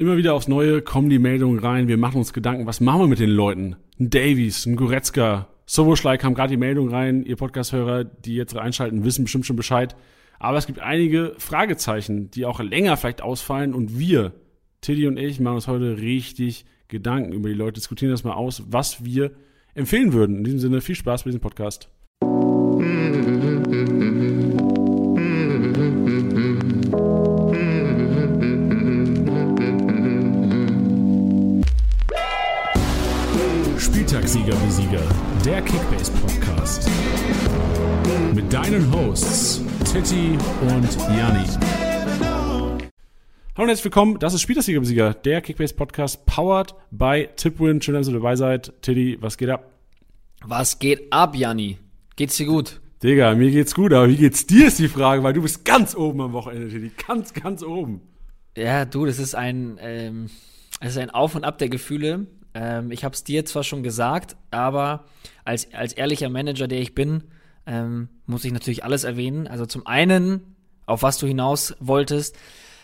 Immer wieder aufs Neue kommen die Meldungen rein. Wir machen uns Gedanken, was machen wir mit den Leuten? Ein Davies, ein Goretzka. Soboschlei kam gerade die Meldung rein. Ihr Podcast-Hörer, die jetzt einschalten, wissen bestimmt schon Bescheid. Aber es gibt einige Fragezeichen, die auch länger vielleicht ausfallen. Und wir, Tiddy und ich, machen uns heute richtig Gedanken über die Leute, diskutieren das mal aus, was wir empfehlen würden. In diesem Sinne, viel Spaß bei diesem Podcast. Spieltagssieger wie Sieger, der Kickbase Podcast. Mit deinen Hosts Titti und Janni. Hallo und herzlich willkommen, das ist Spieltagssieger wie Sieger, der Kickbase Podcast, powered by Tipwin. Schön, dass ihr dabei seid. Titti, was geht ab? Was geht ab, Janni? Geht's dir gut? Digga, mir geht's gut, aber wie geht's dir ist die Frage, weil du bist ganz oben am Wochenende, Titti. Ganz, ganz oben. Ja, du, das ist ein, ähm, das ist ein Auf und Ab der Gefühle. Ähm, ich habe es dir zwar schon gesagt, aber als, als ehrlicher Manager, der ich bin, ähm, muss ich natürlich alles erwähnen. Also zum einen, auf was du hinaus wolltest,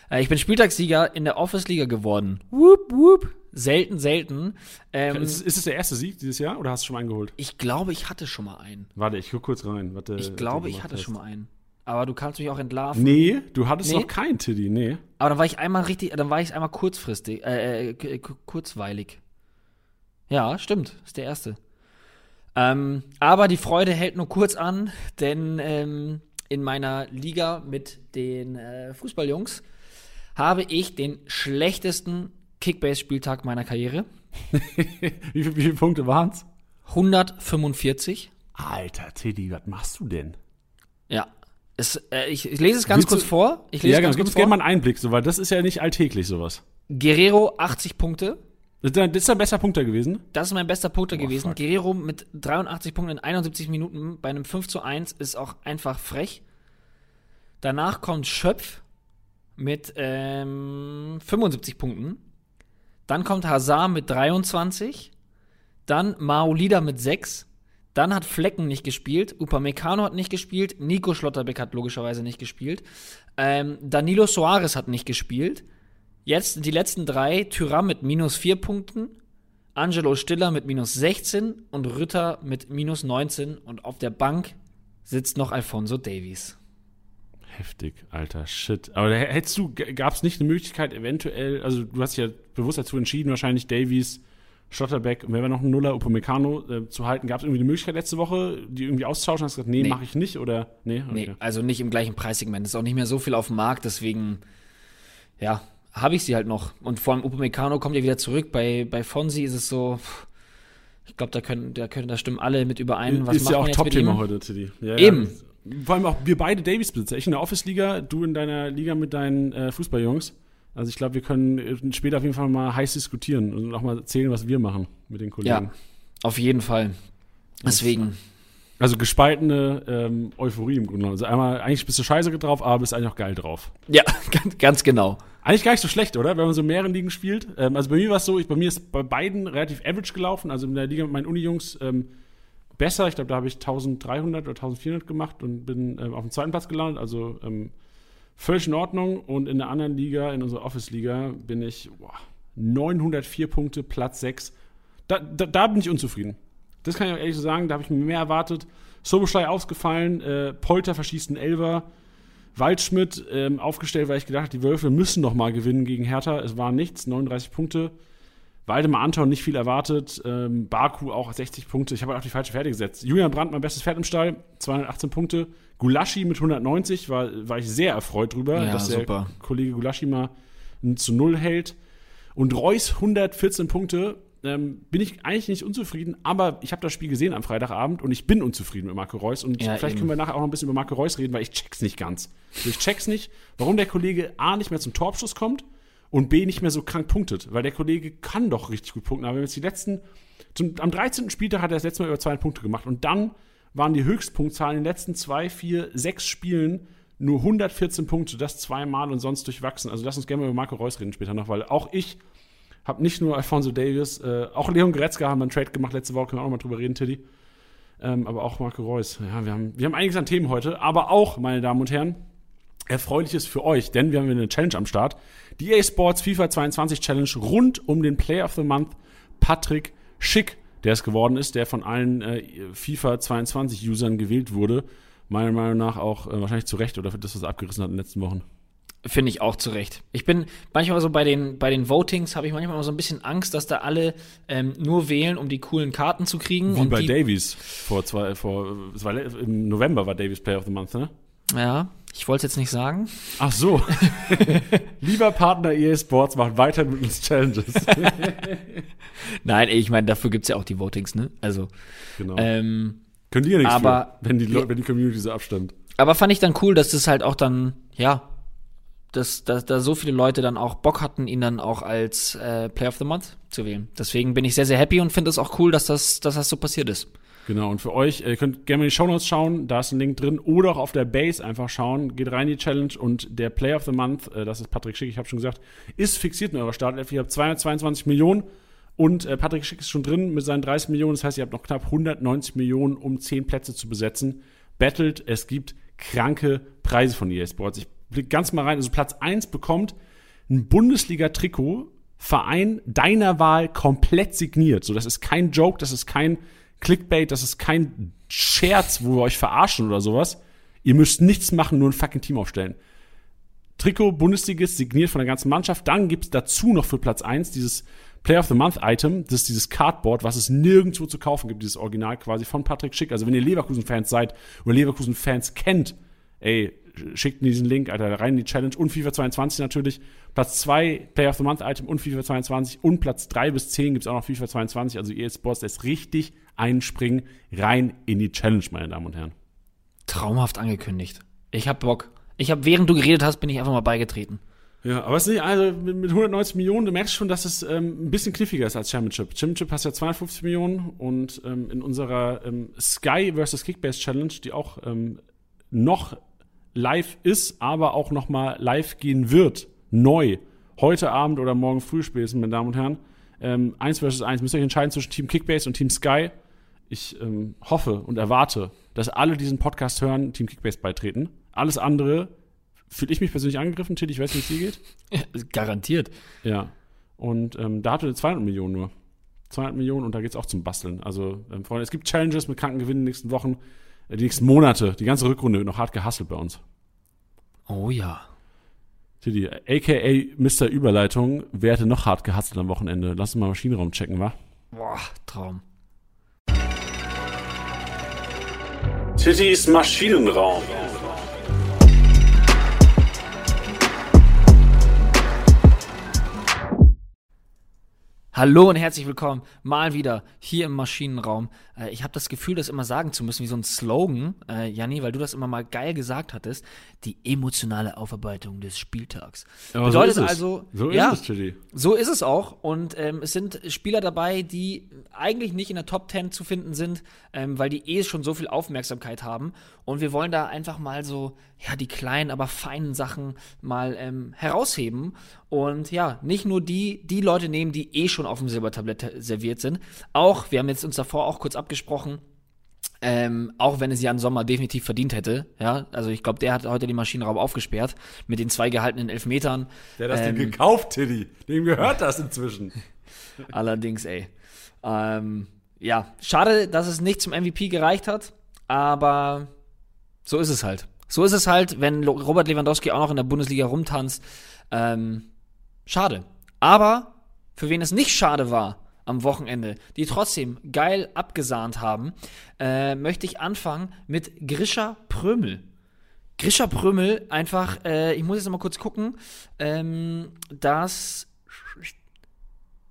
äh, ich bin Spieltagssieger in der Office-Liga geworden. Whoop, whoop. Selten, selten. Ähm, ist, ist es der erste Sieg dieses Jahr oder hast du schon mal einen geholt? ich glaube, ich hatte schon mal einen. Warte, ich guck kurz rein. Was der- Ich glaube, ich hatte hast. schon mal einen. Aber du kannst mich auch entlarven. Nee, du hattest Nee? noch keinen Tiddy, nee. Aber dann war ich einmal richtig, dann war ich einmal kurzfristig, äh, äh, kurzweilig. Ja, stimmt, ist der erste. Ähm, aber die Freude hält nur kurz an, denn ähm, in meiner Liga mit den äh, Fußballjungs habe ich den schlechtesten Kickbase-Spieltag meiner Karriere. wie, viel, wie viele Punkte waren's? 145. Alter, Tiddy, was machst du denn? Ja. Es, äh, ich, ich lese es ganz Willst kurz du- vor. Ich lese Ja, es genau, ganz gib kurz gerne mal einen Einblick, so, weil das ist ja nicht alltäglich, sowas. Guerrero 80 Punkte. Das ist dein- bester Punkter gewesen? Das ist mein bester Punkter gewesen. fuck. Guerrero mit 83 Punkten in 71 Minuten bei einem 5 zu 1 ist auch einfach frech. Danach kommt Schöpf mit ähm, 75 Punkten. Dann kommt Hazard mit 23. Dann Maolida mit 6. Dann hat Flecken nicht gespielt. Upamecano hat nicht gespielt. Nico Schlotterbeck hat logischerweise nicht gespielt. Ähm, Danilo Soares hat nicht gespielt. Jetzt die letzten drei, Tyram mit minus 4 Punkten, Angelo Stiller mit minus 16 und Rütter mit minus 19 und auf der Bank sitzt noch Alfonso Davies. Heftig, alter Shit. Aber da hättest du, gab es nicht eine Möglichkeit, eventuell, also du hast dich ja bewusst dazu entschieden, wahrscheinlich Davies, Schlotterbeck und wenn wir noch einen Nuller Upamecano äh, zu halten, gab es irgendwie eine Möglichkeit letzte Woche, die irgendwie auszutauschen? Hast du gesagt, nee, Nee. mache ich nicht oder nee? Nee, Okay. also nicht im gleichen Preissegment. Ist auch nicht mehr so viel auf dem Markt, deswegen, ja, habe ich sie halt noch. Und vor allem Upamecano kommt ja wieder zurück. Bei, bei Fonsi ist es so, ich glaube, da können, da können, da stimmen alle mit überein. Was ist ja auch Top-Thema heute, Tiddy. Ja, Eben. Ja. Vor allem auch wir beide Davies-Besitzer. Ich in der Office-Liga, du in deiner Liga mit deinen äh, Fußballjungs. Also ich glaube, wir können äh, später auf jeden Fall mal heiß diskutieren und auch mal erzählen, was wir machen mit den Kollegen. Ja, auf jeden Fall. Deswegen, Also gespaltene ähm, Euphorie im Grunde genommen. Also einmal, eigentlich bist du scheiße drauf, aber bist eigentlich auch geil drauf. ja, ganz, genau. Eigentlich gar nicht so schlecht, oder? Wenn man so in mehreren Ligen spielt. Ähm, also bei mir war es so, ich, bei mir ist bei beiden relativ average gelaufen. Also in der Liga mit meinen Uni-Jungs ähm, besser. Ich glaube, da habe ich 1300 oder 1400 gemacht und bin ähm, auf dem zweiten Platz gelandet. Also ähm, völlig in Ordnung. Und in der anderen Liga, in unserer Office-Liga, bin ich boah, 904 Punkte, Platz 6. Da, da, da bin ich unzufrieden. Das kann ich auch ehrlich so sagen. Da habe ich mir mehr erwartet. Soboschlei ausgefallen, äh, Polter verschießt einen Elver. Waldschmidt ähm, aufgestellt, weil ich gedacht habe, die Wölfe müssen noch mal gewinnen gegen Hertha. Es war nichts, 39 Punkte. Waldemar Anton nicht viel erwartet. Ähm, Baku auch 60 Punkte. Ich habe halt auch die falsche Pferde gesetzt. Julian Brandt, mein bestes Pferd im Stall, 218 Punkte. Gulaschi mit 190, war, war ich sehr erfreut drüber, Ja, dass super. der Kollege Gulaschi mal zu Null hält. Und Reus 114 Punkte. Ähm, bin ich eigentlich nicht unzufrieden, aber ich habe das Spiel gesehen am Freitagabend und ich bin unzufrieden mit Marco Reus. Und Ja, vielleicht eben. können wir nachher auch noch ein bisschen über Marco Reus reden, weil ich check's nicht ganz. Also ich check's nicht, warum der Kollege A nicht mehr zum Torabschluss kommt und B nicht mehr so krank punktet. Weil der Kollege kann doch richtig gut punkten. Aber wenn jetzt die letzten, zum, am 13. Spieltag hat er das letzte Mal über 200 Punkte gemacht und dann waren die Höchstpunktzahlen in den letzten zwei, vier, sechs Spielen nur 114 Punkte, das zweimal und sonst durchwachsen. Also lass uns gerne mal über Marco Reus reden später noch, weil auch ich habe nicht nur Alfonso Davis, äh, auch Leon Goretzka haben einen Trade gemacht letzte Woche, können wir auch noch mal drüber reden, Tiddy. Ähm, aber auch Marco Reus. Ja, wir haben, wir haben einiges an Themen heute, aber auch, meine Damen und Herren, Erfreuliches für euch, denn wir haben eine Challenge am Start. Die EA Sports FIFA 22 Challenge rund um den Player of the Month Patrick Schick, der es geworden ist, der von allen äh, FIFA 22 Usern gewählt wurde. Meiner Meinung nach auch äh, wahrscheinlich zu Recht oder für das, was er abgerissen hat in den letzten Wochen. Finde ich auch zu Recht. Ich bin manchmal so bei den, bei den Votings, habe ich manchmal so ein bisschen Angst, dass da alle ähm, nur wählen, um die coolen Karten zu kriegen. Wie und bei die, Davies vor zwei, vor, war, im November war Davies Player of the Month, ne? Ja, ich wollte es jetzt nicht sagen. Ach so. Lieber Partner EA Sports, macht weiter mit uns Challenges. Nein, ich meine, dafür gibt es ja auch die Votings, ne? Also, genau. ähm, Können die ja nichts aber- für, wenn die, wenn die Community so abstimmt. aber fand ich dann cool, dass das halt auch dann, ja, dass, dass da so viele Leute dann auch Bock hatten, ihn dann auch als äh, Player of the Month zu wählen. Deswegen bin ich sehr, sehr happy und finde es auch cool, dass das, dass das so passiert ist. Genau, und für euch, äh, ihr könnt gerne mal in die Shownotes schauen, da ist ein Link drin, oder auch auf der Base einfach schauen, geht rein in die Challenge und der Player of the Month, äh, das ist Patrick Schick, ich habe schon gesagt, ist fixiert in eurer Startelf. Ihr habt 222 Millionen und äh, Patrick Schick ist schon drin mit seinen 30 Millionen, das heißt, ihr habt noch knapp 190 Millionen, um 10 Plätze zu besetzen. Battelt, es gibt kranke Preise von EA Sports. Ich blick ganz mal rein, also Platz 1 bekommt ein Bundesliga-Trikot, Verein deiner Wahl komplett signiert. So, das ist kein Joke, das ist kein Clickbait, das ist kein Scherz, wo wir euch verarschen oder sowas. Ihr müsst nichts machen, nur ein fucking Team aufstellen. Trikot Bundesligist signiert von der ganzen Mannschaft. Dann gibt's dazu noch für Platz 1 dieses Player of the Month Item. Das ist dieses Cardboard, was es nirgendwo zu kaufen gibt, dieses Original quasi von Patrick Schick. Also wenn ihr Leverkusen-Fans seid oder Leverkusen-Fans kennt, ey, schickt mir diesen Link, Alter, rein in die Challenge und FIFA 22 natürlich. Platz 2 Player of the Month Item und FIFA 22 und Platz 3 bis 10 gibt's auch noch FIFA 22. Also EA Sports lässt richtig einspringen rein in die Challenge, meine Damen und Herren. Traumhaft angekündigt. Ich hab Bock. Ich habe, während du geredet hast, bin ich einfach mal beigetreten. Ja, aber es ist nicht, also mit mit 190 Millionen, du merkst schon, dass es ähm, ein bisschen kniffiger ist als Championship. Championship hast ja 250 Millionen und ähm, in unserer ähm, Sky vs. Kickbase Challenge, die auch ähm, noch live ist, aber auch noch mal live gehen wird, neu, heute Abend oder morgen früh spätestens, meine Damen und Herren, ähm, 1 vs. 1, müsst ihr euch entscheiden zwischen Team Kickbase und Team Sky. Ich ähm, hoffe und erwarte, dass alle diesen Podcast hören, Team Kickbase beitreten. Alles andere fühle ich mich persönlich angegriffen. Till, ich weiß nicht, wie es dir geht. Garantiert. Ja. Und ähm, da hatte er 200 Millionen nur. 200 Millionen und da geht's auch zum Basteln. Also, ähm, Freunde, es gibt Challenges mit kranken Gewinnen in den nächsten Wochen, die nächsten Monate, die ganze Rückrunde wird noch hart gehustelt bei uns. Oh ja. Tilly, aka Mr. Überleitung, wer hätte noch hart gehustelt am Wochenende? Lass uns mal Maschinenraum checken, wa? Boah, Traum. Tittys Maschinenraum. Hallo und herzlich willkommen mal wieder hier im Maschinenraum. Äh, ich habe das Gefühl, das immer sagen zu müssen, wie so ein Slogan, äh, Janni, weil du das immer mal geil gesagt hattest. Die emotionale Aufarbeitung des Spieltags. Aber Bedeutet so ist es. also, so ja, ist es, so ist es auch. Und ähm, es sind Spieler dabei, die eigentlich nicht in der Top 10 zu finden sind, ähm, weil die eh schon so viel Aufmerksamkeit haben. Und wir wollen da einfach mal so, ja, die kleinen, aber feinen Sachen mal ähm, herausheben. Und ja, nicht nur die, die Leute nehmen, die eh schon auf dem Silbertablett serviert sind. Auch, wir haben jetzt uns davor auch kurz abgesprochen, ähm, auch wenn es Jan Sommer definitiv verdient hätte. Ja, also ich glaube, der hat heute den Maschinenraum aufgesperrt mit den zwei gehaltenen Elfmetern. Der hat das Ähm, Ding gekauft, Tilly. Dem gehört das inzwischen. Allerdings, ey. Ähm, ja, schade, dass es nicht zum MVP gereicht hat, aber so ist es halt. So ist es halt, wenn Robert Lewandowski auch noch in der Bundesliga rumtanzt. Ähm, schade. Aber für wen es nicht schade war am Wochenende, die trotzdem geil abgesahnt haben, äh, möchte ich anfangen mit Grisha Prömel. Grisha Prömel einfach, äh, ich muss jetzt mal kurz gucken, ähm, das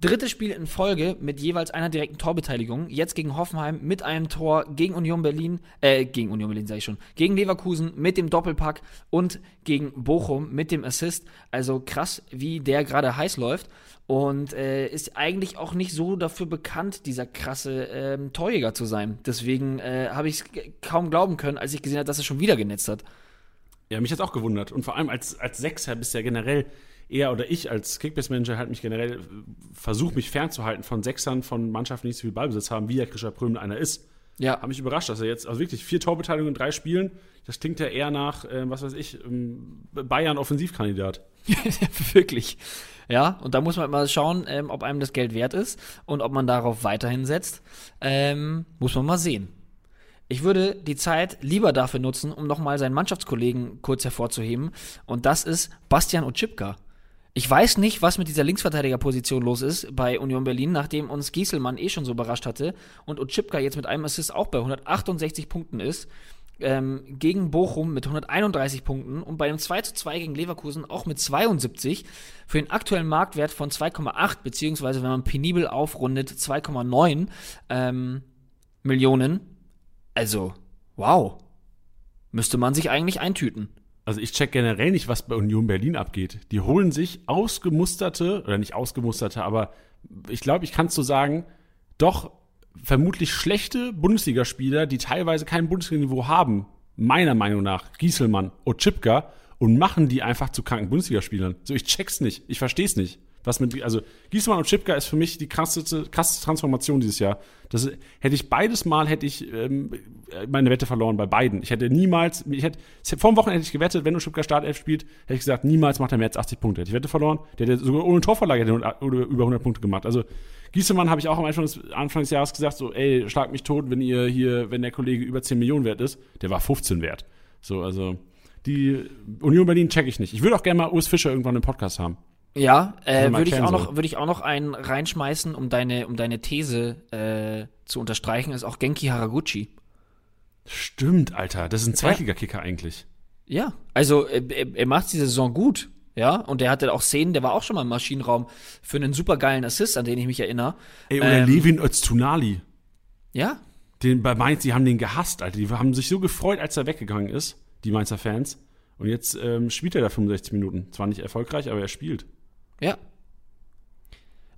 dritte Spiel in Folge mit jeweils einer direkten Torbeteiligung. Jetzt gegen Hoffenheim mit einem Tor gegen Union Berlin, äh, gegen Union Berlin sage ich schon, gegen Leverkusen mit dem Doppelpack und gegen Bochum mit dem Assist. Also krass, wie der gerade heiß läuft. Und äh, ist eigentlich auch nicht so dafür bekannt, dieser krasse ähm, Torjäger zu sein. Deswegen äh, habe ich es kaum glauben können, als ich gesehen habe, dass er schon wieder genetzt hat. Ja, mich hat's auch gewundert. Und vor allem als, als Sechser bist du ja generell eher, oder ich als Kickbase-Manager halt mich generell versuche, mich fernzuhalten von Sechsern, von Mannschaften, die nicht so viel Ballbesitz haben, wie ja Krischer Prömel einer ist. Ja. Hat mich überrascht, dass er jetzt, also wirklich vier Torbeteiligungen in drei Spielen, das klingt ja eher nach, äh, was weiß ich, ähm, Bayern-Offensivkandidat. wirklich. Ja, und da muss man mal schauen, ähm, ob einem das Geld wert ist und ob man darauf weiterhin setzt. Ähm, muss man mal sehen. Ich würde die Zeit lieber dafür nutzen, um nochmal seinen Mannschaftskollegen kurz hervorzuheben. Und das ist Bastian Otschipka. Ich weiß nicht, was mit dieser Linksverteidigerposition los ist bei Union Berlin, nachdem uns Gieselmann eh schon so überrascht hatte und Otschipka jetzt mit einem Assist auch bei 168 Punkten ist. Ähm, gegen Bochum mit 131 Punkten und bei einem 2 zu 2 gegen Leverkusen auch mit 72 für den aktuellen Marktwert von 2,8 beziehungsweise wenn man penibel aufrundet 2,9 ähm, Millionen also, wow. Müsste man sich eigentlich eintüten. Also ich check generell nicht, was bei Union Berlin abgeht. Die holen sich ausgemusterte, oder nicht ausgemusterte, aber ich glaube, ich kann es so sagen, doch vermutlich schlechte Bundesligaspieler, die teilweise kein Bundesliga-Niveau haben, meiner Meinung nach, Gieselmann, Otschipka, und machen die einfach zu kranken Bundesligaspielern. So, ich check's nicht. Ich versteh's nicht. Was mit, also Gießmann und Chipka ist für mich die krasseste, krasseste Transformation dieses Jahr. Das hätte ich beides Mal hätte ich ähm, meine Wette verloren bei beiden. Ich hätte niemals, ich hätte vor dem Wochenende hätte ich gewettet, wenn du Chipka Startelf spielt, hätte ich gesagt, niemals macht er mehr als 80 Punkte. Hätte ich Wette verloren. Der hätte sogar ohne Torvorlage über 100 Punkte gemacht. Also Giesemann habe ich auch am Anfang des, Anfang des Jahres gesagt, so, ey, schlag mich tot, wenn ihr hier, wenn der Kollege über 10 Millionen wert ist. Der war 15 wert. So, also die Union Berlin check ich nicht. Ich würde auch gerne mal Urs Fischer irgendwann im Podcast haben. Ja, äh, würde ich auch noch, würde ich auch noch einen reinschmeißen, um deine, um deine These äh, zu unterstreichen, ist auch Genki Haraguchi. Stimmt, Alter, das ist ein Zweitligakicker eigentlich. Ja, also er, er macht diese Saison gut, ja, und der hatte auch Szenen, der war auch schon mal im Maschinenraum für einen supergeilen Assist, an den ich mich erinnere. Ey, oder ähm, Levin Öztunali. Ja. Den bei Mainz, die haben den gehasst, Alter. Die haben sich so gefreut, als er weggegangen ist, die Mainzer Fans. Und jetzt ähm, spielt er da 65 Minuten. Zwar nicht erfolgreich, aber er spielt. Ja.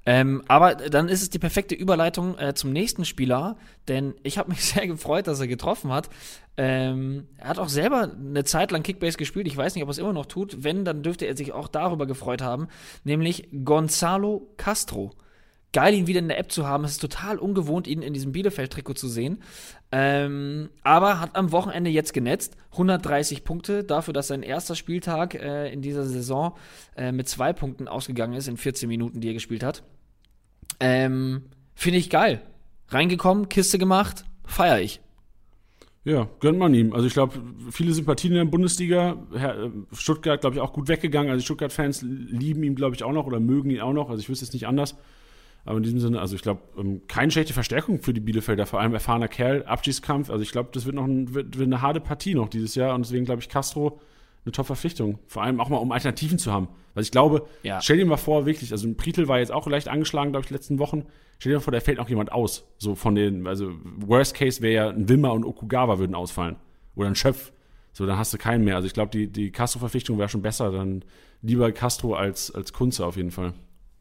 Ähm, aber dann ist es die perfekte Überleitung äh, zum nächsten Spieler, denn ich habe mich sehr gefreut, dass er getroffen hat. Ähm, er hat auch selber eine Zeit lang Kickbase gespielt. Ich weiß nicht, ob er es immer noch tut. Wenn, dann dürfte er sich auch darüber gefreut haben, nämlich Gonzalo Castro geil, ihn wieder in der App zu haben. Es ist total ungewohnt, ihn in diesem Bielefeld-Trikot zu sehen. Ähm, aber hat am Wochenende jetzt genetzt. 130 Punkte dafür, dass sein erster Spieltag äh, in dieser Saison äh, mit zwei Punkten ausgegangen ist in 14 Minuten, die er gespielt hat. Ähm, Finde ich geil. Reingekommen, Kiste gemacht, feier ich. Ja, gönnt man ihm. Also ich glaube, viele Sympathien in der Bundesliga. Äh, Stuttgart, glaube ich, auch gut weggegangen. Also Stuttgart-Fans lieben ihn, glaube ich, auch noch oder mögen ihn auch noch. Also ich wüsste es nicht anders. Aber in diesem Sinne, also ich glaube, ähm, keine schlechte Verstärkung für die Bielefelder, vor allem erfahrener Kerl, Abschiedskampf. Also ich glaube, das wird noch ein, wird, wird eine harte Partie noch dieses Jahr und deswegen glaube ich, Castro eine Top-Verpflichtung. Vor allem auch mal, um Alternativen zu haben. Weil ich glaube, ja. stell dir mal vor, wirklich, also Pritel war jetzt auch leicht angeschlagen, glaube ich, die letzten Wochen. Stell dir mal vor, da fällt noch jemand aus. So von den, also Worst Case wäre ja ein Wimmer und Okugawa würden ausfallen. Oder ein Schöpf. So, dann hast du keinen mehr. Also ich glaube, die, die Castro-Verpflichtung wäre schon besser. Dann lieber Castro als, als Kunze auf jeden Fall.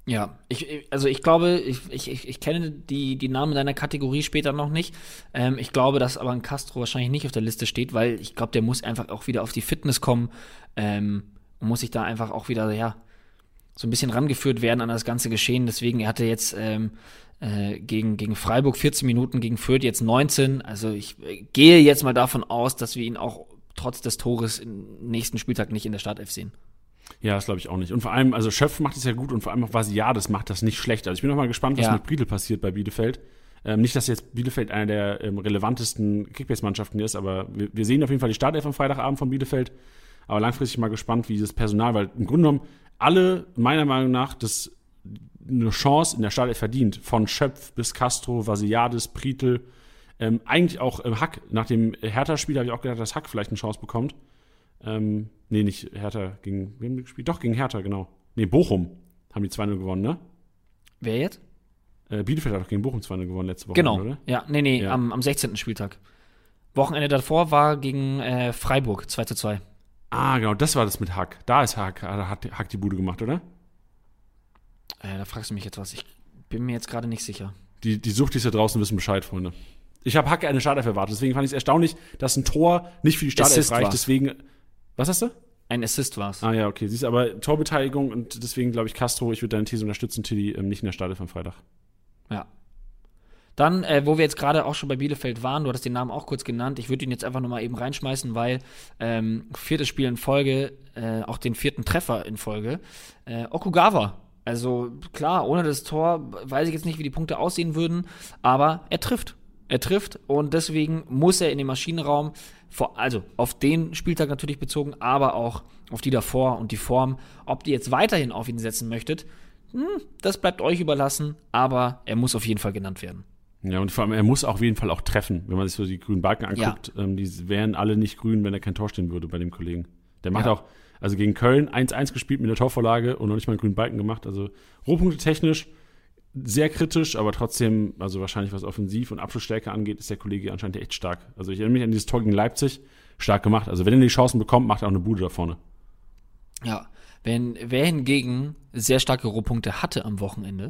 Ja, ich, also ich glaube, ich, ich, ich kenne die, die Namen deiner Kategorie später noch nicht. Ähm, ich glaube, dass aber ein Castro wahrscheinlich nicht auf der Liste steht, weil ich glaube, der muss einfach auch wieder auf die Fitness kommen ähm, und muss sich da einfach auch wieder, ja, so ein bisschen rangeführt werden an das ganze Geschehen. Deswegen, er hatte jetzt ähm, äh, gegen, gegen Freiburg 14 Minuten, gegen Fürth jetzt 19. Also ich äh, gehe jetzt mal davon aus, dass wir ihn auch trotz des Tores im nächsten Spieltag nicht in der Startelf sehen. Ja, das glaube ich auch nicht. Und vor allem, also Schöpf macht es ja gut und vor allem auch Vasiades macht das nicht schlecht. Also ich bin noch mal gespannt, was ja. mit Briedel passiert bei Bielefeld. Ähm, nicht, dass jetzt Bielefeld einer der ähm, relevantesten Kickbase-Mannschaften ist, aber wir, wir, sehen auf jeden Fall die Startelf am Freitagabend von Bielefeld. Aber langfristig mal gespannt, wie das Personal, weil im Grunde genommen alle meiner Meinung nach das eine Chance in der Startelf verdient. Von Schöpf bis Castro, Vasiades, Pritel, ähm, eigentlich auch äh, Hack. Nach dem Hertha-Spiel habe ich auch gedacht, dass Hack vielleicht eine Chance bekommt. Ähm, nee, nicht Hertha gegen, wen haben die gespielt? Doch, gegen Hertha, genau. Nee, Bochum haben die 2-0 gewonnen, ne? Wer jetzt? Äh, Bielefeld hat doch gegen Bochum 2-0 gewonnen letzte Woche, genau. oder? Ja, nee, nee, ja. Am, am 16. Spieltag. Wochenende davor war gegen äh, Freiburg 2 zu 2. Ah, genau, das war das mit Hack. Da ist Hack, hat Hack die Bude gemacht, oder? Äh, da fragst du mich jetzt was. Ich bin mir jetzt gerade nicht sicher. Die, die Suchtis da draußen wissen Bescheid, Freunde. Ich habe Hack eine Startelf erwartet, deswegen fand ich es erstaunlich, dass ein Tor nicht für die Startelf reicht. Deswegen was hast du? Ein Assist war es. Ah ja, okay. Siehst aber Torbeteiligung und deswegen glaube ich Castro, ich würde deine These unterstützen, Tilly, ähm, nicht in der Startelf am Freitag. Ja. Dann, äh, wo wir jetzt gerade auch schon bei Bielefeld waren, du hattest den Namen auch kurz genannt, ich würde ihn jetzt einfach nochmal eben reinschmeißen, weil ähm, viertes Spiel in Folge, äh, auch den vierten Treffer in Folge, äh, Okugawa. Also klar, ohne das Tor weiß ich jetzt nicht, wie die Punkte aussehen würden, aber er trifft. Er trifft und deswegen muss er in den Maschinenraum, vor, also auf den Spieltag natürlich bezogen, aber auch auf die davor und die Form. Ob ihr jetzt weiterhin auf ihn setzen möchtet, hm, das bleibt euch überlassen, aber er muss auf jeden Fall genannt werden. Ja, und vor allem, er muss auf jeden Fall auch treffen, wenn man sich so die grünen Balken anguckt. Ja. Ähm, die wären alle nicht grün, wenn er kein Tor stehen würde bei dem Kollegen. Der macht ja. auch, also gegen Köln 1-1 gespielt mit der Torvorlage und noch nicht mal einen grünen Balken gemacht. Also Rohpunkte technisch sehr kritisch, aber trotzdem, also wahrscheinlich was Offensiv- und Abschlussstärke angeht, ist der Kollege anscheinend echt stark. Also ich erinnere mich an dieses Tor gegen Leipzig, stark gemacht. Also wenn er die Chancen bekommt, macht er auch eine Bude da vorne. Ja, wenn, wer hingegen sehr starke Rohpunkte hatte am Wochenende,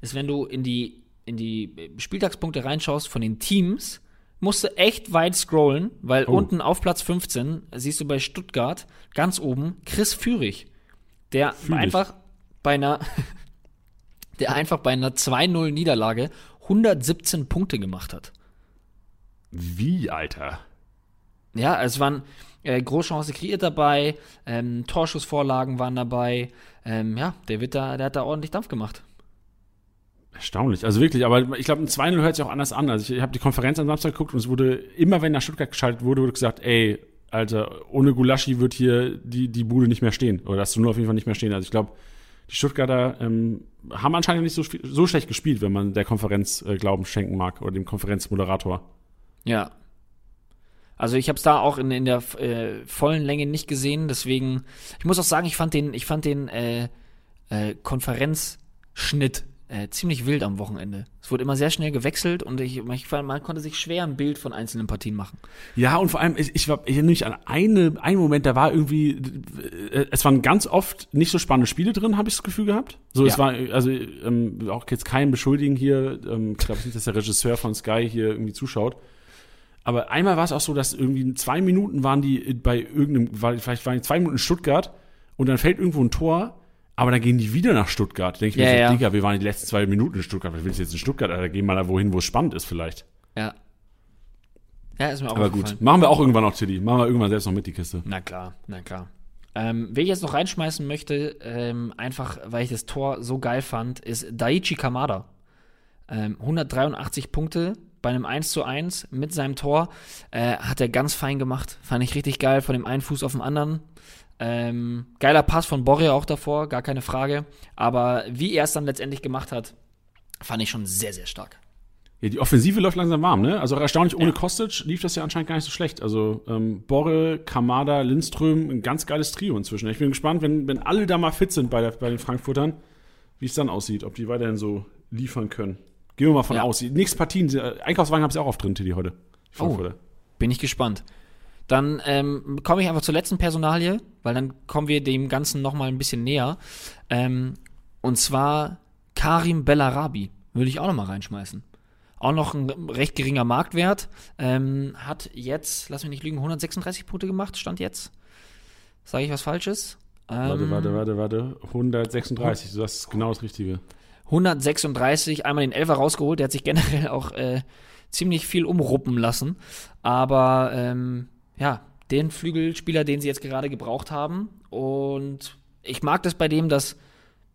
ist, wenn du in die, in die Spieltagspunkte reinschaust von den Teams, musst du echt weit scrollen, weil oh. unten auf Platz 15 siehst du bei Stuttgart ganz oben Chris Führig, der Führig. einfach bei einer, der einfach bei einer 2-0 Niederlage 117 Punkte gemacht hat. Wie, Alter? Ja, es waren äh, Großchance kreiert dabei, ähm, Torschussvorlagen waren dabei. Ähm, ja, der, wird da, der hat da ordentlich Dampf gemacht. Erstaunlich, also wirklich, aber ich glaube, ein 2-0 hört sich auch anders an. Also ich, ich habe die Konferenz am Samstag geguckt und es wurde, immer wenn nach Stuttgart geschaltet wurde, wurde gesagt, ey, Alter, ohne Gulaschi wird hier die, die Bude nicht mehr stehen. Oder das nur auf jeden Fall nicht mehr stehen. Also ich glaube, die Stuttgarter ähm, haben anscheinend nicht so, so schlecht gespielt, wenn man der Konferenz äh, Glauben schenken mag oder dem Konferenzmoderator. Ja, also ich habe es da auch in, in der äh, vollen Länge nicht gesehen, deswegen, ich muss auch sagen, ich fand den, ich fand den äh, äh, Konferenzschnitt äh, ziemlich wild am Wochenende. Es wurde immer sehr schnell gewechselt und ich, ich man konnte sich schwer ein Bild von einzelnen Partien machen. Ja, und vor allem, ich, ich, war, ich erinnere mich an eine, einen Moment, da war irgendwie, äh, es waren ganz oft nicht so spannende Spiele drin, habe ich das Gefühl gehabt. So, ja. es war, also ähm, auch jetzt kein Beschuldigen hier, ähm, ich glaube nicht, dass der Regisseur von Sky hier irgendwie zuschaut. Aber einmal war es auch so, dass irgendwie zwei Minuten waren die bei irgendeinem, vielleicht waren die zwei Minuten in Stuttgart und dann fällt irgendwo ein Tor, aber dann gehen die wieder nach Stuttgart. Denke ich ja, mir so, ja. Digga, wir waren die letzten zwei Minuten in Stuttgart. Was willst du jetzt in Stuttgart? Da gehen wir da wohin, wo es spannend ist vielleicht. Ja. Ja, ist mir auch Aber gut, machen wir auch irgendwann noch, Tilly. Machen wir irgendwann selbst noch mit die Kiste. Na klar, na klar. Ähm, wer ich jetzt noch reinschmeißen möchte, ähm, einfach weil ich das Tor so geil fand, ist Daichi Kamada. Ähm, 183 Punkte, bei einem 1 zu 1 mit seinem Tor. Äh, hat er ganz fein gemacht. Fand ich richtig geil, von dem einen Fuß auf den anderen. Ähm, geiler Pass von Borja auch davor, gar keine Frage. Aber wie er es dann letztendlich gemacht hat, fand ich schon sehr, sehr stark. Ja, die Offensive läuft langsam warm, ne? Also erstaunlich, ohne ja. Kostic lief das ja anscheinend gar nicht so schlecht. Also ähm, Borre, Kamada, Lindström, ein ganz geiles Trio inzwischen. Ich bin gespannt, wenn, wenn alle da mal fit sind bei, der, bei den Frankfurtern, wie es dann aussieht, ob die weiterhin so liefern können. Gehen wir mal von ja. aus. Die nächsten Partien, Einkaufswagen haben sie auch auf drin, Tilly, heute. Oh, bin ich gespannt. Dann ähm, komme ich einfach zur letzten Personalie, weil dann kommen wir dem Ganzen nochmal ein bisschen näher. Ähm, und zwar Karim Bellarabi würde ich auch nochmal reinschmeißen. Auch noch ein recht geringer Marktwert. Ähm, hat jetzt, lass mich nicht lügen, 136 Punkte gemacht, stand jetzt. Sage ich was Falsches? warte, warte, warte, warte. 136, das ist genau das Richtige. 136, einmal den Elfer rausgeholt. Der hat sich generell auch äh, ziemlich viel umruppen lassen. Aber ähm, ja, den Flügelspieler, den sie jetzt gerade gebraucht haben. Und ich mag das bei dem, dass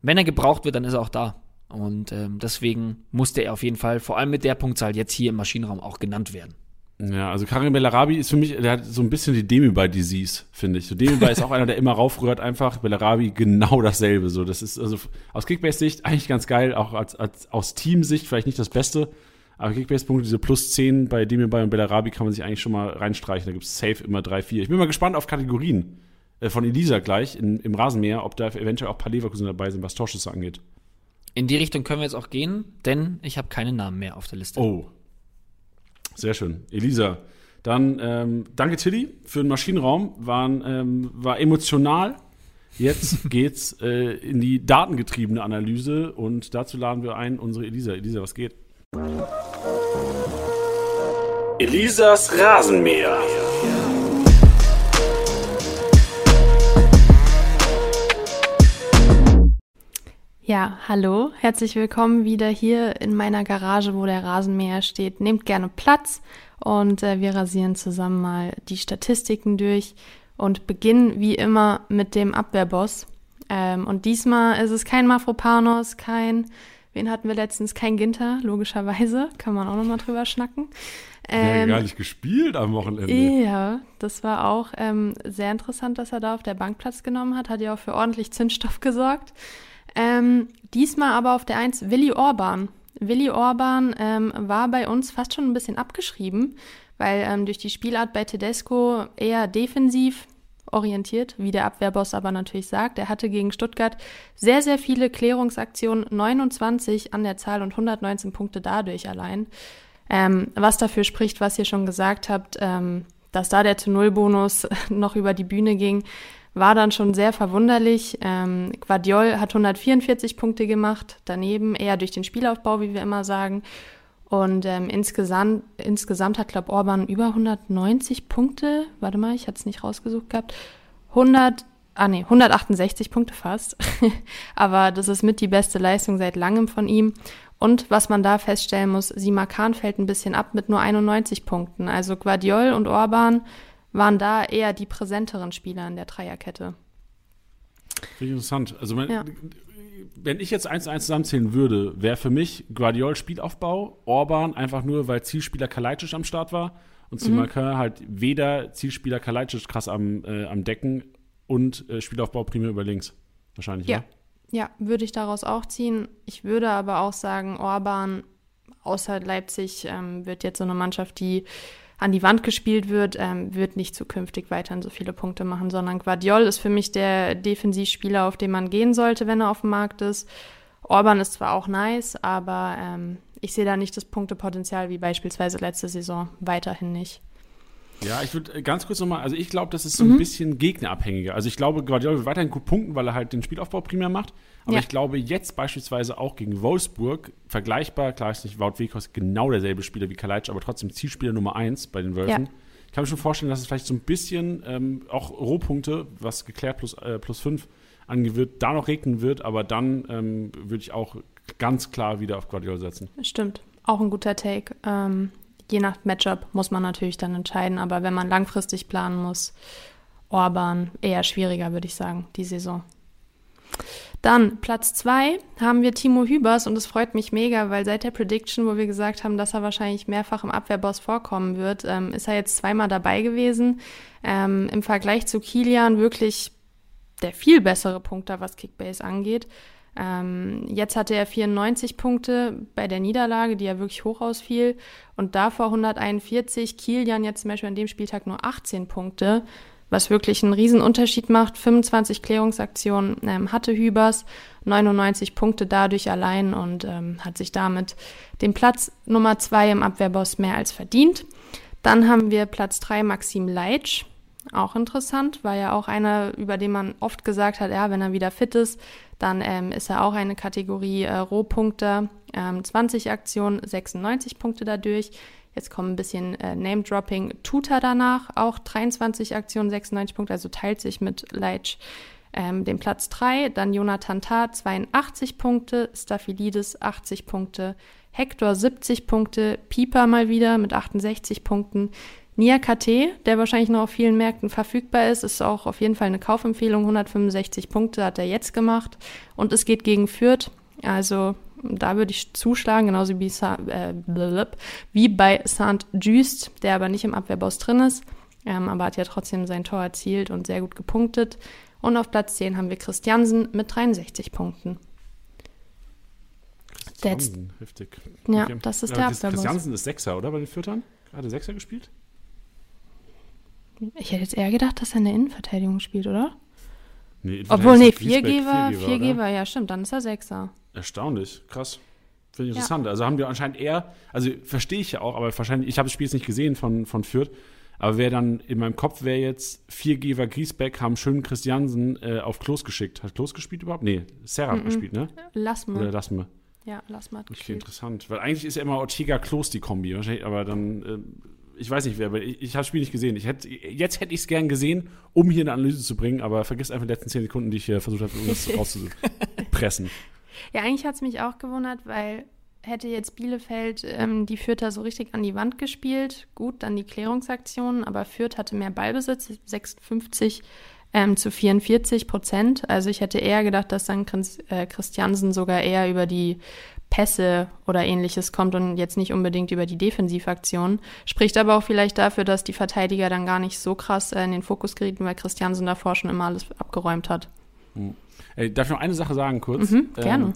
wenn er gebraucht wird, dann ist er auch da. Und ähm, deswegen musste er auf jeden Fall, vor allem mit der Punktzahl, jetzt hier im Maschinenraum auch genannt werden. Ja, also Karim Bellarabi ist für mich, der hat so ein bisschen die Demi-Disease, finde ich. So Demi ist auch einer, der immer raufrührt einfach. Bellarabi genau dasselbe. So, das ist also aus Kickbase-Sicht eigentlich ganz geil, auch als, als aus Teamsicht vielleicht nicht das Beste. Aber Kickbase-Punkte, diese plus 10 bei Demi und Bellarabi kann man sich eigentlich schon mal reinstreichen. Da gibt es safe immer 3, 4. Ich bin mal gespannt auf Kategorien äh, von Elisa gleich in, im Rasenmäher, ob da eventuell auch ein paar Leverkusen dabei sind, was Torschüsse angeht. In die Richtung können wir jetzt auch gehen, denn ich habe keine Namen mehr auf der Liste. Oh, sehr schön. Elisa, dann ähm, danke Tilly für den Maschinenraum. Waren, ähm, war emotional. Jetzt geht's äh, in die datengetriebene Analyse und dazu laden wir ein unsere Elisa. Elisa, was geht? Elisas Rasenmäher. Ja, hallo, herzlich willkommen wieder hier in meiner Garage, wo der Rasenmäher steht. Nehmt gerne Platz und äh, wir rasieren zusammen mal die Statistiken durch und beginnen wie immer mit dem Abwehrboss. Ähm, und diesmal ist es kein Mafropanos, kein, wen hatten wir letztens? Kein Ginter, logischerweise, kann man auch nochmal drüber schnacken. Ähm, ja, gar nicht gespielt am Wochenende. Ja, das war auch ähm, sehr interessant, dass er da auf der Bank Platz genommen hat. Hat ja auch für ordentlich Zündstoff gesorgt. Ähm, diesmal aber auf der Eins Willi Orban. Willi Orban ähm, war bei uns fast schon ein bisschen abgeschrieben, weil ähm, durch die Spielart bei Tedesco eher defensiv orientiert, wie der Abwehrboss aber natürlich sagt. Er hatte gegen Stuttgart sehr, sehr viele Klärungsaktionen, 29 an der Zahl und 119 Punkte dadurch allein. Ähm, was dafür spricht, was ihr schon gesagt habt, ähm, dass da der Zu-Null-Bonus noch über die Bühne ging, war dann schon sehr verwunderlich. Ähm, Guardiol hat 144 Punkte gemacht, daneben eher durch den Spielaufbau, wie wir immer sagen. Und ähm, insgesamt, insgesamt hat, glaube Orban über 190 Punkte. Warte mal, ich hatte es nicht rausgesucht gehabt. 100, ah nee, 168 Punkte fast. Aber das ist mit die beste Leistung seit langem von ihm. Und was man da feststellen muss, Sima Khan fällt ein bisschen ab mit nur 91 Punkten. Also Guardiol und Orban waren da eher die präsenteren Spieler in der Dreierkette. Finde ich interessant. Also mein, ja. Wenn ich jetzt eins zu eins zusammenzählen würde, wäre für mich Guardiol Spielaufbau, Orban einfach nur, weil Zielspieler Kalajdzic am Start war und Simakan mhm. halt weder Zielspieler Kalajdzic krass am, äh, am Decken und äh, Spielaufbau primär über links. Wahrscheinlich, ja. Ne? Ja, würde ich daraus auch ziehen. Ich würde aber auch sagen, Orban außer Leipzig ähm, wird jetzt so eine Mannschaft, die an die Wand gespielt wird, ähm, wird nicht zukünftig weiterhin so viele Punkte machen, sondern Guardiol ist für mich der Defensivspieler, auf den man gehen sollte, wenn er auf dem Markt ist. Orban ist zwar auch nice, aber ähm, ich sehe da nicht das Punktepotenzial wie beispielsweise letzte Saison. Weiterhin nicht. Ja, ich würde äh, ganz kurz nochmal, also ich glaube, das ist so ein mhm. bisschen gegnerabhängiger. Also ich glaube, Guardiola wird weiterhin gut punkten, weil er halt den Spielaufbau primär macht. Aber ja. ich glaube, jetzt beispielsweise auch gegen Wolfsburg, vergleichbar, klar ist nicht Wout Wekos genau derselbe Spieler wie Kalajdzic, aber trotzdem Zielspieler Nummer 1 bei den Wölfen. Ja. Ich kann mir schon vorstellen, dass es vielleicht so ein bisschen ähm, auch Rohpunkte, was geklärt plus, äh, plus 5 angewirkt, da noch regnen wird, aber dann ähm, würde ich auch ganz klar wieder auf Guardiola setzen. Stimmt, auch ein guter Take. Ähm, je nach Matchup muss man natürlich dann entscheiden, aber wenn man langfristig planen muss, Orban eher schwieriger, würde ich sagen, die Saison. Dann Platz zwei haben wir Timo Hübers und es freut mich mega, weil seit der Prediction, wo wir gesagt haben, dass er wahrscheinlich mehrfach im Abwehrboss vorkommen wird, ähm, ist er jetzt zweimal dabei gewesen. Ähm, Im Vergleich zu Kilian wirklich der viel bessere Punkter, was Kickbase angeht. Ähm, jetzt hatte er 94 Punkte bei der Niederlage, die ja wirklich hoch ausfiel. Und davor 141. Kilian jetzt zum Beispiel an dem Spieltag nur 18 Punkte was wirklich einen riesen Unterschied macht. 25 Klärungsaktionen ähm, hatte Hübers, 99 Punkte dadurch allein und ähm, hat sich damit den Platz Nummer zwei im Abwehrboss mehr als verdient. Dann haben wir Platz drei Maxim Leitsch. Auch interessant, war ja auch einer, über den man oft gesagt hat, ja, wenn er wieder fit ist, dann ähm, ist er auch eine Kategorie äh, Rohpunkte, ähm, 20 Aktionen, 96 Punkte dadurch. Jetzt kommt ein bisschen äh, Name-Dropping. Tuta danach, auch 23 Aktionen, 96 Punkte, also teilt sich mit Leitch ähm, den Platz 3. Dann Jonathan Tah, 82 Punkte, Staphylidis 80 Punkte, Hector 70 Punkte, Pieper mal wieder mit 68 Punkten. Nia KT, der wahrscheinlich noch auf vielen Märkten verfügbar ist, ist auch auf jeden Fall eine Kaufempfehlung. 165 Punkte hat er jetzt gemacht. Und es geht gegen Fürth. Also da würde ich zuschlagen, genauso wie, äh, wie bei Saint-Just, der aber nicht im Abwehrboss drin ist, ähm, aber hat ja trotzdem sein Tor erzielt und sehr gut gepunktet. Und auf Platz 10 haben wir Christiansen mit 63 Punkten. Christiansen, heftig. Ja, okay. das ist der Abwehrboss. Christiansen ist Sechser, oder, bei den Fürtern? Gerade Sechser gespielt? Ich hätte jetzt eher gedacht, dass er in der Innenverteidigung spielt, oder? Nee, Obwohl, nee, 4G war, 4G war, ja, stimmt, dann ist er Sechser. Erstaunlich, krass. Finde ich interessant. Ja. Also haben wir anscheinend eher, also verstehe ich ja auch, aber wahrscheinlich, ich habe das Spiel jetzt nicht gesehen von, von Fürth, aber wer dann in meinem Kopf wäre jetzt, vier Geber Griesbeck haben schön Christiansen äh, auf Klos geschickt. Hat Klos gespielt überhaupt? Nee, Serra hat mm -mm. gespielt, ne? Lassme. Oder Lassme. Ja, Lassme hat Okay, interessant. Weil eigentlich ist ja immer Ortega-Klos die Kombi, wahrscheinlich, aber dann, äh, ich weiß nicht wer, aber ich, ich habe das Spiel nicht gesehen. Ich hätt, jetzt hätte ich es gern gesehen, um hier eine Analyse zu bringen, aber vergiss einfach die letzten zehn Sekunden, die ich hier versucht habe, irgendwas rauszupressen. Ja, eigentlich hat es mich auch gewundert, weil hätte jetzt Bielefeld ähm, die Fürther so richtig an die Wand gespielt, gut, dann die Klärungsaktionen, aber Fürth hatte mehr Ballbesitz, 56 ähm, zu 44 Prozent. Also ich hätte eher gedacht, dass dann äh, Christiansen sogar eher über die Pässe oder ähnliches kommt und jetzt nicht unbedingt über die Defensivaktion. Spricht aber auch vielleicht dafür, dass die Verteidiger dann gar nicht so krass äh, in den Fokus gerieten, weil Christiansen davor schon immer alles abgeräumt hat. Hm. Ey, darf ich noch eine Sache sagen kurz? Mhm, gerne. Ähm,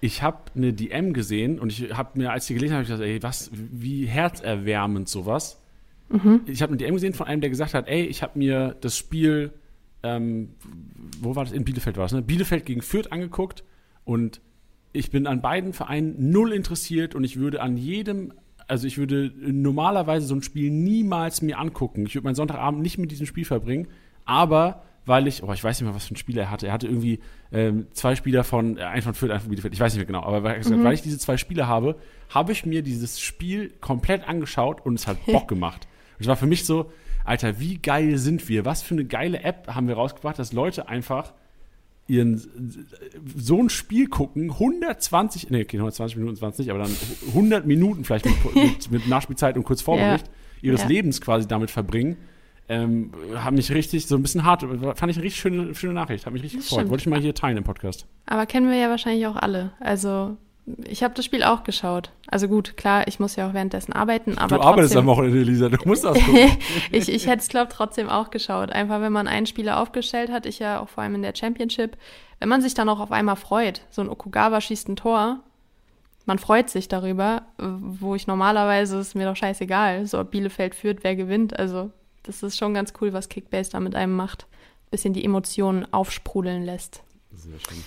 ich habe eine DM gesehen und ich habe mir, als ich die gelesen habe, gedacht, ey, was, wie herzerwärmend sowas. Mhm. Ich habe eine DM gesehen von einem, der gesagt hat, ey, ich habe mir das Spiel, ähm, wo war das? In Bielefeld war es, ne? Bielefeld gegen Fürth angeguckt und ich bin an beiden Vereinen null interessiert und ich würde an jedem, also ich würde normalerweise so ein Spiel niemals mir angucken. Ich würde meinen Sonntagabend nicht mit diesem Spiel verbringen, aber weil ich, oh, ich weiß nicht mehr, was für ein Spieler er hatte. Er hatte irgendwie ähm, zwei Spieler von, äh, ein von Fürth, ein von Bielefeld, ich weiß nicht mehr genau, aber weil, mhm. weil ich diese zwei Spieler habe, habe ich mir dieses Spiel komplett angeschaut und es hat Bock gemacht. Es war für mich so, Alter, wie geil sind wir? Was für eine geile App haben wir rausgebracht, dass Leute einfach ihren so ein Spiel gucken, 120, nee, okay, 120 Minuten 20, aber dann 100 Minuten vielleicht mit, mit, mit Nachspielzeit und kurz Vorbericht ja. ihres ja. Lebens quasi damit verbringen, ähm, haben mich richtig so ein bisschen hart, fand ich eine richtig schöne, schöne Nachricht, hat mich richtig das gefreut. Stimmt. Wollte ich mal hier teilen im Podcast. Aber kennen wir ja wahrscheinlich auch alle. Also ich habe das Spiel auch geschaut. Also gut, klar, ich muss ja auch währenddessen arbeiten, aber. Du trotzdem, arbeitest am Wochenende, Elisa, du musst das gucken. ich ich hätte es, glaube ich, trotzdem auch geschaut. Einfach, wenn man einen Spieler aufgestellt hat, ich ja auch vor allem in der Championship, wenn man sich dann auch auf einmal freut, so ein Okugawa schießt ein Tor, man freut sich darüber, wo ich normalerweise ist mir doch scheißegal, so ob Bielefeld führt, wer gewinnt. Also, das ist schon ganz cool, was Kickbase da mit einem macht. Bisschen die Emotionen aufsprudeln lässt. Sehr schön.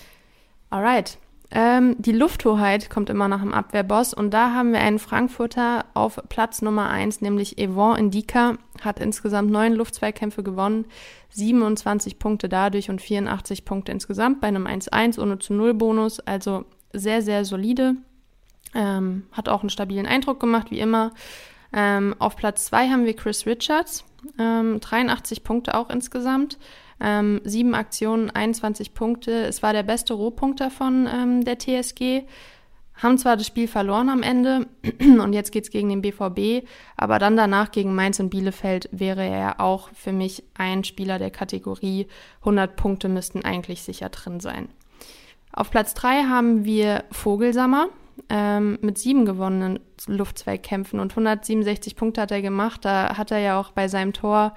Alright. Ähm, die Lufthoheit kommt immer nach dem Abwehrboss und da haben wir einen Frankfurter auf Platz Nummer 1, nämlich Yvon Indika, hat insgesamt neun Luftzweikämpfe gewonnen, 27 Punkte dadurch und 84 Punkte insgesamt bei einem 1-1 ohne zu Null Bonus, also sehr, sehr solide. Ähm, hat auch einen stabilen Eindruck gemacht, wie immer. Ähm, auf Platz 2 haben wir Chris Richards, 83 ähm, Punkte auch insgesamt. Ähm, sieben Aktionen, 21 Punkte. Es war der beste Rohpunkter von ähm, der TSG. Haben zwar das Spiel verloren am Ende und jetzt geht es gegen den BVB, aber dann danach gegen Mainz und Bielefeld wäre er auch für mich ein Spieler der Kategorie 100 Punkte müssten eigentlich sicher drin sein. Auf Platz 3 haben wir Vogelsammer ähm, mit sieben gewonnenen Luftzweikämpfen und 167 Punkte hat er gemacht. Da hat er ja auch bei seinem Tor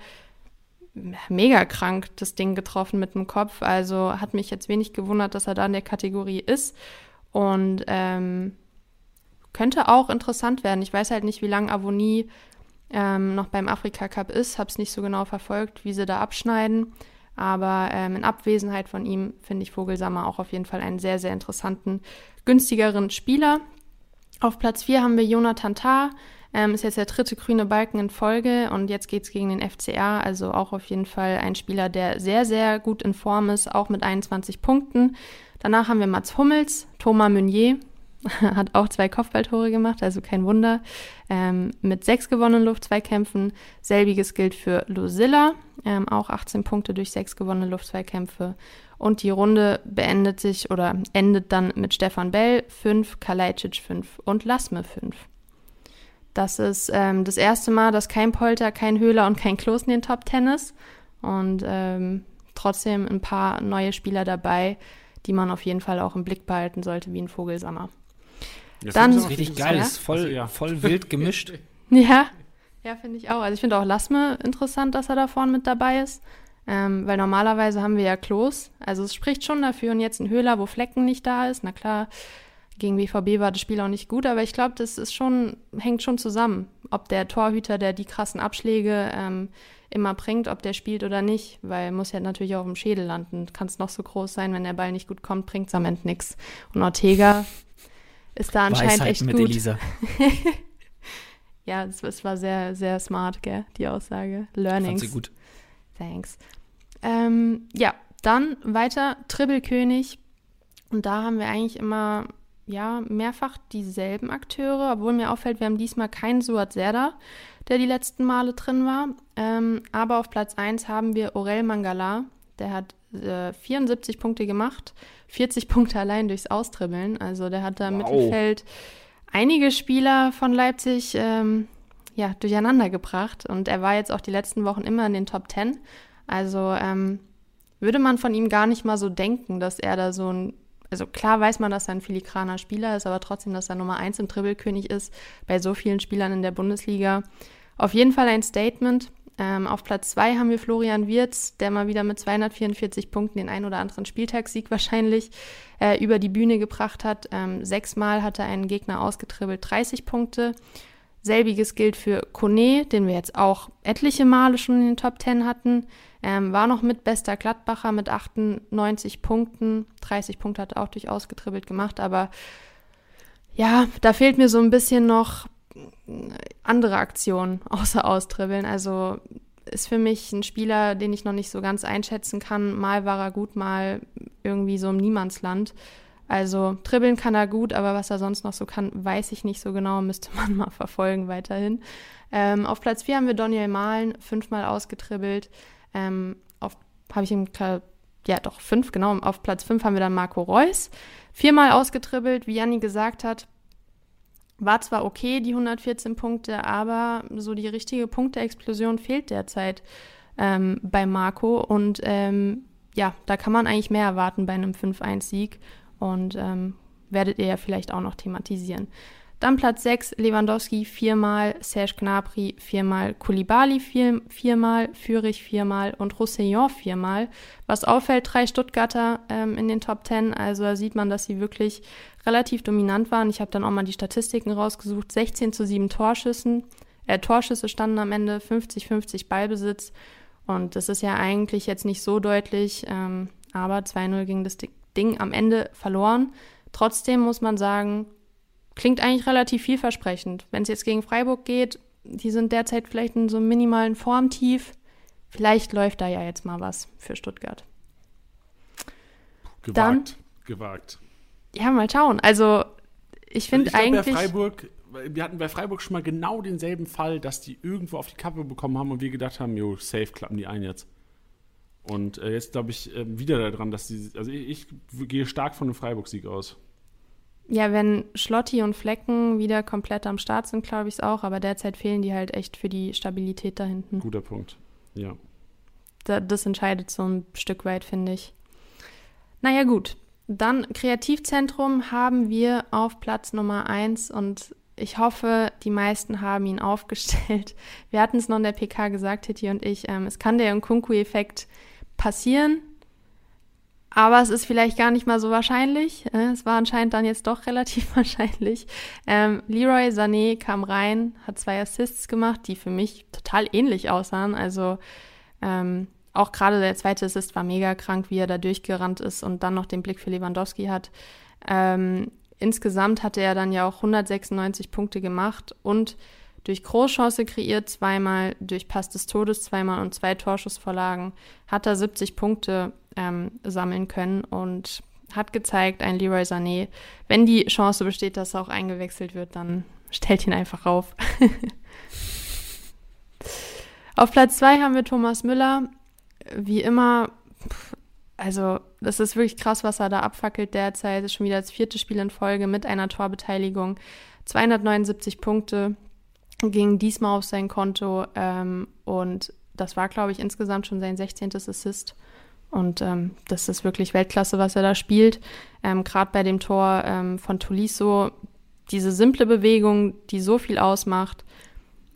mega krank das Ding getroffen mit dem Kopf. Also hat mich jetzt wenig gewundert, dass er da in der Kategorie ist. Und ähm, könnte auch interessant werden. Ich weiß halt nicht, wie lange Avonie ähm, noch beim Afrika Cup ist. Habe es nicht so genau verfolgt, wie sie da abschneiden. Aber ähm, in Abwesenheit von ihm finde ich Vogelsammer auch auf jeden Fall einen sehr, sehr interessanten, günstigeren Spieler. Auf Platz 4 haben wir Jonathan Tah ähm, ist jetzt der dritte grüne Balken in Folge und jetzt geht es gegen den FCA, also auch auf jeden Fall ein Spieler, der sehr, sehr gut in Form ist, auch mit 21 Punkten. Danach haben wir Mats Hummels, Thomas Meunier, hat auch zwei Kopfballtore gemacht, also kein Wunder. Ähm, mit sechs gewonnenen Luftzweikämpfen. Selbiges gilt für Lucilla, ähm, auch 18 Punkte durch sechs gewonnene Luftzweikämpfe. Und die Runde beendet sich oder endet dann mit Stefan Bell 5, Kalajdzic 5 und Lasme 5. Das ist ähm, das erste Mal, dass kein Polter, kein Höhler und kein Klos in den Top Ten ist. Und ähm, trotzdem ein paar neue Spieler dabei, die man auf jeden Fall auch im Blick behalten sollte, wie ein Vogelsammer. Ja, Dann ist richtig geil, ist voll, also, ja. voll wild gemischt. ja, ja, finde ich auch. Also ich finde auch Lasme interessant, dass er da vorne mit dabei ist. Ähm, weil normalerweise haben wir ja Klos. Also es spricht schon dafür. Und jetzt ein Höhler, wo Flecken nicht da ist. Na klar, gegen BVB war das Spiel auch nicht gut, aber ich glaube, das ist schon, hängt schon zusammen. Ob der Torhüter, der die krassen Abschläge ähm, immer bringt, ob der spielt oder nicht, weil muss ja natürlich auch im Schädel landen. Kann es noch so groß sein, wenn der Ball nicht gut kommt, bringt es am Ende nichts. Und Ortega ist da anscheinend Weisheit echt mit gut. Elisa. ja, es, es, war sehr, sehr smart, gell, die Aussage. Learnings. Fand sie gut. Thanks. Ähm, ja, dann weiter, Tribbelkönig. Und da haben wir eigentlich immer ja, mehrfach dieselben Akteure, obwohl mir auffällt, wir haben diesmal keinen Suat Serdar, der die letzten Male drin war. Ähm, aber auf Platz 1 haben wir Orel Mangala, der hat äh, 74 Punkte gemacht, 40 Punkte allein durchs Austribbeln. Also der hat da im Wow. Mittelfeld einige Spieler von Leipzig ähm, ja, durcheinander gebracht. Und er war jetzt auch die letzten Wochen immer in den Top 10. Also ähm, würde man von ihm gar nicht mal so denken, dass er da so ein, also klar weiß man, dass er ein filigraner Spieler ist, aber trotzdem, dass er Nummer 1 im Dribbelkönig ist, bei so vielen Spielern in der Bundesliga. Auf jeden Fall ein Statement. Ähm, auf Platz 2 haben wir Florian Wirz, der mal wieder mit 244 Punkten den ein oder anderen Spieltagssieg wahrscheinlich äh, über die Bühne gebracht hat. Ähm, sechsmal hat er einen Gegner ausgetribbelt, 30 Punkte. Selbiges gilt für Kone, den wir jetzt auch etliche Male schon in den Top 10 hatten. Ähm, war noch mit bester Gladbacher mit 98 Punkten. 30 Punkte hat er auch durch ausgetribbelt gemacht, aber ja, da fehlt mir so ein bisschen noch andere Aktionen außer Austribbeln. Also ist für mich ein Spieler, den ich noch nicht so ganz einschätzen kann. Mal war er gut, mal irgendwie so im Niemandsland. Also dribbeln kann er gut, aber was er sonst noch so kann, weiß ich nicht so genau, müsste man mal verfolgen weiterhin. Ähm, auf Platz 4 haben wir Daniel Mahlen, fünfmal ausgetribbelt. Ähm, auf habe ich klar, ja doch, fünf, genau. Auf Platz 5 haben wir dann Marco Reus, viermal ausgetribbelt, wie Janni gesagt hat. War zwar okay, die 114 Punkte, aber so die richtige Punkteexplosion fehlt derzeit ähm, bei Marco. Und ähm, ja, da kann man eigentlich mehr erwarten bei einem 5-1-Sieg. Und ähm, werdet ihr ja vielleicht auch noch thematisieren. Dann Platz 6, Lewandowski viermal, Serge Gnabry viermal, Koulibaly vier, viermal, Fürich viermal und Roussillon viermal. Was auffällt, drei Stuttgarter ähm, in den Top 10, also da sieht man, dass sie wirklich relativ dominant waren. Ich habe dann auch mal die Statistiken rausgesucht, 16 zu 7 Torschüssen, äh, Torschüsse standen am Ende, 50-50 Ballbesitz und das ist ja eigentlich jetzt nicht so deutlich, ähm, aber 2-0 ging das Ding am Ende verloren. Trotzdem muss man sagen, klingt eigentlich relativ vielversprechend. Wenn es jetzt gegen Freiburg geht, die sind derzeit vielleicht in so einem minimalen Formtief. Vielleicht läuft da ja jetzt mal was für Stuttgart. Gewagt. Dann- gewagt. Ja, mal schauen. Also, ich finde glaub, eigentlich. Freiburg, wir hatten bei Freiburg schon mal genau denselben Fall, dass die irgendwo auf die Kappe bekommen haben und wir gedacht haben, jo, safe klappen die ein jetzt. Und äh, jetzt glaube ich äh, wieder daran, dass die, also ich, ich gehe stark von einem Freiburg-Sieg aus. Ja, wenn Schlotti und Flecken wieder komplett am Start sind, glaube ich es auch, aber derzeit fehlen die halt echt für die Stabilität da hinten. Guter Punkt. Ja. Da, das entscheidet so ein Stück weit, finde ich. Naja, gut. Dann Kreativzentrum haben wir auf Platz Nummer 1 und ich hoffe, die meisten haben ihn aufgestellt. Wir hatten es noch in der PK gesagt, Titi und ich, ähm, es kann der Nkunku-Effekt passieren, aber es ist vielleicht gar nicht mal so wahrscheinlich. Äh, Es war anscheinend dann jetzt doch relativ wahrscheinlich. Ähm, Leroy Sané kam rein, hat zwei Assists gemacht, die für mich total ähnlich aussahen. Also ähm, auch gerade der zweite Assist war mega krank, wie er da durchgerannt ist und dann noch den Blick für Lewandowski hat. Ähm, insgesamt hatte er dann ja auch 196 Punkte gemacht und durch Großchance kreiert, zweimal durch Pass des Todes, zweimal und zwei Torschussvorlagen, hat er 70 Punkte ähm, sammeln können und hat gezeigt, ein Leroy Sané, wenn die Chance besteht, dass er auch eingewechselt wird, dann stellt ihn einfach auf. Auf Platz zwei haben wir Thomas Müller. Wie immer, also das ist wirklich krass, was er da abfackelt derzeit. Ist schon wieder das vierte Spiel in Folge mit einer Torbeteiligung. 279 Punkte gingen diesmal auf sein Konto ähm, und das war, glaube ich, insgesamt schon sein 16. Assist. Und ähm, das ist wirklich Weltklasse, was er da spielt. Ähm, Gerade bei dem Tor ähm, von Tolisso, diese simple Bewegung, die so viel ausmacht,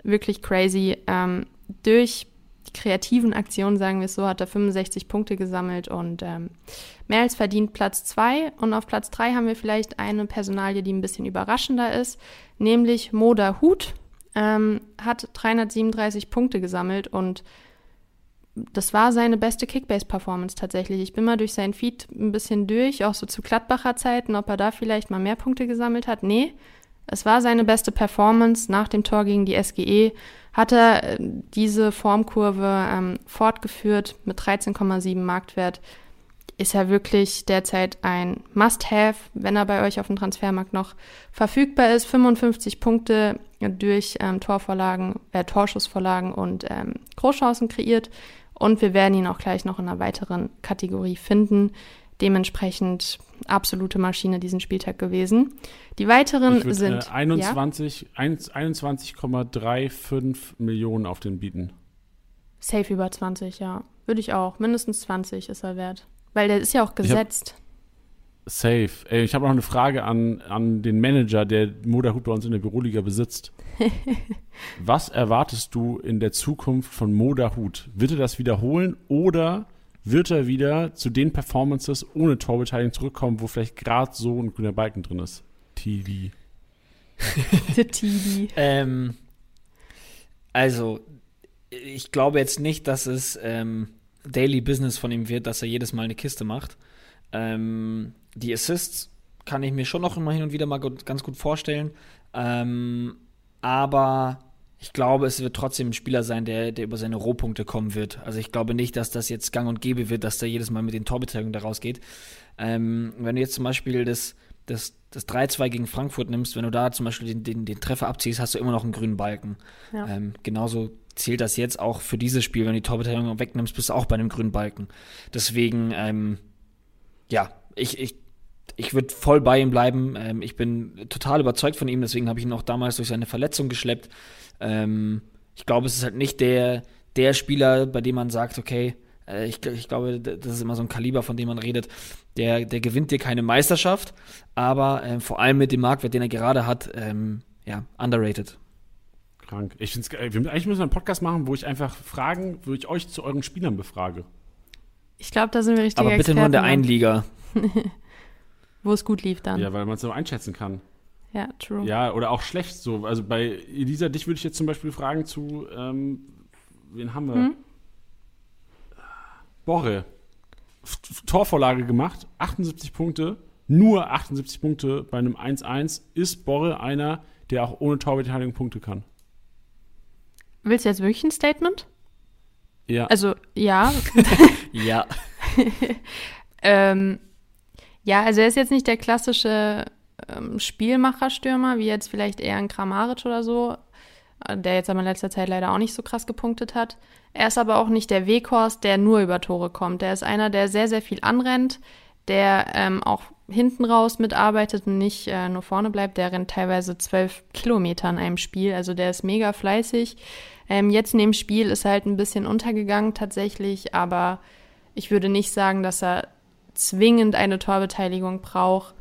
wirklich crazy. Ähm, durch die kreativen Aktionen, sagen wir es so, hat er 65 Punkte gesammelt und ähm, mehr als verdient Platz 2. Und auf Platz 3 haben wir vielleicht eine Personalie, die ein bisschen überraschender ist, nämlich Moda Hut. Ähm, hat 337 Punkte gesammelt und das war seine beste Kickbase-Performance tatsächlich. Ich bin mal durch seinen Feed ein bisschen durch, auch so zu Gladbacher Zeiten, ob er da vielleicht mal mehr Punkte gesammelt hat. Nee, es war seine beste Performance nach dem Tor gegen die SGE. Hat er äh, diese Formkurve ähm, fortgeführt mit 13,7 Marktwert. Ist er wirklich derzeit ein Must-Have, wenn er bei euch auf dem Transfermarkt noch verfügbar ist. 55 Punkte durch ähm, Torvorlagen, äh, Torschussvorlagen und ähm, Großchancen kreiert. Und wir werden ihn auch gleich noch in einer weiteren Kategorie finden. Dementsprechend absolute Maschine diesen Spieltag gewesen. Die weiteren würd, sind äh, 21 1 21,35 Millionen auf den bieten. safe über 20, ja. Würde ich auch. Mindestens 20 ist er wert. Weil der ist ja auch gesetzt. Safe. Ey, ich habe noch eine Frage an, an den Manager, der Moderhut bei uns in der Büroliga besitzt. Was erwartest du in der Zukunft von Moderhut? Wird er das wiederholen oder wird er wieder zu den Performances ohne Torbeteiligung zurückkommen, wo vielleicht gerade so ein grüner Balken drin ist? TD. Der Tibi. Ähm, also, ich glaube jetzt nicht, dass es ähm, Daily Business von ihm wird, dass er jedes Mal eine Kiste macht. Ähm, die Assists kann ich mir schon noch immer hin und wieder mal ganz gut vorstellen. Ähm, aber ich glaube, es wird trotzdem ein Spieler sein, der, der über seine Rohpunkte kommen wird. Also ich glaube nicht, dass das jetzt gang und gäbe wird, dass der jedes Mal mit den Torbeteiligungen da rausgeht. Ähm, wenn du jetzt zum Beispiel das, das, das 3-2 gegen Frankfurt nimmst, wenn du da zum Beispiel den, den, den Treffer abziehst, hast du immer noch einen grünen Balken. Ja. Ähm, genauso zählt das jetzt auch für dieses Spiel. Wenn du die Torbeteiligung wegnimmst, bist du auch bei einem grünen Balken. Deswegen, ähm, ja, ich, ich, ich würde voll bei ihm bleiben. Ähm, ich bin total überzeugt von ihm, deswegen habe ich ihn auch damals durch seine Verletzung geschleppt. Ähm, ich glaube, es ist halt nicht der, der Spieler, bei dem man sagt, okay, äh, ich, ich glaube, das ist immer so ein Kaliber, von dem man redet, der, der gewinnt dir keine Meisterschaft, aber ähm, vor allem mit dem Marktwert, den er gerade hat, ähm, ja, underrated. Krank. Ich find's eigentlich müssen wir einen Podcast machen, wo ich einfach Fragen, wo ich euch zu euren Spielern befrage. Ich glaube, da sind wir richtig Aber bitte nur in der Experten, einen Liga. Wo es gut lief dann. Ja, weil man es so einschätzen kann. Ja, true. Ja, oder auch schlecht so. Also bei Elisa, dich würde ich jetzt zum Beispiel fragen zu, ähm, wen haben wir? Hm? Borre. F Torvorlage gemacht, 78 Punkte, nur 78 Punkte bei einem 1-1. Ist Borre einer, der auch ohne Torbeteiligung Punkte kann? Willst du jetzt wirklich ein Statement? Ja. Also, ja. Ja. ähm, ja, also er ist jetzt nicht der klassische ähm, Spielmacher-Stürmer, wie jetzt vielleicht eher ein Kramaric oder so, äh, der jetzt aber in letzter Zeit leider auch nicht so krass gepunktet hat. Er ist aber auch nicht der Weghorst, der nur über Tore kommt. Der ist einer, der sehr, sehr viel anrennt, der ähm, auch hinten raus mitarbeitet und nicht äh, nur vorne bleibt. Der rennt teilweise zwölf Kilometer in einem Spiel, also der ist mega fleißig. Ähm, jetzt in dem Spiel ist er halt ein bisschen untergegangen tatsächlich, aber ich würde nicht sagen, dass er zwingend eine Torbeteiligung braucht,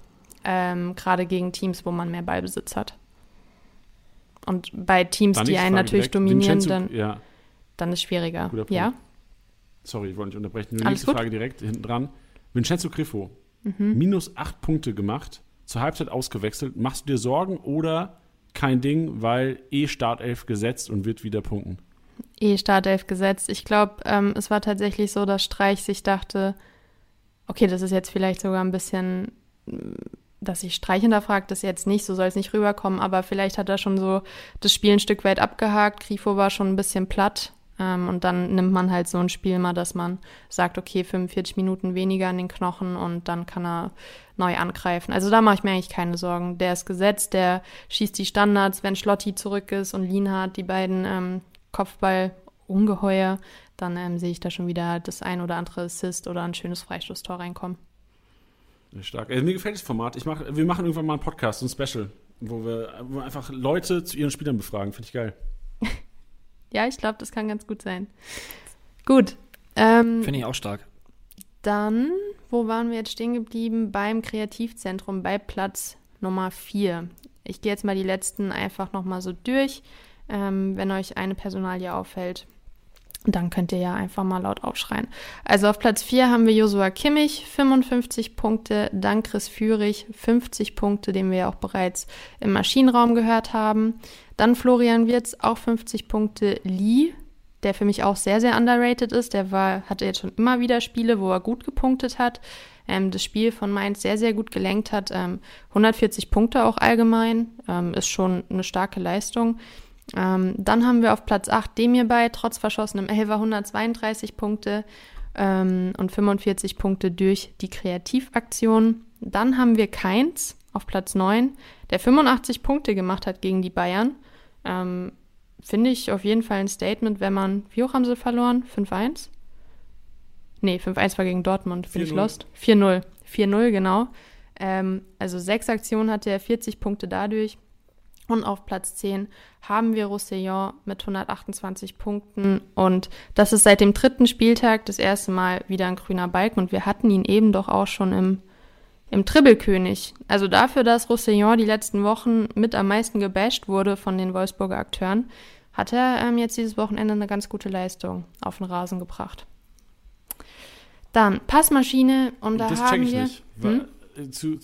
ähm, gerade gegen Teams, wo man mehr Ballbesitz hat. Und bei Teams, Dann die einen natürlich direkt. dominieren, dann, Ja, dann ist es schwieriger. Ja? sorry, ich wollte nicht unterbrechen. Nur die nächste gut. Frage direkt hinten dran. Vincenzo Griffo, Mhm. minus 8 Punkte gemacht, zur Halbzeit ausgewechselt. Machst du dir Sorgen oder kein Ding, weil eh Startelf gesetzt und wird wieder punkten? eh Startelf gesetzt. Ich glaube, ähm, es war tatsächlich so, dass Streich sich dachte, okay, das ist jetzt vielleicht sogar ein bisschen, mm, dass ich Streich hinterfragt, das jetzt nicht, so soll es nicht rüberkommen, aber vielleicht hat er schon so das Spiel ein Stück weit abgehakt. Grifo war schon ein bisschen platt. Ähm, und dann nimmt man halt so ein Spiel mal, dass man sagt, okay, 45 Minuten weniger an den Knochen und dann kann er neu angreifen. Also da mache ich mir eigentlich keine Sorgen. Der ist gesetzt, der schießt die Standards, wenn Schlotti zurück ist und Lienhardt, die beiden ähm, Kopfball-Ungeheuer, dann ähm, sehe ich da schon wieder das ein oder andere Assist oder ein schönes Freistoßtor reinkommen. Stark. Also, mir gefällt das Format. Ich mach, wir machen irgendwann mal einen Podcast, ein Special, wo wir, wo wir einfach Leute zu ihren Spielern befragen. Finde ich geil. Ja, ich glaube, das kann ganz gut sein. Gut. Ähm, Finde ich auch stark. Dann, wo waren wir jetzt stehen geblieben? Beim Kreativzentrum bei Platz Nummer 4. Ich gehe jetzt mal die letzten einfach nochmal so durch. Ähm, wenn euch eine Personalie auffällt, dann könnt ihr ja einfach mal laut aufschreien. Also auf Platz 4 haben wir Josua Kimmich, 55 Punkte, dann Chris Führig, 50 Punkte, den wir ja auch bereits im Maschinenraum gehört haben. Dann Florian Wirz, auch 50 Punkte, Lee, der für mich auch sehr, sehr underrated ist. Der war, hatte jetzt schon immer wieder Spiele, wo er gut gepunktet hat. Ähm, das Spiel von Mainz sehr, sehr gut gelenkt hat. Ähm, 140 Punkte auch allgemein. Ähm, ist schon eine starke Leistung. Ähm, dann haben wir auf Platz 8 Demir bei, trotz verschossenem Elfer 132 Punkte ähm, und 45 Punkte durch die Kreativaktion. Dann haben wir Keins auf Platz 9, der 85 Punkte gemacht hat gegen die Bayern. Ähm, Finde ich auf jeden Fall ein Statement, wenn man, wie hoch haben sie verloren? 5-1? Nee, 5-1 war gegen Dortmund, bin ich 4-0. lost. 4-0. 4-0, genau. Ähm, also sechs Aktionen hatte er, 40 Punkte dadurch. Und auf Platz 10 haben wir Roussillon mit 128 Punkten. Und das ist seit dem dritten Spieltag das erste Mal wieder ein grüner Balken. Und wir hatten ihn eben doch auch schon im, im Tribbelkönig. Also dafür, dass Roussillon die letzten Wochen mit am meisten gebasht wurde von den Wolfsburger Akteuren, hat er ähm, jetzt dieses Wochenende eine ganz gute Leistung auf den Rasen gebracht. Dann Passmaschine und da das haben check ich wir. nicht. Hm? Zu,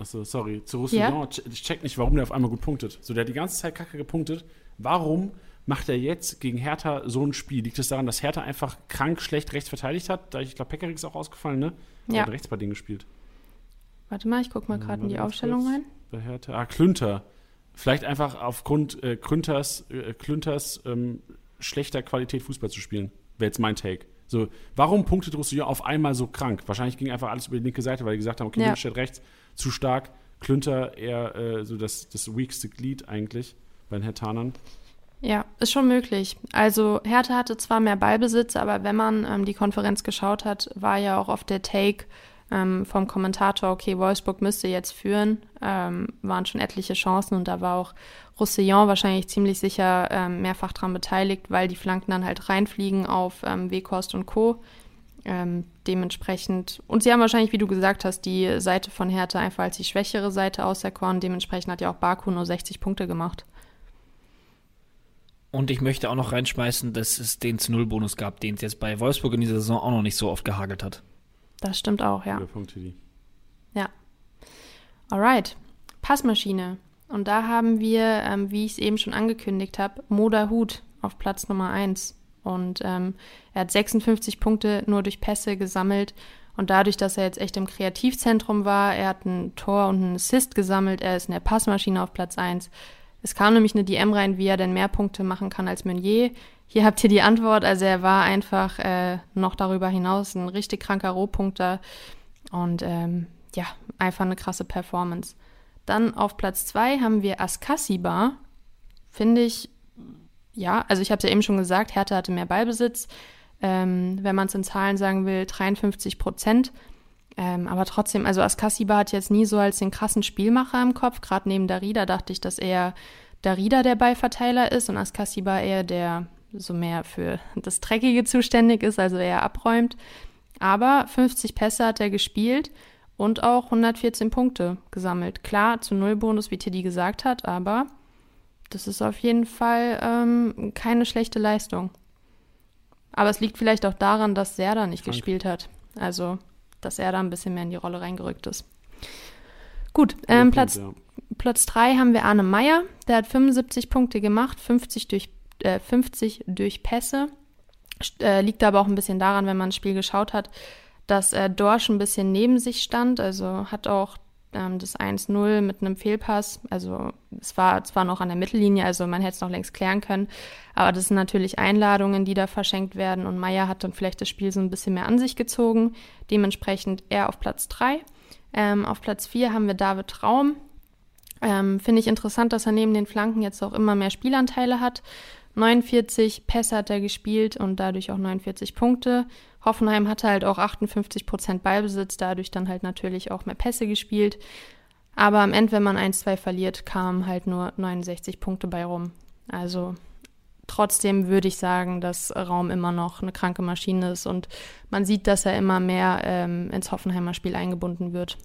achso, sorry. Zu Roussillon, che- ich check nicht, warum der auf einmal gut punktet. So, der hat die ganze Zeit kacke gepunktet. Warum macht er jetzt gegen Hertha so ein Spiel? Liegt es daran, dass Hertha einfach krank schlecht rechts verteidigt hat? Da ich glaube, Pekarik ist auch ausgefallen, ne? Der Ja. hat rechts bei denen gespielt. Warte mal, ich guck mal Ja, gerade in die Aufstellung rein. Bei Hertha. Ah, Klünter. Vielleicht einfach aufgrund äh, Klünters, äh, Klünters ähm, schlechter Qualität Fußball zu spielen. Wäre jetzt mein Take. So, warum punktet Roussillon auf einmal so krank? Wahrscheinlich ging einfach alles über die linke Seite, weil die gesagt haben, okay, Ja. Mittelstädt rechts, zu stark. Klünter eher äh, so das, das weakste Glied eigentlich bei den Hertanern. Ja, ist schon möglich. Also Hertha hatte zwar mehr Ballbesitz, aber wenn man ähm, die Konferenz geschaut hat, war ja auch oft der Take ähm, vom Kommentator, okay, Wolfsburg müsste jetzt führen, ähm, waren schon etliche Chancen und da war auch Roussillon wahrscheinlich ziemlich sicher ähm, mehrfach dran beteiligt, weil die Flanken dann halt reinfliegen auf ähm, Weghorst und Co. Ähm, dementsprechend, und sie haben wahrscheinlich, wie du gesagt hast, die Seite von Hertha einfach als die schwächere Seite auserkoren. Dementsprechend hat ja auch Baku nur 60 Punkte gemacht. Und ich möchte auch noch reinschmeißen, dass es den zu Null Bonus gab, den es jetzt bei Wolfsburg in dieser Saison auch noch nicht so oft gehagelt hat. Das stimmt auch, ja. Guter Punkt, Teddy. Alright, Passmaschine. Und da haben wir, ähm, wie ich es eben schon angekündigt habe, Moda Hut auf Platz Nummer 1. Und ähm, er hat 56 Punkte nur durch Pässe gesammelt. Und dadurch, dass er jetzt echt im Kreativzentrum war, er hat ein Tor und einen Assist gesammelt, er ist in der Passmaschine auf Platz 1. Es kam nämlich eine DM rein, wie er denn mehr Punkte machen kann als Meunier. Hier habt ihr die Antwort. Also er war einfach äh, noch darüber hinaus ein richtig kranker Rohpunkter. Und ähm, ja, einfach eine krasse Performance. Dann auf Platz 2 haben wir Askasiba. Finde ich, ja, also ich habe es ja eben schon gesagt, Hertha hatte mehr Ballbesitz. Ähm, wenn man es in Zahlen sagen will, 53 Prozent. Ähm, aber trotzdem, also Askasiba hat jetzt nie so als den krassen Spielmacher im Kopf. Gerade neben Darida dachte ich, dass eher Darida der Ballverteiler ist und Askasiba eher der so mehr für das Dreckige zuständig ist, also eher abräumt. Aber 50 Pässe hat er gespielt und auch 114 Punkte gesammelt. Klar, zu Null Bonus, wie Teddy gesagt hat, aber das ist auf jeden Fall ähm, keine schlechte Leistung. Aber es liegt vielleicht auch daran, dass Serda nicht Krank. gespielt hat. Also, dass er da ein bisschen mehr in die Rolle reingerückt ist. Gut, ähm, Platz, Platz 3 haben wir Arne Meyer. Der hat 75 Punkte gemacht, 50 durch, äh, 50 durch Pässe. Äh, liegt aber auch ein bisschen daran, wenn man das Spiel geschaut hat, dass äh, Dorsch ein bisschen neben sich stand. Also hat auch ähm, das 1-0 mit einem Fehlpass. Also es war zwar noch an der Mittellinie, also man hätte es noch längst klären können. Aber das sind natürlich Einladungen, die da verschenkt werden. Und Meyer hat dann vielleicht das Spiel so ein bisschen mehr an sich gezogen. Dementsprechend er auf Platz 3. Ähm, auf Platz 4 haben wir David Raum. Ähm, Finde ich interessant, dass er neben den Flanken jetzt auch immer mehr Spielanteile hat. 49 Pässe hat er gespielt und dadurch auch 49 Punkte. Hoffenheim hatte halt auch 58 Prozent Ballbesitz, dadurch dann halt natürlich auch mehr Pässe gespielt. Aber am Ende, wenn man 1-2 verliert, kamen halt nur 69 Punkte bei rum. Also trotzdem würde ich sagen, dass Raum immer noch eine kranke Maschine ist und man sieht, dass er immer mehr ähm, ins Hoffenheimer Spiel eingebunden wird.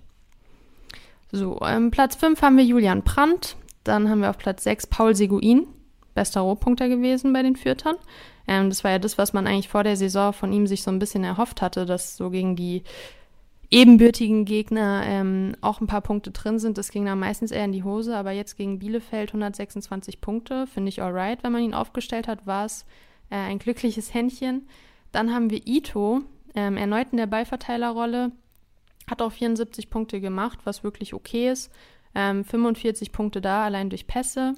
So, ähm, Platz 5 haben wir Julian Brandt. Dann haben wir auf Platz 6 Paul Seguin, bester Rohpunkter gewesen bei den Fürtern. Ähm, das war ja das, was man eigentlich vor der Saison von ihm sich so ein bisschen erhofft hatte, dass so gegen die ebenbürtigen Gegner ähm, auch ein paar Punkte drin sind. Das ging dann meistens eher in die Hose, aber jetzt gegen Bielefeld 126 Punkte, finde ich alright. Wenn man ihn aufgestellt hat, war es äh, ein glückliches Händchen. Dann haben wir Ito, ähm, erneut in der Ballverteilerrolle, hat auch 74 Punkte gemacht, was wirklich okay ist. Ähm, 45 Punkte da, allein durch Pässe.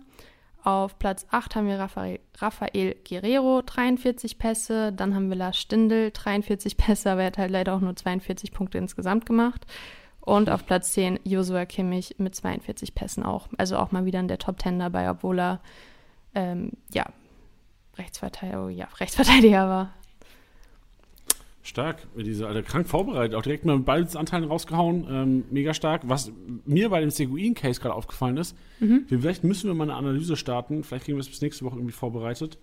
Auf Platz 8 haben wir Raphael, Rafael Guerrero, 43 Pässe. Dann haben wir Lars Stindl, 43 Pässe, aber er hat halt leider auch nur 42 Punkte insgesamt gemacht. Und auf Platz 10 Joshua Kimmich mit 42 Pässen auch. Also auch mal wieder in der Top 10 dabei, obwohl er ähm, ja, Rechtsverteidiger, ja, Rechtsverteidiger war. Stark, diese Alter, krank vorbereitet, auch direkt mal mit Ballanteilen rausgehauen, ähm, mega stark. Was mir bei dem Seguin-Case gerade aufgefallen ist, Mhm. wir, vielleicht müssen wir mal eine Analyse starten, vielleicht kriegen wir es bis nächste Woche irgendwie vorbereitet.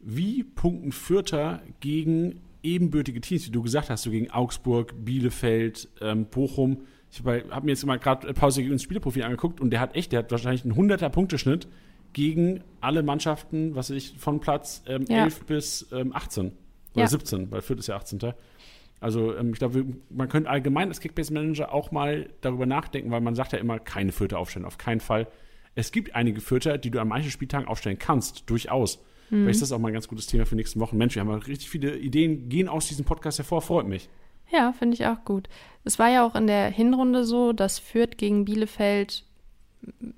Wie punkten Fürther gegen ebenbürtige Teams, wie du gesagt hast, so gegen Augsburg, Bielefeld, ähm, Bochum. Ich habe hab mir jetzt mal gerade Pause gegen ins Spielerprofil angeguckt und der hat echt, der hat wahrscheinlich einen 100er Punkteschnitt gegen alle Mannschaften, was weiß ich, von Platz ähm, Ja. 11 bis ähm, 18 oder Ja. 17, weil Fürth ist ja 18. Also ähm, ich glaube, man könnte allgemein als Kickbase-Manager auch mal darüber nachdenken, weil man sagt ja immer, keine Fürther aufstellen, auf keinen Fall. Es gibt einige Fürther, die du an manchen Spieltagen aufstellen kannst, durchaus. Vielleicht ist das auch mal ein ganz gutes Thema für nächsten Wochen. Mensch, wir haben richtig viele Ideen, gehen aus diesem Podcast hervor, freut mich. Ja, finde ich auch gut. Es war ja auch in der Hinrunde so, dass Fürth gegen Bielefeld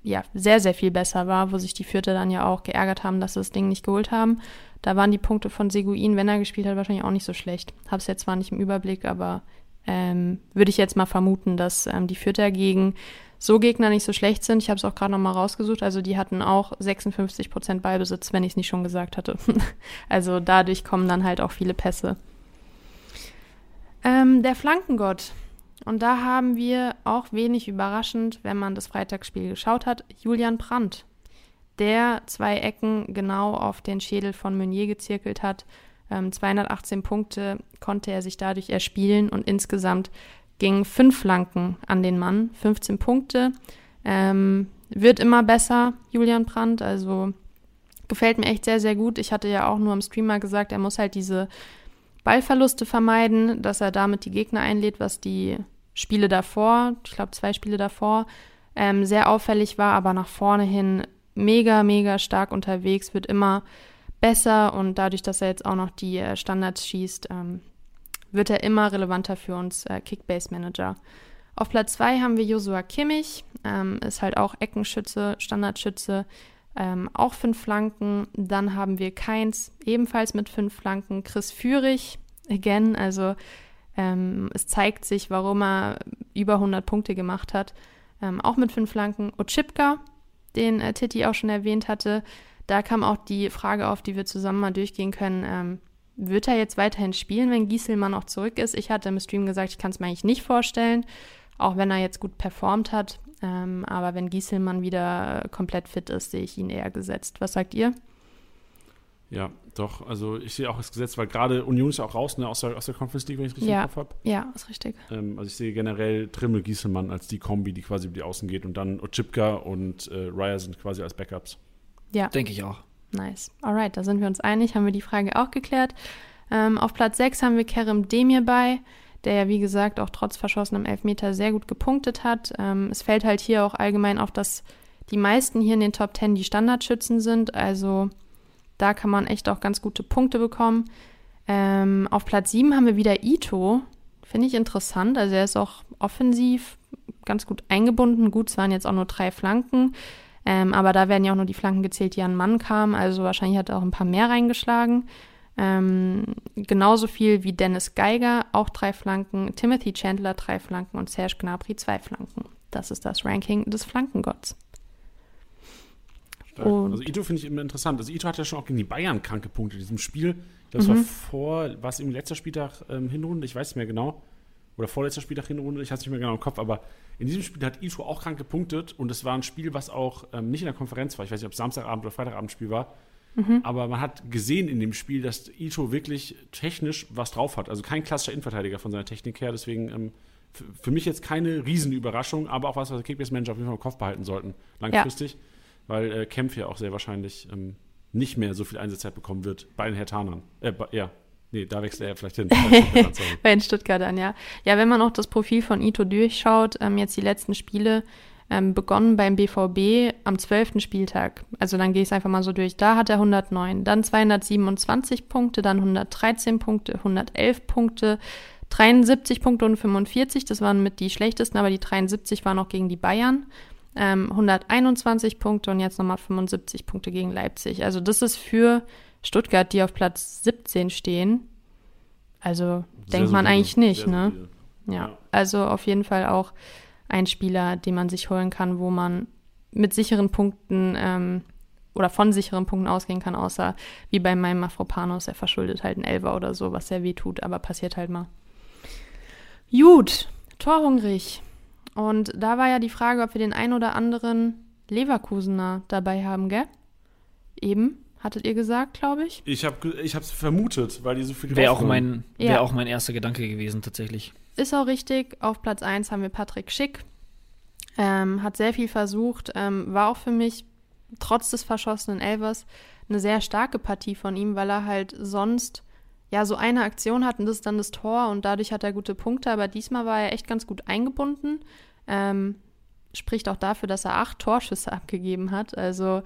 ja sehr, sehr viel besser war, wo sich die Fürther dann ja auch geärgert haben, dass sie das Ding nicht geholt haben. Da waren die Punkte von Seguin, wenn er gespielt hat, wahrscheinlich auch nicht so schlecht. Hab's jetzt zwar nicht im Überblick, aber ähm, würde ich jetzt mal vermuten, dass ähm, die Fürther gegen so Gegner nicht so schlecht sind. Ich habe es auch gerade noch mal rausgesucht. Also die hatten auch 56 Prozent Ballbesitz, wenn ich es nicht schon gesagt hatte. also dadurch kommen dann halt auch viele Pässe. Ähm, der Flankengott. Und da haben wir auch wenig überraschend, wenn man das Freitagsspiel geschaut hat, Julian Brandt, der zwei Ecken genau auf den Schädel von Meunier gezirkelt hat. Ähm, 218 Punkte konnte er sich dadurch erspielen und insgesamt gingen fünf Flanken an den Mann, 15 Punkte. Ähm, wird immer besser, Julian Brandt, also gefällt mir echt sehr, sehr gut. Ich hatte ja auch nur im Streamer gesagt, er muss halt diese Ballverluste vermeiden, dass er damit die Gegner einlädt, was die Spiele davor, ich glaube zwei Spiele davor, ähm, sehr auffällig war, aber nach vorne hin mega, mega stark unterwegs, wird immer besser und dadurch, dass er jetzt auch noch die äh, Standards schießt, ähm, wird er immer relevanter für uns äh, Kickbase-Manager. Auf Platz 2 haben wir Joshua Kimmich, ähm, ist halt auch Eckenschütze, Standardschütze, ähm, auch fünf Flanken. Dann haben wir Keins, ebenfalls mit fünf Flanken. Chris Führig, again, also ähm, es zeigt sich, warum er über 100 Punkte gemacht hat. Ähm, auch mit fünf Flanken. Ochipka, den äh, Titi auch schon erwähnt hatte. Da kam auch die Frage auf, die wir zusammen mal durchgehen können. Ähm, wird er jetzt weiterhin spielen, wenn Gieselmann auch zurück ist? Ich hatte im Stream gesagt, ich kann es mir eigentlich nicht vorstellen, auch wenn er jetzt gut performt hat. Ähm, aber wenn Gieselmann wieder komplett fit ist, sehe ich ihn eher gesetzt. Was sagt ihr? Ja, doch. Also ich sehe auch das Gesetz, weil gerade Union ist ja auch raus ne, aus, der, aus der Conference League, wenn ich es richtig Ja. im Kopf habe. Ja, ist richtig. Ähm, also ich sehe generell Trimmel Gieselmann als die Kombi, die quasi über die Außen geht und dann Ochipka und äh, Raya sind quasi als Backups. Ja, Denke ich auch. nice. Alright, da sind wir uns einig, haben wir die Frage auch geklärt. Ähm, auf Platz 6 haben wir Kerem Demir bei, der ja wie gesagt auch trotz verschossenem Elfmeter sehr gut gepunktet hat. Ähm, es fällt halt hier auch allgemein auf, dass die meisten hier in den Top 10 die Standardschützen sind. Also da kann man echt auch ganz gute Punkte bekommen. Ähm, auf Platz 7 haben wir wieder Ito. Finde ich interessant. Also er ist auch offensiv ganz gut eingebunden. Gut, es waren jetzt auch nur drei Flanken. Ähm, aber da werden ja auch nur die Flanken gezählt, die an Mann kamen. Also wahrscheinlich hat er auch ein paar mehr reingeschlagen. Ähm, genauso viel wie Dennis Geiger, auch drei Flanken. Timothy Chandler drei Flanken und Serge Gnabry zwei Flanken. Das ist das Ranking des Flankengotts. Also Ito finde ich immer interessant. Also Ito hat ja schon auch gegen die Bayern kranke Punkte in diesem Spiel. Das war Mhm. vor, war es im letzter Spieltag ähm, Hinrunde, ich weiß nicht mehr genau. Oder vorletzter Spieltag Hinrunde, ich hatte es nicht mehr genau im Kopf, aber in diesem Spiel hat Ito auch krank gepunktet und es war ein Spiel, was auch ähm, nicht in der Konferenz war. Ich weiß nicht, ob es Samstagabend oder Freitagabendspiel war. Mhm. Aber man hat gesehen in dem Spiel, dass Ito wirklich technisch was drauf hat. Also kein klassischer Innenverteidiger von seiner Technik her. Deswegen ähm, für mich jetzt keine Riesenüberraschung, aber auch was, was Kickbase-Manager auf jeden Fall im Kopf behalten sollten, langfristig. Weil äh, Kempf ja auch sehr wahrscheinlich ähm, nicht mehr so viel Einsatzzeit bekommen wird bei den Hertanern. Äh, bei, ja, nee, da wechselt er ja vielleicht hin. Bei den Stuttgartern, ja. Ja, wenn man auch das Profil von Ito durchschaut, ähm, jetzt die letzten Spiele, ähm, begonnen beim BVB am 12. Spieltag. Also dann gehe ich es einfach mal so durch. Da hat er 109, dann 227 Punkte, dann 113 Punkte, 111 Punkte, 73 Punkte und 45. Das waren mit die schlechtesten, aber die 73 waren auch gegen die Bayern. Ähm, 121 Punkte und jetzt nochmal 75 Punkte gegen Leipzig. Also das ist für Stuttgart, die auf Platz 17 stehen. Also Sehr denkt man eigentlich nicht, ne? Ja. Ja. Also auf jeden Fall auch ein Spieler, den man sich holen kann, wo man mit sicheren Punkten ähm, oder von sicheren Punkten ausgehen kann, außer wie bei meinem Mafropanos, er verschuldet halt einen Elfer oder so, was sehr weh tut, aber passiert halt mal. Gut, torhungrig. Und da war ja die Frage, ob wir den ein oder anderen Leverkusener dabei haben, gell? Eben, hattet ihr gesagt, glaube ich. Ich habe ich es vermutet, weil die so viel Wäre auch, mein, Ja. wär auch mein erster Gedanke gewesen, tatsächlich. Ist auch richtig. Auf Platz 1 haben wir Patrick Schick. Ähm, hat sehr viel versucht. Ähm, war auch für mich, trotz des verschossenen Elvers, eine sehr starke Partie von ihm, weil er halt sonst ja so eine Aktion hat und das ist dann das Tor und dadurch hat er gute Punkte. Aber diesmal war er echt ganz gut eingebunden. Ähm, spricht auch dafür, dass er acht Torschüsse abgegeben hat. Also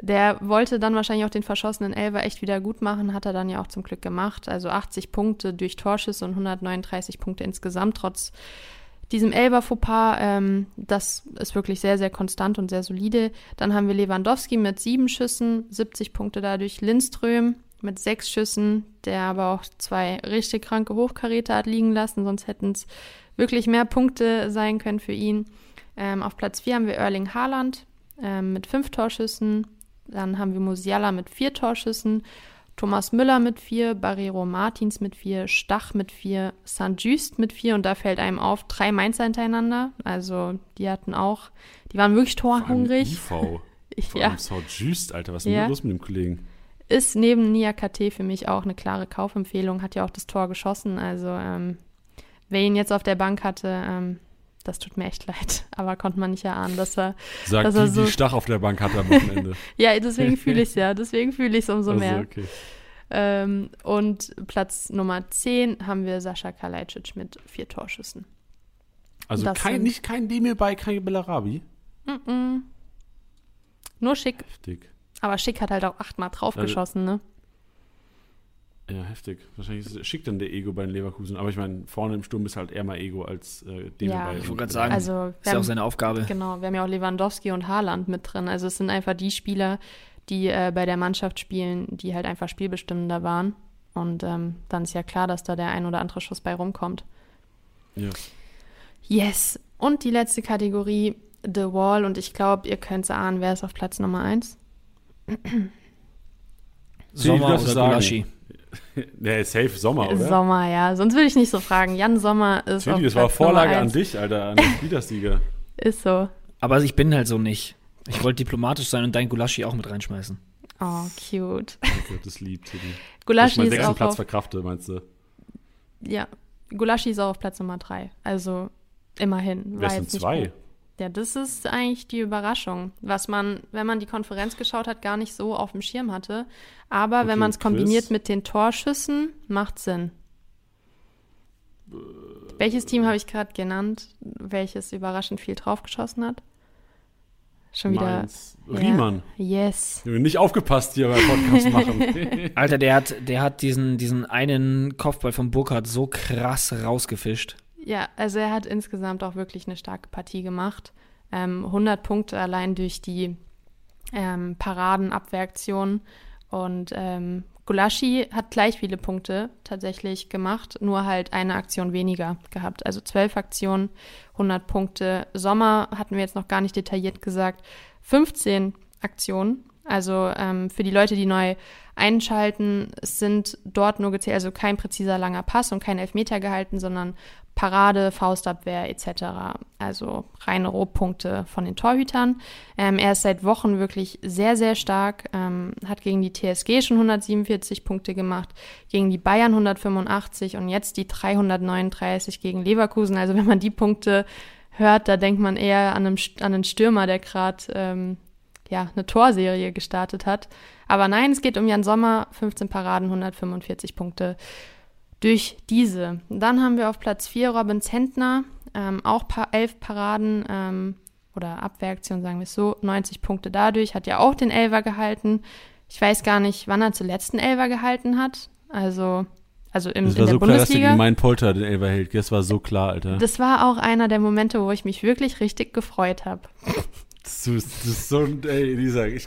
der wollte dann wahrscheinlich auch den verschossenen Elfer echt wieder gut machen, hat er dann ja auch zum Glück gemacht. Also 80 Punkte durch Torschüsse und 139 Punkte insgesamt, trotz diesem Elfer-Fauxpas. Ähm, das ist wirklich sehr, sehr konstant und sehr solide. Dann haben wir Lewandowski mit sieben Schüssen, 70 Punkte dadurch. Lindström mit sechs Schüssen, der aber auch zwei richtig kranke Hochkaräter hat liegen lassen, sonst hätten es wirklich mehr Punkte sein können für ihn. Ähm, auf Platz 4 haben wir Erling Haaland ähm, mit fünf Torschüssen. Dann haben wir Musiala mit vier Torschüssen, Thomas Müller mit vier, Barrero Martins mit vier, Stach mit vier, St. Just mit vier und da fällt einem auf, drei Mainzer hintereinander. Also die hatten auch, die waren wirklich Vor allem torhungrig. IV. Vor Ja, allem Saud Just, Alter, was ist denn Ja. los mit dem Kollegen? ist neben Nia KT für mich auch eine klare Kaufempfehlung, hat ja auch das Tor geschossen. Also ähm, wer ihn jetzt auf der Bank hatte, ähm, das tut mir echt leid. Aber konnte man nicht erahnen, dass er. Sagt Dass er die, so- die Stach auf der Bank hat am Wochenende. Ja, deswegen fühle ich es ja. Deswegen fühle ich es umso Also, mehr. okay. Ähm, und Platz Nummer 10 haben wir Sascha Kalajdzic mit vier Torschüssen. Also Das kein, sind- nicht kein Demir bei, kein Bellarabi. Mm-mm. Nur Schick. Heftig. Aber Schick hat halt auch achtmal draufgeschossen, ne? Ja, heftig. Wahrscheinlich ist, schickt dann der Ego bei den Leverkusen. Aber ich meine, vorne im Sturm ist halt eher mal Ego als äh, Demir Ja. bei. Ich wollte gerade sagen, Also, ist ja auch seine Aufgabe. genau, wir haben ja auch Lewandowski und Haaland mit drin. Also, es sind einfach die Spieler, die äh, bei der Mannschaft spielen, die halt einfach spielbestimmender waren. Und ähm, dann ist ja klar, dass da der ein oder andere Schuss bei rumkommt. Ja. Yes. Und die letzte Kategorie, The Wall. Und ich glaube, ihr könnt ahnen, wer ist auf Platz Nummer 1? Sommer oder es sagen. Gulaschi. Ist safe Sommer, oder? Sommer, ja. Sonst würde ich nicht so fragen. Jan Sommer ist Tilly, das war Platz Vorlage an dich, Alter, an den Spielersieger. Ist so. Aber ich bin halt so nicht. Ich wollte diplomatisch sein und dein Gulaschi auch mit reinschmeißen. Oh, cute. Danke, das liebt Tilly. Ich Gulaschi meinen ist sechsten auch Platz auf, verkrafte, meinst du? ja, Gulaschi ist auch auf Platz Nummer 3. Also immerhin. Wer jetzt nicht zwei? Ja, das ist eigentlich die Überraschung, was man, wenn man die Konferenz geschaut hat, gar nicht so auf dem Schirm hatte. Aber Okay, wenn man es kombiniert mit den Torschüssen, macht Sinn. Welches Team habe ich gerade genannt, welches überraschend viel draufgeschossen hat? Schon wieder. Mainz. Riemann. Yes. Wir haben nicht aufgepasst hier beim Podcast machen. Alter, der hat, der hat diesen, diesen einen Kopfball von Burkhardt so krass rausgefischt. Ja, also er hat insgesamt auch wirklich eine starke Partie gemacht. Ähm, 100 Punkte allein durch die ähm, Paraden, Abwehraktionen. Und ähm, Gulaschi hat gleich viele Punkte tatsächlich gemacht, nur halt eine Aktion weniger gehabt. Also 12 Aktionen, 100 Punkte. Sommer hatten wir jetzt noch gar nicht detailliert gesagt. 15 Aktionen. Also ähm, für die Leute, die neu einschalten, es sind dort nur gezählt, also kein präziser langer Pass und kein Elfmeter gehalten, sondern Parade, Faustabwehr etc. Also reine Rohpunkte von den Torhütern. Ähm, er ist seit Wochen wirklich sehr, sehr stark. Ähm, hat gegen die TSG schon 147 Punkte gemacht, gegen die Bayern 185 und jetzt die 339 gegen Leverkusen. Also wenn man die Punkte hört, da denkt man eher an einen, Stürmer, der gerade ähm, ja, eine Torserie gestartet hat. Aber nein, es geht um Jan Sommer, 15 Paraden, 145 Punkte durch diese. Dann haben wir auf Platz 4 Robin Zentner, ähm, auch pa 11 Paraden ähm, oder Abwehraktion, sagen wir es so, 90 Punkte dadurch, hat ja auch den Elver gehalten. Ich weiß gar nicht, wann er zuletzt einen Elver gehalten hat. Also, also im, Das war so klar, dass der Bundesliga. gegen meinen Polter den Elfer hält. Das war so klar, Alter. das war auch einer der Momente, wo ich mich wirklich richtig gefreut habe. Das ist, das ist so, ey, Lisa, ich,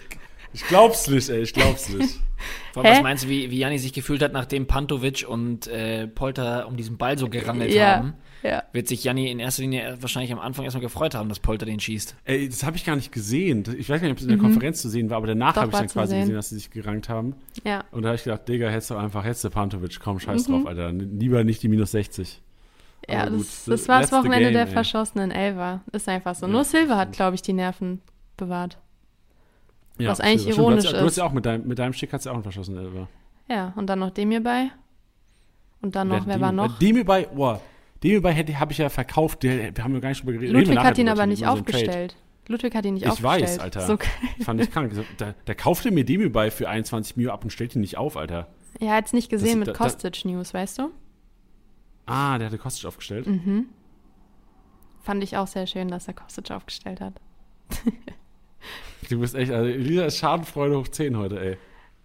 ich glaub's nicht, ey, ich glaub's nicht. Vor allem, was meinst du, wie, wie Janni sich gefühlt hat, nachdem Pantovic und äh, Polter um diesen Ball so gerangelt Ja, haben? ja. Wird sich Janni in erster Linie wahrscheinlich am Anfang erstmal gefreut haben, dass Polter den schießt. Ey, das habe ich gar nicht gesehen. Ich weiß gar nicht, ob es in der Konferenz zu sehen war, aber danach Mhm. Habe ich dann quasi sehen. gesehen, dass sie sich gerankt haben. Ja. Und da habe ich gedacht, Digga, hättest du einfach, hättest du Pantovic, komm, scheiß Mhm. drauf, Alter. Lieber nicht die minus 60. Ja, gut, das, so, das war das Wochenende game, der ey. verschossenen Elfer. Ist einfach so. Ja. Nur Silva hat, glaube ich, die Nerven bewahrt. Ja, Was eigentlich stimmt. ironisch du hast, ja- Du hast ist. ja auch mit deinem, mit deinem Stick hast du ja auch einen verschossenen Elfer. Ja, und dann noch Demir bei. Und dann noch, wer, war noch? Dem bei, oh, dem bei hätte habe ich ja verkauft, der, wir haben ja gar nicht drüber geredet. Ludwig hat ihn aber nicht aufgestellt. Ludwig hat ihn nicht Ich aufgestellt. weiß, Alter. So, Fand ich krank. Der, der kaufte mir Demi bei für 21 Mio ab und stellt ihn nicht auf, Alter. er hat es nicht gesehen Das- mit da- da- Kostic News, weißt du? Ah, der hatte Kostic aufgestellt. Mhm. Fand ich auch sehr schön, dass er Kostic aufgestellt hat. Du bist echt, also Lisa ist Schadenfreude hoch 10 heute, ey.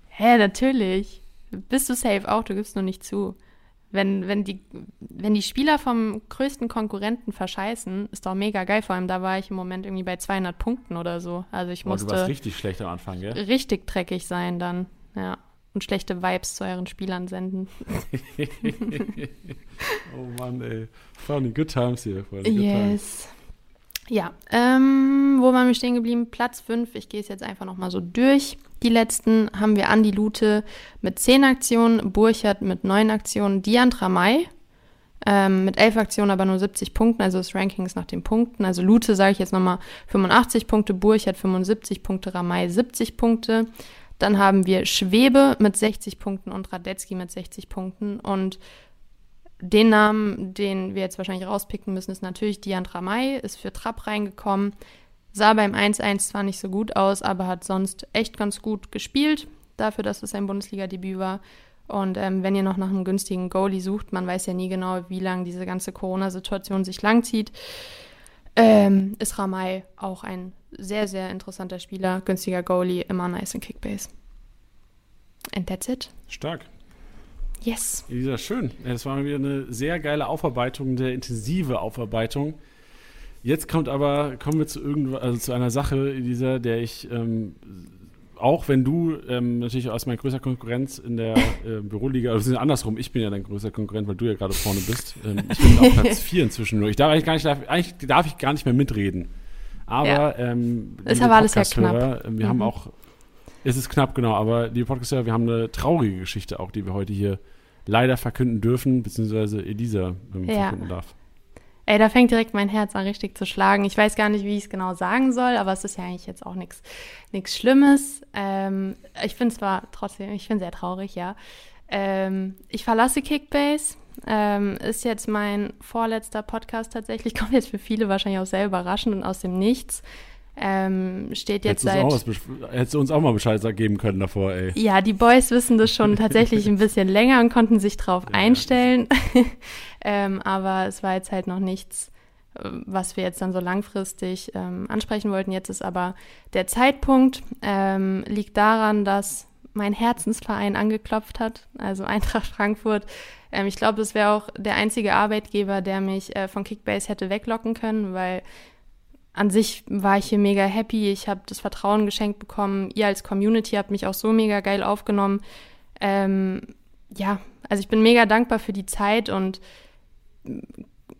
Hä, natürlich. Bist du safe auch, du gibst nur nicht zu. Wenn, wenn, die, wenn die Spieler vom größten Konkurrenten verscheißen, ist doch mega geil. Vor allem, da war ich im Moment irgendwie bei 200 Punkten oder so. Also ich Boah, du warst musste richtig schlecht am Anfang, gell? richtig dreckig sein dann. Ja. Und schlechte Vibes zu euren Spielern senden. Oh Mann, ey. Funny, good times hier, Freunde. Good times. Yes. Ja, ähm, wo waren wir stehen geblieben? Platz 5. Ich gehe es jetzt einfach nochmal so durch. Die letzten haben wir Andi Lute mit 10 Aktionen, Burchard mit 9 Aktionen, Dian Ramay ähm, mit 11 Aktionen, aber nur 70 Punkten. Also das Ranking ist nach den Punkten. Also Lute, sage ich jetzt nochmal, 85 Punkte, Burchard 75 Punkte, Ramay 70 Punkte. Dann haben wir Schwebe mit 60 Punkten und Radetzky mit 60 Punkten. Und den Namen, den wir jetzt wahrscheinlich rauspicken müssen, ist natürlich Dian Ramay, ist für Trapp reingekommen. Sah beim 1-1 zwar nicht so gut aus, aber hat sonst echt ganz gut gespielt, dafür, dass es sein Bundesliga-Debüt war. Und ähm, wenn ihr noch nach einem günstigen Goalie sucht, man weiß ja nie genau, wie lange diese ganze Corona-Situation sich langzieht, ähm, ist Ramay auch ein sehr, sehr interessanter Spieler, günstiger Goalie, immer nice in Kickbase. And that's it. Stark. Yes. Elisa, schön. Das war wieder eine sehr geile Aufarbeitung, eine intensive Aufarbeitung. Jetzt kommt aber, kommen wir zu irgendwas, also zu einer Sache, Elisa, der ich, ähm, auch wenn du ähm, natürlich aus meiner größter Konkurrenz in der äh, Büroliga, also andersrum, ich bin ja dein größter Konkurrent, weil du ja gerade vorne bist. Ähm, ich bin auf Platz 4 inzwischen nur. Ich darf eigentlich gar nicht, eigentlich darf ich gar nicht mehr mitreden. Aber, Ja. ähm, Ist aber alles sehr äh, Wir haben Mhm. auch, es ist knapp, genau, aber liebe Podcast-Hörer, wir haben eine traurige Geschichte auch, die wir heute hier leider verkünden dürfen, beziehungsweise Elisa ähm, verkünden darf. Ey, da fängt direkt mein Herz an, richtig zu schlagen. Ich weiß gar nicht, wie ich es genau sagen soll, aber es ist ja eigentlich jetzt auch nichts Schlimmes. Ähm, ich finde zwar trotzdem, ich bin sehr traurig, ja. Ähm, ich verlasse Kickbase. Ähm, ist jetzt mein vorletzter Podcast tatsächlich. Kommt jetzt für viele wahrscheinlich auch sehr überraschend und aus dem Nichts. Ähm, steht jetzt Hättest, du uns seit. hättest du uns auch mal Bescheid geben können davor, ey. Ja, die Boys wissen das schon tatsächlich ein bisschen länger und konnten sich drauf Ja. einstellen. ähm, aber es war jetzt halt noch nichts, äh, was wir jetzt dann so langfristig ähm, ansprechen wollten. Jetzt ist aber der Zeitpunkt, ähm, liegt daran, dass mein Herzensverein angeklopft hat, also Eintracht Frankfurt. Ähm, ich glaube, das wäre auch der einzige Arbeitgeber, der mich äh, von Kickbase hätte weglocken können, weil an sich war ich hier mega happy. Ich habe das Vertrauen geschenkt bekommen. Ihr als Community habt mich auch so mega geil aufgenommen. Ähm, ja, also ich bin mega dankbar für die Zeit und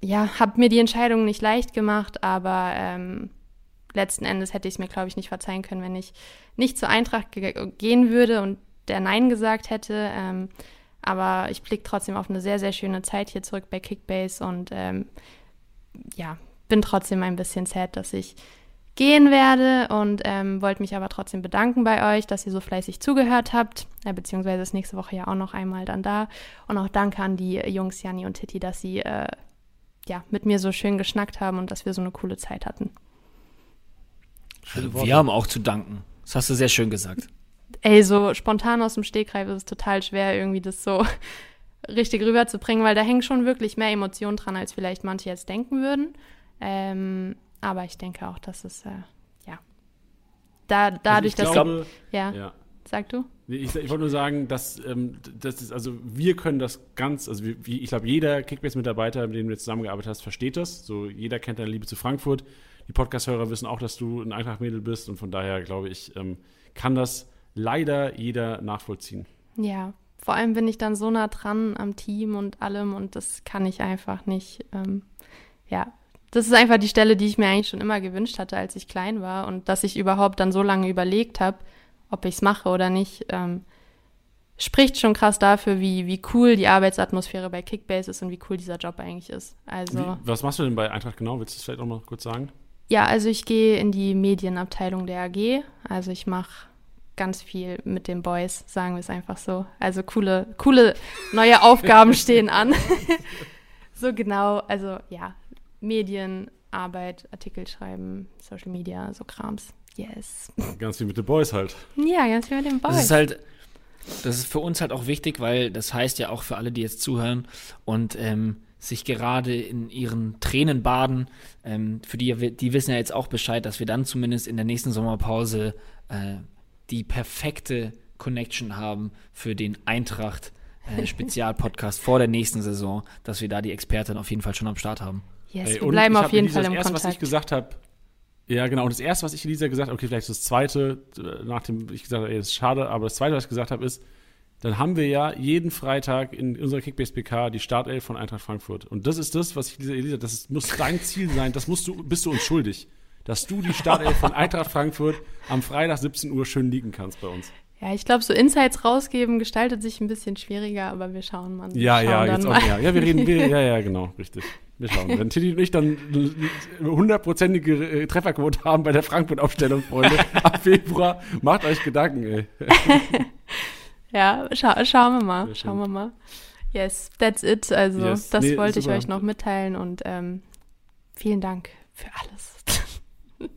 ja, habe mir die Entscheidung nicht leicht gemacht, aber ähm, letzten Endes hätte ich es mir, glaube ich, nicht verzeihen können, wenn ich nicht zur Eintracht ge gehen würde und der Nein gesagt hätte. Ähm, aber ich blicke trotzdem auf eine sehr, sehr schöne Zeit hier zurück bei Kickbase und ähm, ja, bin trotzdem ein bisschen sad, dass ich gehen werde und ähm, wollte mich aber trotzdem bedanken bei euch, dass ihr so fleißig zugehört habt, äh, beziehungsweise ist nächste Woche ja auch noch einmal dann da. Und auch danke an die Jungs Janni und Titti, dass sie äh, ja, mit mir so schön geschnackt haben und dass wir so eine coole Zeit hatten. Schöne Worte. Wir haben auch zu danken. Das hast du sehr schön gesagt. Ey, so spontan aus dem Stegreif ist es total schwer, irgendwie das so richtig rüberzubringen, weil da hängen schon wirklich mehr Emotionen dran, als vielleicht manche jetzt denken würden. Ähm, aber ich denke auch, dass es, äh, ja, da, dadurch, also ich dass, glaube, ja, ja. sag du? Ich, ich wollte nur sagen, dass ähm, das ist, also wir können das ganz, also wie, ich glaube, jeder Kickbase-Mitarbeiter, mit dem du jetzt zusammengearbeitet hast, versteht das. So, jeder kennt deine Liebe zu Frankfurt. Die Podcast-Hörer wissen auch, dass du ein Eintracht-Mädel bist und von daher glaube ich, ähm, kann das leider jeder nachvollziehen. Ja, vor allem bin ich dann so nah dran am Team und allem und das kann ich einfach nicht. Ähm, ja, das ist einfach die Stelle, die ich mir eigentlich schon immer gewünscht hatte, als ich klein war und dass ich überhaupt dann so lange überlegt habe, ob ich es mache oder nicht, ähm, spricht schon krass dafür, wie, wie cool die Arbeitsatmosphäre bei Kickbase ist und wie cool dieser Job eigentlich ist. Also, Wie, was machst du denn bei Eintracht genau? Willst du es vielleicht auch mal kurz sagen? Ja, also ich gehe in die Medienabteilung der AG. Also ich mache ganz viel mit den Boys, sagen wir es einfach so. Also coole, coole neue Aufgaben stehen an. so genau, also ja, Medien, Arbeit, Artikel schreiben, Social Media, so Krams. Yes. Ganz viel mit den Boys halt. Ja, ganz viel mit den Boys. Das ist halt, das ist für uns halt auch wichtig, weil das heißt ja auch für alle, die jetzt zuhören und ähm, sich gerade in ihren Tränen baden, ähm, für die, die wissen ja jetzt auch Bescheid, dass wir dann zumindest in der nächsten Sommerpause äh, die perfekte Connection haben für den Eintracht äh, Spezialpodcast vor der nächsten Saison, dass wir da die Expertin auf jeden Fall schon am Start haben. yes, Ey, wir bleiben auf jeden Fall im das erste, was ich Kontakt. gesagt habe, ja genau, und das erste, was ich Elisa gesagt habe, okay, vielleicht das zweite, äh, nachdem ich gesagt habe, ey, das ist schade, aber das zweite, was ich gesagt habe, ist, dann haben wir ja jeden Freitag in unserer Kickbase PK die Startelf von Eintracht Frankfurt. Und das ist das, was ich Elisa, Elisa das ist, muss dein Ziel sein, das musst du, bist du uns schuldig. Dass du die Startelf von Eintracht Frankfurt am Freitag 17 Uhr schön liegen kannst bei uns. Ja, ich glaube, so Insights rausgeben gestaltet sich ein bisschen schwieriger, aber wir schauen mal. Ja, schauen ja, jetzt mal. auch, ja. Ja, wir reden, wir, ja, ja, genau, richtig. Wir schauen. Wenn Tilly und ich dann eine hundertprozentige äh, Trefferquote haben bei der Frankfurt-Aufstellung, Freunde, ab Februar, macht euch Gedanken, ey. Ja, scha schauen wir mal. Schauen wir mal. Yes, that's it. Also, Yes. das Nee, wollte super. ich euch noch mitteilen und ähm, vielen Dank für alles.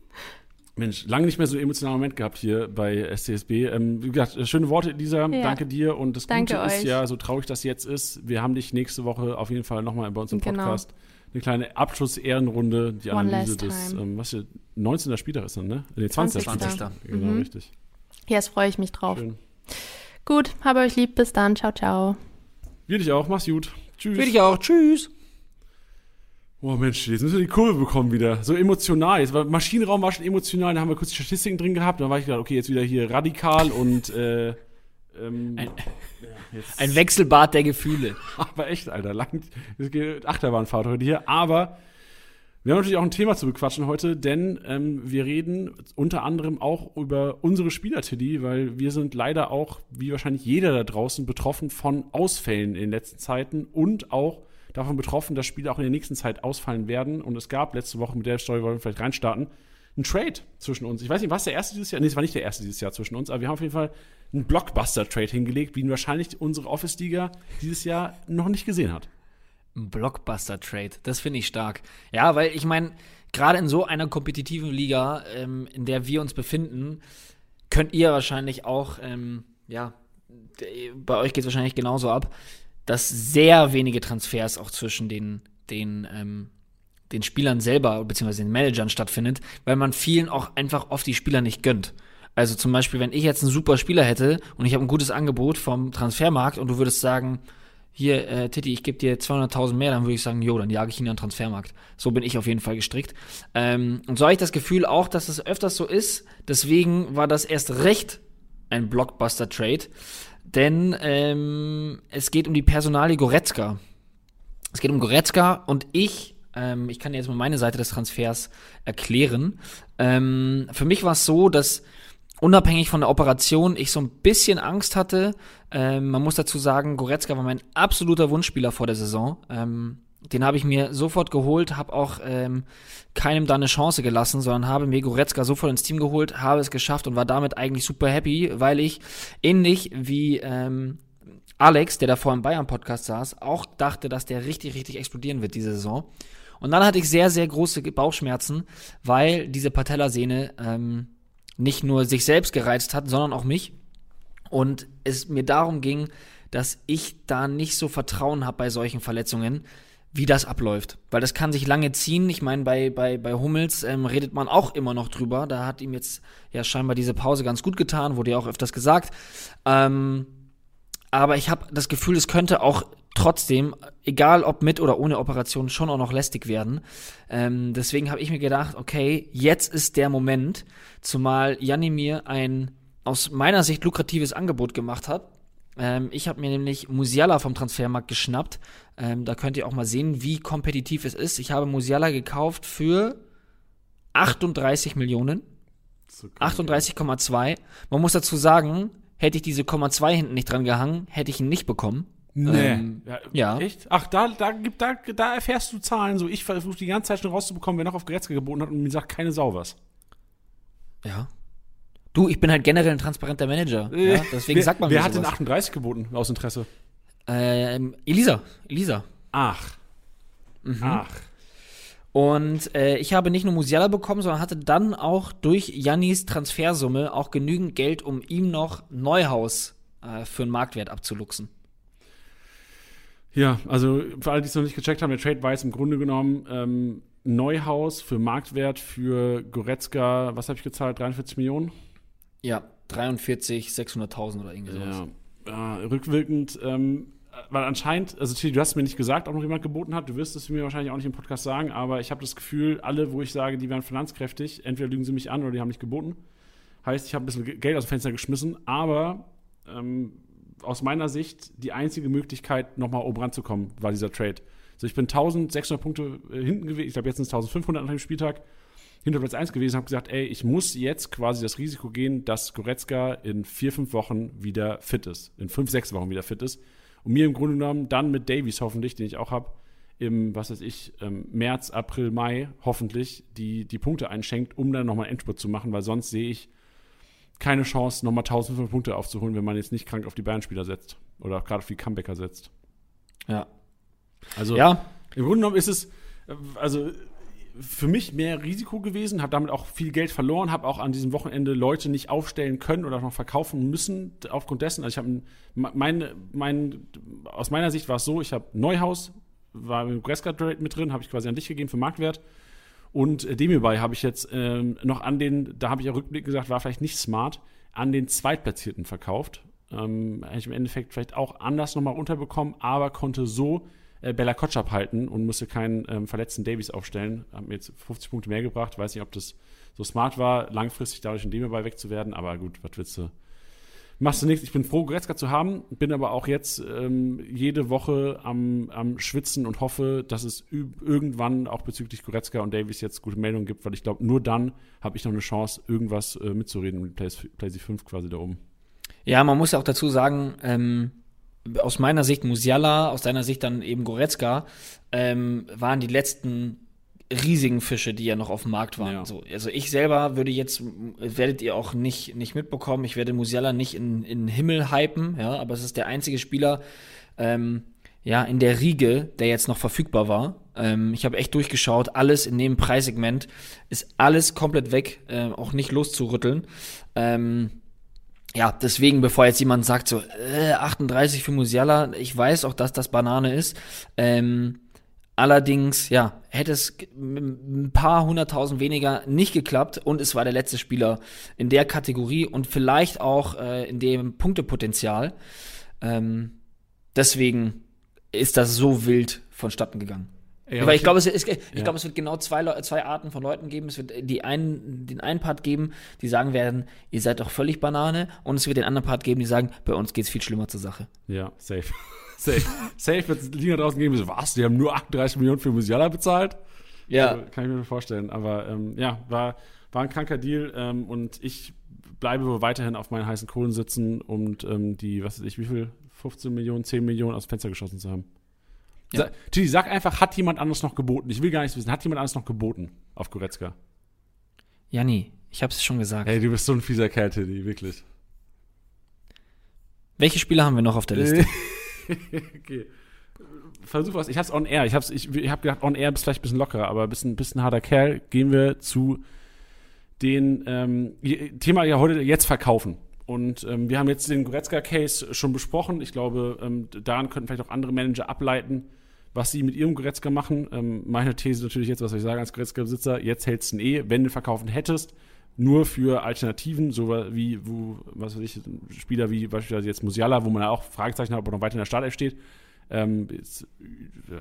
Mensch, lange nicht mehr so einen emotionalen Moment gehabt hier bei SCSB. Ähm, wie gesagt, äh, schöne Worte, Lisa. Danke dir. Und das Danke Gute ist euch. ja, so traurig das jetzt ist, wir haben dich nächste Woche auf jeden Fall nochmal bei uns im Genau. Podcast. Eine kleine Abschluss-Ehrenrunde, die One Analyse des, ähm, was hier, 19. Spieltag ist dann, ne? Nee, 20. 20. Spieltag. Genau, Mhm. richtig. Yes, freue ich mich drauf. Schön. Gut, habe euch lieb. Bis dann. Ciao, ciao. Wir dich auch. Mach's gut. Tschüss. Will ich auch. Tschüss. Oh Mensch, jetzt müssen wir die Kurve bekommen wieder. So emotional. Jetzt war Maschinenraum war schon emotional, da haben wir kurz die Statistiken drin gehabt. Dann war ich gedacht, okay, jetzt wieder hier radikal und äh, ähm, Ein- ja, Ein Wechselbad der Gefühle. aber echt, Alter, lang, es geht Achterbahnfahrt heute hier. Aber wir haben natürlich auch ein Thema zu bequatschen heute, denn ähm, wir reden unter anderem auch über unsere Spieler, Tiddy, weil wir sind leider auch, wie wahrscheinlich jeder da draußen, betroffen von Ausfällen in den letzten Zeiten und auch davon betroffen, dass Spieler auch in der nächsten Zeit ausfallen werden. Und es gab letzte Woche, mit der Story wollen wir vielleicht reinstarten, einen Trade zwischen uns. Ich weiß nicht, war es der erste dieses Jahr? Nee, es war nicht der erste dieses Jahr zwischen uns, aber wir haben auf jeden Fall einen Blockbuster-Trade hingelegt, wie ihn wahrscheinlich unsere Office-Liga dieses Jahr noch nicht gesehen hat. Ein Blockbuster-Trade, das finde ich stark. Ja, weil ich meine, gerade in so einer kompetitiven Liga, ähm, in der wir uns befinden, könnt ihr wahrscheinlich auch, ähm, ja, bei euch geht es wahrscheinlich genauso ab, dass sehr wenige Transfers auch zwischen den, den, ähm, den Spielern selber bzw. den Managern stattfindet, weil man vielen auch einfach oft die Spieler nicht gönnt. Also zum Beispiel, wenn ich jetzt einen super Spieler hätte und ich habe ein gutes Angebot vom Transfermarkt und du würdest sagen, hier, äh, Titti, ich gebe dir 200.000 mehr, dann würde ich sagen, jo, dann jage ich ihn an den Transfermarkt. So bin ich auf jeden Fall gestrickt. Ähm, und so habe ich das Gefühl auch, dass es öfters so ist. Deswegen war das erst recht ein Blockbuster-Trade. Denn ähm, es geht um die Personalie Goretzka. Es geht um Goretzka und ich, ähm, ich kann dir jetzt mal meine Seite des Transfers erklären. Ähm, für mich war es so, dass unabhängig von der Operation ich so ein bisschen Angst hatte. Ähm, man muss dazu sagen, Goretzka war mein absoluter Wunschspieler vor der Saison. Ähm, den habe ich mir sofort geholt, habe auch ähm, keinem da eine Chance gelassen, sondern habe mir Goretzka sofort ins Team geholt, habe es geschafft und war damit eigentlich super happy, weil ich ähnlich wie ähm, Alex, der davor im Bayern-Podcast saß, auch dachte, dass der richtig, richtig explodieren wird diese Saison. Und dann hatte ich sehr, sehr große Bauchschmerzen, weil diese Patellasehne ähm, nicht nur sich selbst gereizt hat, sondern auch mich. Und es mir darum ging, dass ich da nicht so Vertrauen habe bei solchen Verletzungen, wie das abläuft. Weil das kann sich lange ziehen. Ich meine, bei, bei, bei Hummels ähm, redet man auch immer noch drüber. Da hat ihm jetzt ja scheinbar diese Pause ganz gut getan, wurde ja auch öfters gesagt. Ähm, aber ich habe das Gefühl, es könnte auch trotzdem, egal ob mit oder ohne Operation, schon auch noch lästig werden. Ähm, deswegen habe ich mir gedacht, okay, jetzt ist der Moment, zumal Janni mir ein aus meiner Sicht lukratives Angebot gemacht hat. Ähm, ich habe mir nämlich Musiala vom Transfermarkt geschnappt. Ähm, da könnt ihr auch mal sehen, wie kompetitiv es ist. Ich habe Musiala gekauft für 38 Millionen. So geil. 38,2. Man muss dazu sagen, hätte ich diese 0,2 hinten nicht dran gehangen, hätte ich ihn nicht bekommen. Nee. Ähm, ja, ja. Echt? Ach, da, da, gibt, da, da erfährst du Zahlen. So, ich versuche die ganze Zeit schon rauszubekommen, wer noch auf Gretzky geboten hat und mir sagt keine Sau was. Ja. Du, ich bin halt generell ein transparenter Manager. Ja? Deswegen wer, sagt man Wer mir hat den sowas. 38 geboten, aus Interesse? Ähm, Elisa. Elisa. Ach. Mhm. Ach. Und äh, ich habe nicht nur Musiala bekommen, sondern hatte dann auch durch Jannis Transfersumme auch genügend Geld, um ihm noch Neuhaus äh, für einen Marktwert abzuluxen. Ja, also für alle, die es noch nicht gecheckt haben, der Trade war jetzt im Grunde genommen ähm, Neuhaus für Marktwert für Goretzka, was habe ich gezahlt? 43 Millionen? Ja, 43, 600.000 oder irgendwie sowas. Ja, äh, rückwirkend, ähm, weil anscheinend, also Tilly, du hast mir nicht gesagt, ob noch jemand geboten hat, du wirst es mir wahrscheinlich auch nicht im Podcast sagen, aber ich habe das Gefühl, alle, wo ich sage, die wären finanzkräftig, entweder lügen sie mich an oder die haben nicht geboten. Heißt, ich habe ein bisschen Ge- Geld aus dem Fenster geschmissen, aber ähm, aus meiner Sicht die einzige Möglichkeit, nochmal oben ranzukommen, war dieser Trade. Also ich bin 1600 Punkte äh, hinten gewesen, ich glaube jetzt sind es 1500 nach dem Spieltag, hinter Platz 1 gewesen, habe gesagt, ey, ich muss jetzt quasi das Risiko gehen, dass Goretzka in vier, fünf Wochen wieder fit ist, in fünf, sechs Wochen wieder fit ist und mir im Grunde genommen dann mit Davies hoffentlich, den ich auch habe, im, was weiß ich, ähm, März, April, Mai hoffentlich die, die Punkte einschenkt, um dann nochmal Endspurt zu machen, weil sonst sehe ich keine Chance, nochmal 1500 Punkte aufzuholen, wenn man jetzt nicht krank auf die Bayern-Spieler setzt oder gerade auf die Comebacker setzt. Ja. Also Ja, im Grunde genommen ist es, äh, also für mich mehr Risiko gewesen, habe damit auch viel Geld verloren, habe auch an diesem Wochenende Leute nicht aufstellen können oder noch verkaufen müssen aufgrund dessen. Also ich habe mein, mein, aus meiner Sicht war es so, ich habe Neuhaus, war im Greska Trade mit drin, habe ich quasi an dich gegeben für Marktwert. Und äh, habe ich jetzt ähm, noch an den, da habe ich ja rückblickend gesagt, war vielleicht nicht smart, an den Zweitplatzierten verkauft. Ähm, hätte ich im Endeffekt vielleicht auch anders nochmal unterbekommen, aber konnte so äh, Bella Kotschap halten und musste keinen ähm, verletzten Davies aufstellen. Hat mir jetzt 50 Punkte mehr gebracht. Weiß nicht, ob das so smart war, langfristig dadurch in Demirbay wegzuwerden, aber gut, was willst du? Machst du nichts. Ich bin froh, Goretzka zu haben, bin aber auch jetzt ähm, jede Woche am, am Schwitzen und hoffe, dass es irgendwann auch bezüglich Goretzka und Davies jetzt gute Meldungen gibt, weil ich glaube, nur dann habe ich noch eine Chance, irgendwas äh, mitzureden Plays- PlayStation 5 quasi da oben. Ja, man muss ja auch dazu sagen, ähm, aus meiner Sicht Musiala, aus deiner Sicht dann eben Goretzka, ähm, waren die letzten riesigen Fische, die ja noch auf dem Markt waren. Ja. So, also ich selber würde jetzt, werdet ihr auch nicht, nicht mitbekommen, ich werde Musiala nicht in, in den Himmel hypen, ja, aber es ist der einzige Spieler, ähm, ja, in der Riege, der jetzt noch verfügbar war. Ähm, ich habe echt durchgeschaut, alles in dem Preissegment ist alles komplett weg, äh, auch nicht loszurütteln. Ähm, ja, deswegen, bevor jetzt jemand sagt so, äh, 38 für Musiala, ich weiß auch, dass das Banane ist. Ähm, allerdings, ja, hätte es g- m- ein paar hunderttausend weniger nicht geklappt und es war der letzte Spieler in der Kategorie und vielleicht auch äh, in dem Punktepotenzial. Ähm, deswegen ist das so wild vonstatten gegangen. Ja, Weil ich glaube, es, ich Ja. glaube, es wird genau zwei, zwei Arten von Leuten geben. Es wird die einen, den einen Part geben, die sagen werden, ihr seid doch völlig Banane. Und es wird den anderen Part geben, die sagen, bei uns geht's viel schlimmer zur Sache. Ja, safe. Safe. safe wird es Liga draußen geben, so, was, die haben nur 38 Millionen für Musiala bezahlt? Also, kann ich mir vorstellen. Aber ähm, ja, war, war ein kranker Deal ähm, und ich bleibe wohl weiterhin auf meinen heißen Kohlen sitzen und ähm, die, was weiß ich, wie viel? 15 Millionen, 10 Millionen aus dem Fenster geschossen zu haben. Ja. Sa Titi, sag einfach, hat jemand anderes noch geboten? Ich will gar nichts wissen. Hat jemand anderes noch geboten auf Goretzka? Janni, ich hab's schon gesagt. Hey, du bist so ein fieser Kerl, Titi, wirklich. Welche Spieler haben wir noch auf der Liste? okay. Versuch was. Ich hab's on air. Ich hab's, ich, ich hab gedacht, on air ist vielleicht ein bisschen lockerer, aber ein bisschen, bisschen harter Kerl. Gehen wir zu den ähm, Thema ja heute jetzt verkaufen. Und ähm, wir haben jetzt den Goretzka-Case schon besprochen. Ich glaube, ähm, daran könnten vielleicht auch andere Manager ableiten, was sie mit ihrem Goretzka machen. Ähm, meine These natürlich jetzt, was ich sagen als Goretzka-Besitzer, jetzt hältst du ihn eh, wenn du verkaufen hättest, nur für Alternativen, so wie, wo, was weiß ich, Spieler wie beispielsweise jetzt Musiala, wo man ja auch Fragezeichen hat, ob er noch weiter in der Startelf steht. Ähm, jetzt,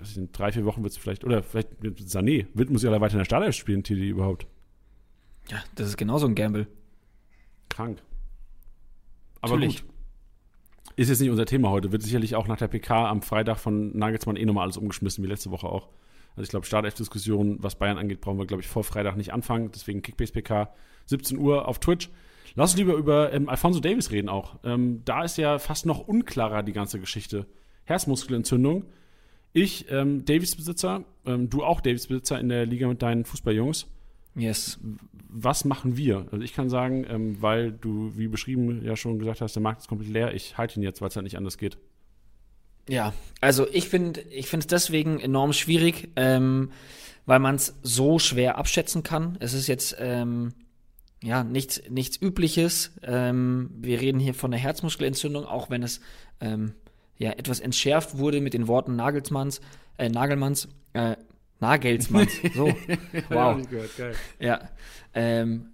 ich, in drei, vier Wochen wird es vielleicht, oder vielleicht mit Sané, wird Musiala weiter in der Startelf spielen, Tili, überhaupt? Ja, das ist genauso ein Gamble. Krank. Aber Natürlich. gut. Ist jetzt nicht unser Thema heute, wird sicherlich auch nach der PK am Freitag von Nagelsmann eh nochmal alles umgeschmissen, wie letzte Woche auch. Also ich glaube, Startelf-Diskussion, was Bayern angeht, brauchen wir, glaube ich, vor Freitag nicht anfangen. Deswegen Kickbase PK, 17 Uhr auf Twitch. Lass uns lieber über ähm, Alfonso Davis reden auch. Ähm, da ist ja fast noch unklarer die ganze Geschichte. Herzmuskelentzündung. Ich, ähm, Davis-Besitzer, ähm, du auch Davis-Besitzer in der Liga mit deinen Fußballjungs. Yes. Was machen wir? Also ich kann sagen, ähm, weil du, wie beschrieben, ja schon gesagt hast, der Markt ist komplett leer. Ich halte ihn jetzt, weil es halt nicht anders geht. Ja, also ich finde ich finde es deswegen enorm schwierig, ähm, weil man es so schwer abschätzen kann. Es ist jetzt ähm, ja nichts, nichts Übliches. Ähm, wir reden hier von einer Herzmuskelentzündung, auch wenn es ähm, ja etwas entschärft wurde mit den Worten Nagelsmanns, äh, Nagelmanns, äh, Nagelsmanns. So, wow. Ja, ähm,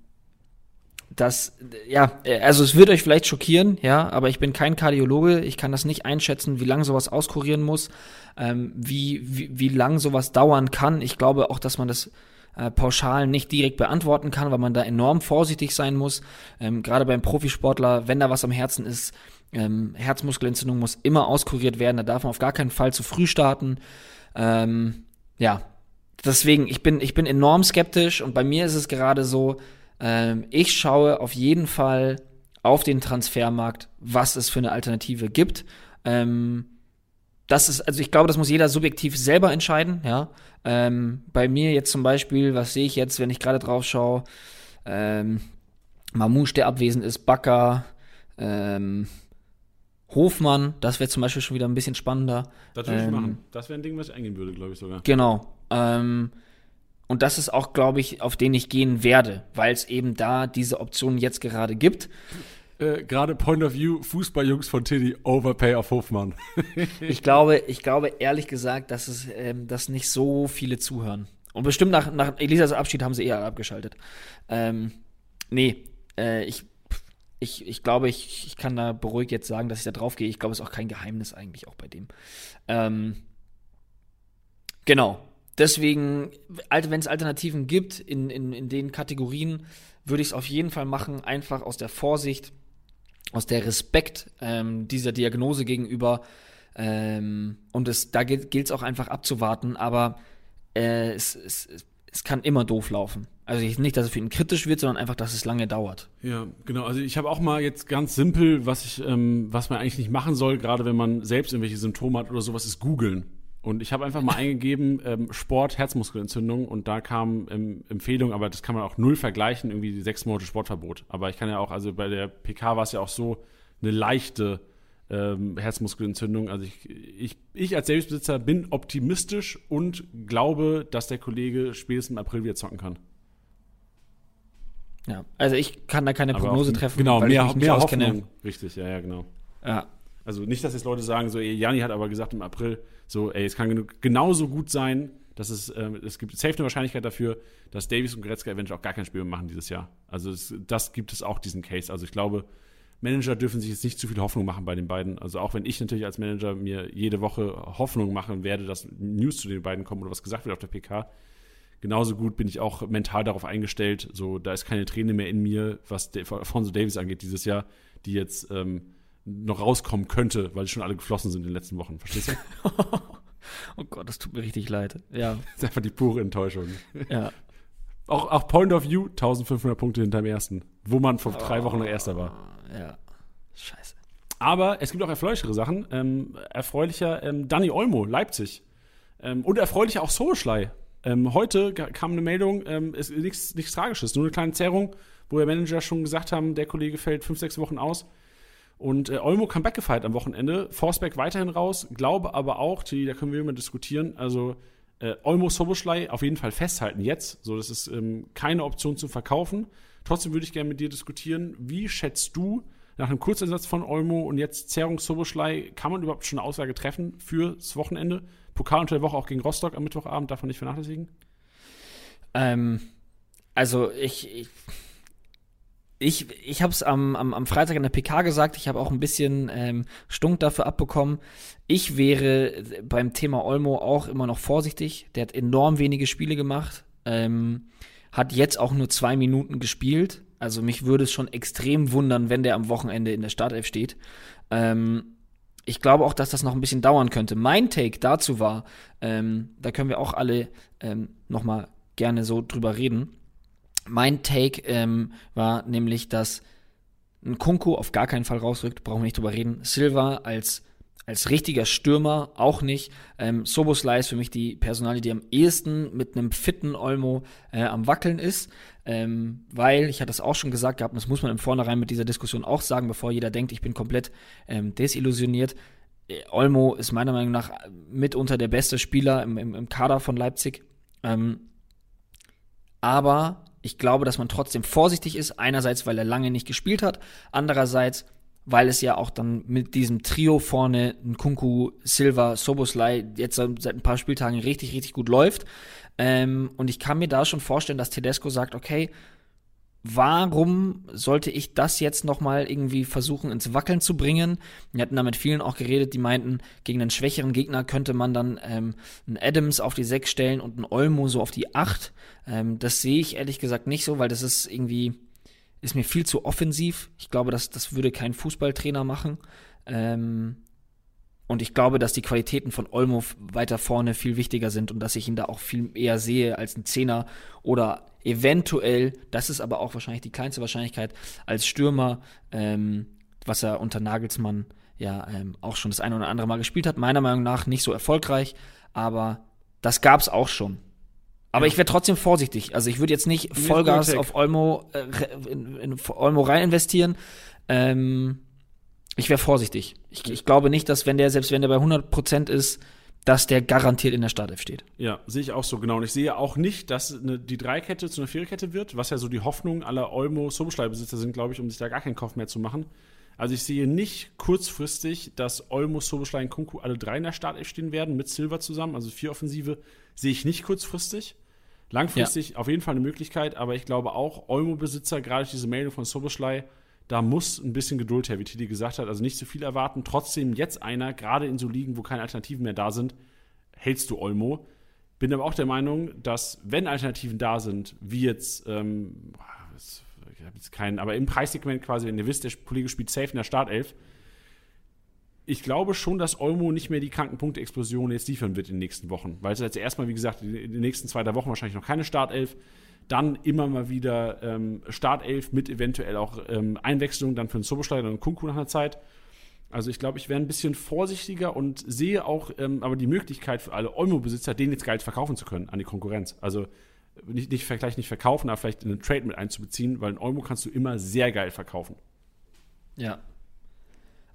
das, ja, also es wird euch vielleicht schockieren, ja, aber ich bin kein Kardiologe, ich kann das nicht einschätzen, wie lange sowas auskurieren muss, ähm, wie, wie, wie lang sowas dauern kann. Ich glaube auch, dass man das äh, pauschal nicht direkt beantworten kann, weil man da enorm vorsichtig sein muss. Ähm, Gerade beim Profisportler, wenn da was am Herzen ist, ähm, Herzmuskelentzündung muss immer auskuriert werden, da darf man auf gar keinen Fall zu früh starten. Ähm, ja, deswegen, ich bin, ich bin enorm skeptisch und bei mir ist es gerade so, ähm, ich schaue auf jeden Fall auf den Transfermarkt, was es für eine Alternative gibt. Ähm, das ist, also ich glaube, das muss jeder subjektiv selber entscheiden, ja. Ähm, bei mir jetzt zum Beispiel, was sehe ich jetzt, wenn ich gerade drauf schaue, ähm, Mamouche, der abwesend ist, Bakker, ähm, Hofmann, das wäre zum Beispiel schon wieder ein bisschen spannender. Das würde ich Ähm, machen. Das wäre ein Ding, was ich eingehen würde, glaube ich sogar. Genau. Ähm, und das ist auch, glaube ich, auf den ich gehen werde, weil es eben da diese Option jetzt gerade gibt. Äh, Gerade Point of View, Fußballjungs von Tiddy, Overpay auf Hofmann. Ich glaube, ich glaube ehrlich gesagt, dass es ähm, dass nicht so viele zuhören. Und bestimmt nach, nach Elisas Abschied haben sie eher abgeschaltet. Ähm, nee, äh, ich, ich, ich glaube, ich, ich kann da beruhigt jetzt sagen, dass ich da drauf gehe. Ich glaube, es ist auch kein Geheimnis eigentlich auch bei dem. Ähm, genau. Deswegen, wenn es Alternativen gibt in, in, in den Kategorien, würde ich es auf jeden Fall machen, einfach aus der Vorsicht, aus der Respekt ähm, dieser Diagnose gegenüber. Ähm, und es, da gilt es auch einfach abzuwarten, aber äh, es, es, es- kann immer doof laufen. Also ich- nicht, dass es für ihn kritisch wird, sondern einfach, dass es lange dauert. Ja, genau. Also ich habe auch mal jetzt ganz simpel, was ich, ähm, was man eigentlich nicht machen soll, gerade wenn man selbst irgendwelche Symptome hat oder sowas, ist googeln. Und ich habe einfach mal eingegeben, ähm, Sport, Herzmuskelentzündung und da kam ähm, Empfehlung, aber das kann man auch null vergleichen, irgendwie die sechs Monate Sportverbot. Aber ich kann ja auch, also bei der PK war es ja auch so eine leichte ähm, Herzmuskelentzündung. Also ich, ich, ich als Selbstbesitzer bin optimistisch und glaube, dass der Kollege spätestens im April wieder zocken kann. Ja. Also ich kann da keine Prognose treffen, Genau, mehr, mehr auskenne. Hoffnung. Richtig, ja, ja, genau. Ja. Also nicht, dass jetzt Leute sagen, so, ey, Jani hat aber gesagt im April, so, ey, es kann genauso gut sein, dass es, ähm, es gibt safe eine Wahrscheinlichkeit dafür, dass Davies und Goretzka eventuell auch gar kein Spiel mehr machen dieses Jahr. Also es, das gibt es auch, diesen Case. Also ich glaube, Manager dürfen sich jetzt nicht zu viel Hoffnung machen bei den beiden. Also auch wenn ich natürlich als Manager mir jede Woche Hoffnung machen werde, dass News zu den beiden kommen oder was gesagt wird auf der PK, genauso gut bin ich auch mental darauf eingestellt. So, da ist keine Träne mehr in mir, was Alfonso Davis angeht dieses Jahr, die jetzt ähm, noch rauskommen könnte, weil die schon alle geflossen sind in den letzten Wochen. Verstehst du? Oh Gott, das tut mir richtig leid. Ja, Das ist einfach die pure Enttäuschung. ja. Auch, auch Point of View, 1500 Punkte hinterm ersten, wo man vor drei Wochen noch Erster war. Ja. Scheiße. Aber es gibt auch erfreulichere Sachen. Ähm, erfreulicher ähm, Danny Olmo, Leipzig. Ähm, und erfreulicher auch Soboschlei. Ähm, heute kam eine Meldung, ähm, ist nichts, nichts Tragisches, nur eine kleine Zerrung, wo der Manager schon gesagt haben, der Kollege fällt fünf, sechs Wochen aus. Und äh, Olmo kam backgefeiert am Wochenende, Forsberg weiterhin raus, glaube aber auch, die, da können wir immer diskutieren, also äh, Olmo Soboschlei auf jeden Fall festhalten jetzt. So, das ist ähm, keine Option zu verkaufen. Trotzdem würde ich gerne mit dir diskutieren, wie schätzt du nach einem Kurzeinsatz von Olmo und jetzt Zerrung Soboschlei, kann man überhaupt schon eine Aussage treffen fürs Wochenende? Pokal unter der Woche auch gegen Rostock am Mittwochabend, darf man nicht vernachlässigen? Ähm, also ich, ich, ich, ich habe es am, am, am Freitag in der PK gesagt, ich habe auch ein bisschen ähm, Stunk dafür abbekommen. Ich wäre beim Thema Olmo auch immer noch vorsichtig. Der hat enorm wenige Spiele gemacht, ähm, hat jetzt auch nur zwei Minuten gespielt. Also mich würde es schon extrem wundern, wenn der am Wochenende in der Startelf steht. Ähm, ich glaube auch, dass das noch ein bisschen dauern könnte. Mein Take dazu war, ähm, da können wir auch alle ähm, noch mal gerne so drüber reden. Mein Take ähm, war nämlich, dass ein Kunku auf gar keinen Fall rausrückt, brauchen wir nicht drüber reden. Silva als als richtiger Stürmer auch nicht. Ähm, Soboslai ist für mich die Personalie, die am ehesten mit einem fitten Olmo äh, am Wackeln ist. Ähm, weil, ich hatte das auch schon gesagt gehabt, und das muss man im Vornherein mit dieser Diskussion auch sagen, bevor jeder denkt, ich bin komplett ähm, desillusioniert. Äh, Olmo ist meiner Meinung nach mitunter der beste Spieler im, im, im Kader von Leipzig. Ähm, aber ich glaube, dass man trotzdem vorsichtig ist. Einerseits, weil er lange nicht gespielt hat. Andererseits, weil es ja auch dann mit diesem Trio vorne, Kunku, Silva, Soboslai, jetzt seit ein paar Spieltagen richtig, richtig gut läuft. Ähm, und ich kann mir da schon vorstellen, dass Tedesco sagt, okay, warum sollte ich das jetzt nochmal irgendwie versuchen ins Wackeln zu bringen? Wir hatten da mit vielen auch geredet, die meinten, gegen einen schwächeren Gegner könnte man dann ähm, einen Adams auf die 6 stellen und einen Olmo so auf die 8. Ähm, das sehe ich ehrlich gesagt nicht so, weil das ist irgendwie ist mir viel zu offensiv. Ich glaube, das, das würde kein Fußballtrainer machen. Ähm, und ich glaube, dass die Qualitäten von Olmo weiter vorne viel wichtiger sind und dass ich ihn da auch viel eher sehe als ein Zehner oder eventuell, das ist aber auch wahrscheinlich die kleinste Wahrscheinlichkeit, als Stürmer, ähm, was er unter Nagelsmann ja ähm, auch schon das eine oder andere Mal gespielt hat. Meiner Meinung nach nicht so erfolgreich, aber das gab es auch schon. Aber ja. ich wäre trotzdem vorsichtig. Also ich würde jetzt nicht Vollgas auf Olmo, äh, in, in Olmo rein investieren. Ähm, ich wäre vorsichtig. Ich, ich, glaube nicht, dass wenn der, selbst wenn der bei 100% ist, dass der garantiert in der Startelf steht. Ja, sehe ich auch so genau. Und ich sehe auch nicht, dass eine, die Dreikette zu einer Viererkette wird, was ja so die Hoffnung aller Olmo-Soboschlei-Besitzer sind, glaube ich, um sich da gar keinen Kopf mehr zu machen. Also ich sehe nicht kurzfristig, dass Olmo, Soboschlei und Kunku alle drei in der Startelf stehen werden, mit Silver zusammen. Also vier Offensive sehe ich nicht kurzfristig. Langfristig ja. auf jeden Fall eine Möglichkeit, aber ich glaube auch, Olmo-Besitzer, gerade diese Meldung von Soboschlei, da muss ein bisschen Geduld her, wie Titi gesagt hat. Also nicht zu viel erwarten. Trotzdem jetzt einer, gerade in so Ligen, wo keine Alternativen mehr da sind, hältst du Olmo. Bin aber auch der Meinung, dass wenn Alternativen da sind, wie jetzt, ähm, ich habe jetzt keinen, aber im Preissegment quasi, wenn ihr wisst, der Kollege spielt safe in der Startelf, ich glaube schon, dass Olmo nicht mehr die Krankenpunkte-Explosion jetzt liefern wird in den nächsten Wochen. Weil es jetzt erstmal, wie gesagt, in den nächsten zwei, drei Wochen wahrscheinlich noch keine Startelf. Dann immer mal wieder ähm, Startelf mit eventuell auch ähm, Einwechslung dann für den Soboschleider und Kunku nach einer Zeit. Also ich glaube, ich wäre ein bisschen vorsichtiger und sehe auch ähm, aber die Möglichkeit für alle Olmo-Besitzer, den jetzt geil verkaufen zu können an die Konkurrenz. Also nicht, nicht vielleicht nicht verkaufen, aber vielleicht in einen Trade mit einzubeziehen, weil einen Olmo kannst du immer sehr geil verkaufen. Ja.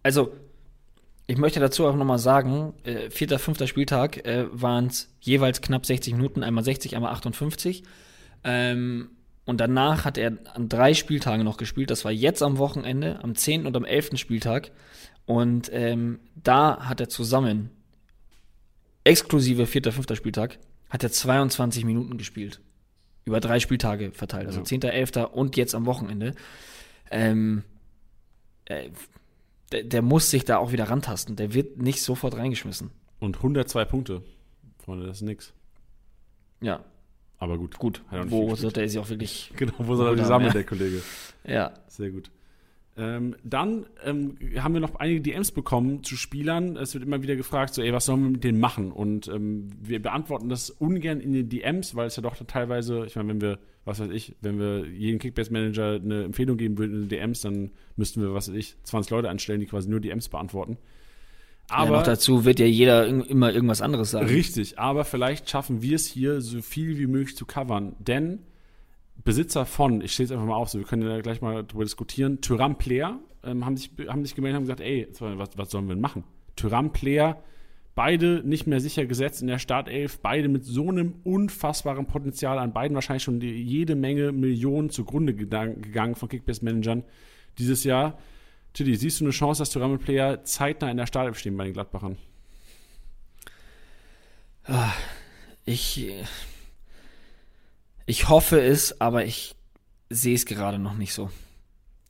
Also ich möchte dazu auch nochmal sagen, äh, vierter, fünfter Spieltag äh, waren es jeweils knapp 60 Minuten, einmal 60, einmal 58. Ähm, und danach hat er an drei Spieltagen noch gespielt. Das war jetzt am Wochenende, am 10. und am 11. Spieltag. Und ähm, da hat er zusammen, exklusive vierter, fünfter Spieltag, hat er 22 Minuten gespielt. Über drei Spieltage verteilt. Also ja. 10., 11. und jetzt am Wochenende. Ähm, äh, der, der, muss sich da auch wieder rantasten. Der wird nicht sofort reingeschmissen. Und 102 Punkte. Freunde, das ist nix. Ja. Aber gut. Gut. Wo sollte er sich auch wirklich. Genau, wo soll er die sammeln, der Kollege? Ja. Sehr gut. Ähm, dann ähm, haben wir noch einige DMs bekommen zu Spielern. Es wird immer wieder gefragt, so, ey, was sollen wir mit denen machen? Und ähm, wir beantworten das ungern in den DMs, weil es ja doch teilweise, ich meine, wenn wir, was weiß ich, wenn wir jedem Kickbase-Manager eine Empfehlung geben würden in den DMs, dann müssten wir, was weiß ich, 20 Leute anstellen, die quasi nur DMs beantworten. Aber ja, noch dazu wird ja jeder immer irgendwas anderes sagen. Richtig, aber vielleicht schaffen wir es hier so viel wie möglich zu covern, denn Besitzer von, ich stehe es einfach mal auf, so wir können ja gleich mal darüber diskutieren, Tyram Player ähm, haben, sich, haben sich gemeldet und gesagt, ey, was, was sollen wir denn machen? Tyram Player, beide nicht mehr sicher gesetzt in der Startelf, beide mit so einem unfassbaren Potenzial, an beiden wahrscheinlich schon die, jede Menge Millionen zugrunde gegangen von Kickbase-Managern dieses Jahr. Tilly, siehst du eine Chance, dass Tyram Player zeitnah in der Startelf stehen bei den Gladbachern? Ah, ich ich hoffe es, aber ich sehe es gerade noch nicht so.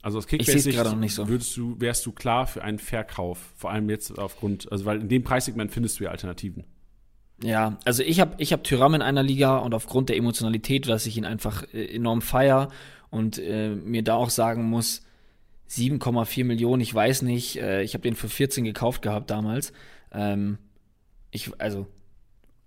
Also aus Kickbase gerade noch nicht so. Würdest du, wärst du klar für einen Verkauf, vor allem jetzt aufgrund, also weil in dem Preissegment findest du ja Alternativen. Ja, also ich habe ich hab Tyram in einer Liga und aufgrund der Emotionalität, dass ich ihn einfach äh, enorm feier und äh, mir da auch sagen muss, 7,4 Millionen, ich weiß nicht, äh, ich habe den für 14 gekauft gehabt damals. Ähm, ich, also,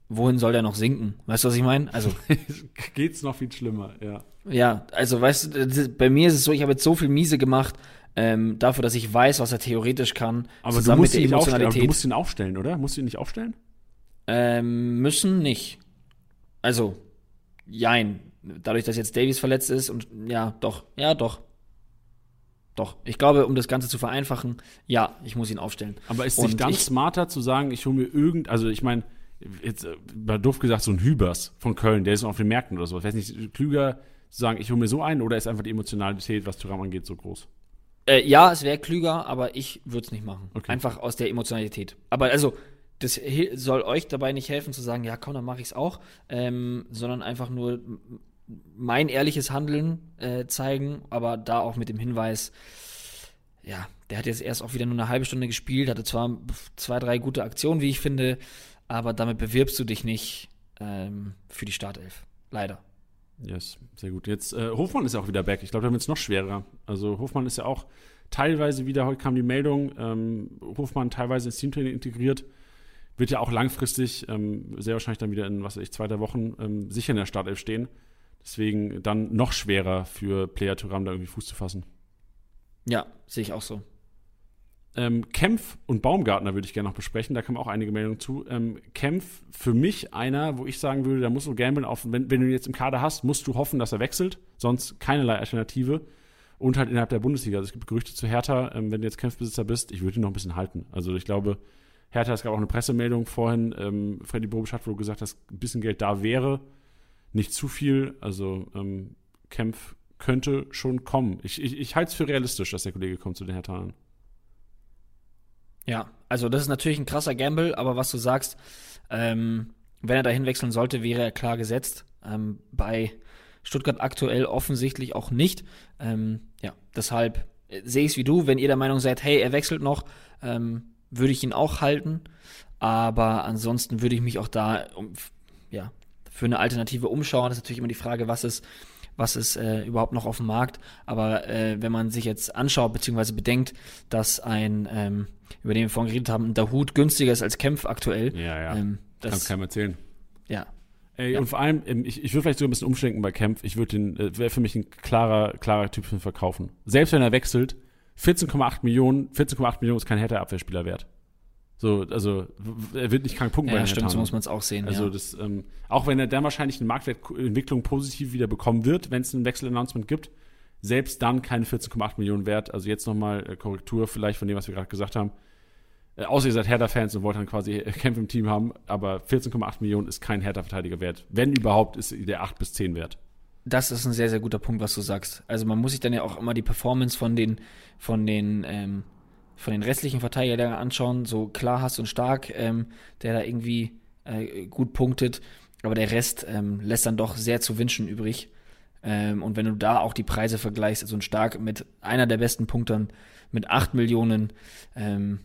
wohin soll der noch sinken? Weißt du, was ich meine? Also, Geht's noch viel schlimmer, ja. ja, also weißt du, das- bei mir ist es so, ich habe jetzt so viel Miese gemacht, ähm, dafür, dass ich weiß, was er theoretisch kann. Aber du musst, ihn aufstellen, aber du musst ihn aufstellen, oder? Musst du ihn nicht aufstellen? Ähm, müssen nicht. Also, jein. Dadurch, dass jetzt Davies verletzt ist und ja, doch, ja, doch. Doch. Ich glaube, um das Ganze zu vereinfachen, ja, ich muss ihn aufstellen. Aber ist nicht dann ich- smarter zu sagen, ich hole mir irgend, also ich meine, jetzt äh, mal doof gesagt, so ein Hübers von Köln, der ist auf den Märkten oder so. Wäre es nicht klüger zu sagen, ich hole mir so einen oder ist einfach die Emotionalität, was Thuram angeht, so groß? Äh, ja, es wäre klüger, aber ich würde es nicht machen. Okay. Einfach aus der Emotionalität. Aber also, das soll euch dabei nicht helfen zu sagen, ja komm, dann mache ich es auch, ähm, sondern einfach nur mein ehrliches Handeln äh, zeigen, aber da auch mit dem Hinweis, ja, der hat jetzt erst auch wieder nur eine halbe Stunde gespielt, hatte zwar zwei, drei gute Aktionen, wie ich finde, aber damit bewirbst du dich nicht ähm, für die Startelf. Leider. Yes, sehr gut. Jetzt, äh, Hofmann ist ja auch wieder back. Ich glaube, da wird es noch schwerer. Also Hofmann ist ja auch teilweise wieder, heute kam die Meldung, ähm, Hofmann teilweise ins Teamtraining integriert. Wird ja auch langfristig, ähm, sehr wahrscheinlich dann wieder in, was weiß ich, zwei, drei Wochen ähm, sicher in der Startelf stehen. Deswegen dann noch schwerer für Player Thuram da irgendwie Fuß zu fassen. Ja, sehe ich auch so. Ähm, Kempf und Baumgartner würde ich gerne noch besprechen. Da kamen auch einige Meldungen zu. Ähm, Kempf für mich einer, wo ich sagen würde, da musst du gamblen auf, wenn, wenn du ihn jetzt im Kader hast, musst du hoffen, dass er wechselt. Sonst keinerlei Alternative. Und halt innerhalb der Bundesliga. Also es gibt Gerüchte zu Hertha, ähm, wenn du jetzt Kempf-Besitzer bist, ich würde ihn noch ein bisschen halten. Also ich glaube, Hertha, es gab auch eine Pressemeldung vorhin, ähm, Freddy Bobisch hat wohl gesagt, dass ein bisschen Geld da wäre. Nicht zu viel. Also ähm, Kempf könnte schon kommen. Ich, ich, ich halte es für realistisch, dass der Kollege kommt zu den Herthanern. Ja, also das ist natürlich ein krasser Gamble, aber was du sagst, ähm, wenn er dahin wechseln sollte, wäre er klar gesetzt. Ähm, bei Stuttgart aktuell offensichtlich auch nicht. Ähm, ja, deshalb äh, sehe ich es wie du. Wenn ihr der Meinung seid, hey, er wechselt noch, ähm, würde ich ihn auch halten. Aber ansonsten würde ich mich auch da um, ja, für eine Alternative umschauen. Das ist natürlich immer die Frage, was ist, was ist äh, überhaupt noch auf dem Markt. Aber äh, wenn man sich jetzt anschaut, beziehungsweise bedenkt, dass ein, ähm, über den wir vorhin geredet haben, ein Dahut günstiger ist als Kempf aktuell. Ja, ja. Ähm, Kann das, keinem erzählen. ja, Ey, Ja. und vor allem, ähm, ich, ich würde vielleicht so ein bisschen umschwenken bei Kempf. Ich würde den, äh, wäre für mich ein klarer, klarer Typ für den Verkaufen. Selbst wenn er wechselt, 14,8 Millionen, 14,8 Millionen ist kein Hertha-Abwehrspieler wert. So, also, er wird nicht krank punkten ja bei stimmt, so muss man es auch sehen. Also ja. das, ähm, auch wenn er dann wahrscheinlich eine Marktwertentwicklung positiv wieder bekommen wird, wenn es ein Wechsel-Announcement gibt, selbst dann keine 14,8 Millionen wert. Also jetzt nochmal äh, Korrektur vielleicht von dem, was wir gerade gesagt haben. Äh, außer ihr seid Hertha-Fans und wollt dann quasi äh, Kämpfe im Team haben, aber 14,8 Millionen ist kein Hertha-Verteidiger wert. Wenn überhaupt, ist der 8 bis 10 wert. Das ist ein sehr, sehr guter Punkt, was du sagst. Also man muss sich dann ja auch immer die Performance von den, von den, ähm, von den restlichen Verteidigern anschauen. So klar hast und stark, ähm, der da irgendwie äh, gut punktet, aber der Rest ähm, lässt dann doch sehr zu wünschen übrig. Ähm, und wenn du da auch die Preise vergleichst, also ein Stark mit einer der besten Punktern mit 8 Millionen, ähm,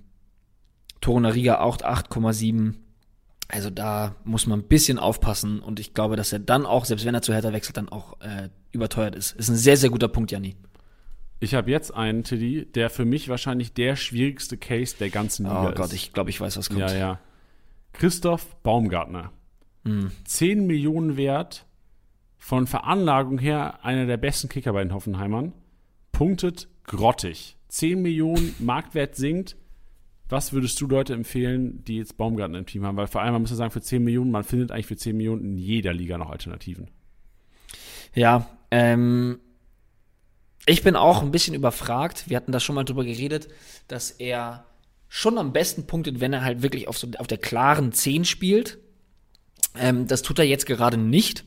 Torunariga auch 8,7. Also da muss man ein bisschen aufpassen und ich glaube, dass er dann auch, selbst wenn er zu Hertha wechselt, dann auch äh, überteuert ist. Ist ein sehr, sehr guter Punkt, Janni. Ich habe jetzt einen, Tiddy, der für mich wahrscheinlich der schwierigste Case der ganzen Liga Oh ist. Gott, ich glaube, ich weiß, was kommt. Ja, ja. Christoph Baumgartner. Hm. 10 Millionen wert, von Veranlagung her einer der besten Kicker bei den Hoffenheimern. Punktet grottig. 10 Millionen Marktwert sinkt. Was würdest du Leute empfehlen, die jetzt Baumgartner im Team haben? Weil vor allem, man muss ja sagen, für 10 Millionen, man findet eigentlich für 10 Millionen in jeder Liga noch Alternativen. Ja, ähm, ich bin auch ein bisschen überfragt. Wir hatten da schon mal drüber geredet, dass er schon am besten punktet, wenn er halt wirklich auf, so, auf der klaren 10 spielt. Ähm, das tut er jetzt gerade nicht,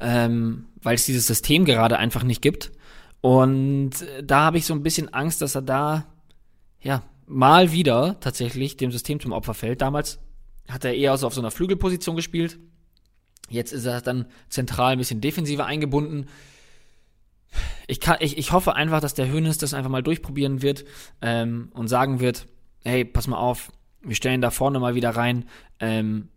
ähm, weil es dieses System gerade einfach nicht gibt. Und äh, da habe ich so ein bisschen Angst, dass er da, ja, mal wieder tatsächlich dem System zum Opfer fällt. Damals hat er eher so auf so einer Flügelposition gespielt. Jetzt ist er dann zentral ein bisschen defensiver eingebunden. Ich, kann, ich, ich hoffe einfach, dass der Hönes das einfach mal durchprobieren wird ähm, und sagen wird, hey, pass mal auf, wir stellen da vorne mal wieder rein. Ähm,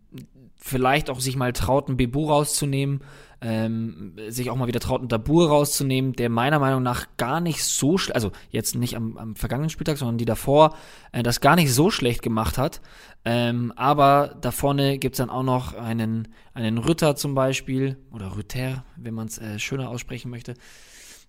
vielleicht auch sich mal traut, einen Bebu rauszunehmen, ähm, sich auch mal wieder traut, einen Dabur rauszunehmen, der meiner Meinung nach gar nicht so schlecht, also jetzt nicht am, am, vergangenen Spieltag, sondern die davor, äh, das gar nicht so schlecht gemacht hat. Ähm, aber da vorne gibt's dann auch noch einen, einen Rütter zum Beispiel, oder Rütter, wenn man es äh, schöner aussprechen möchte.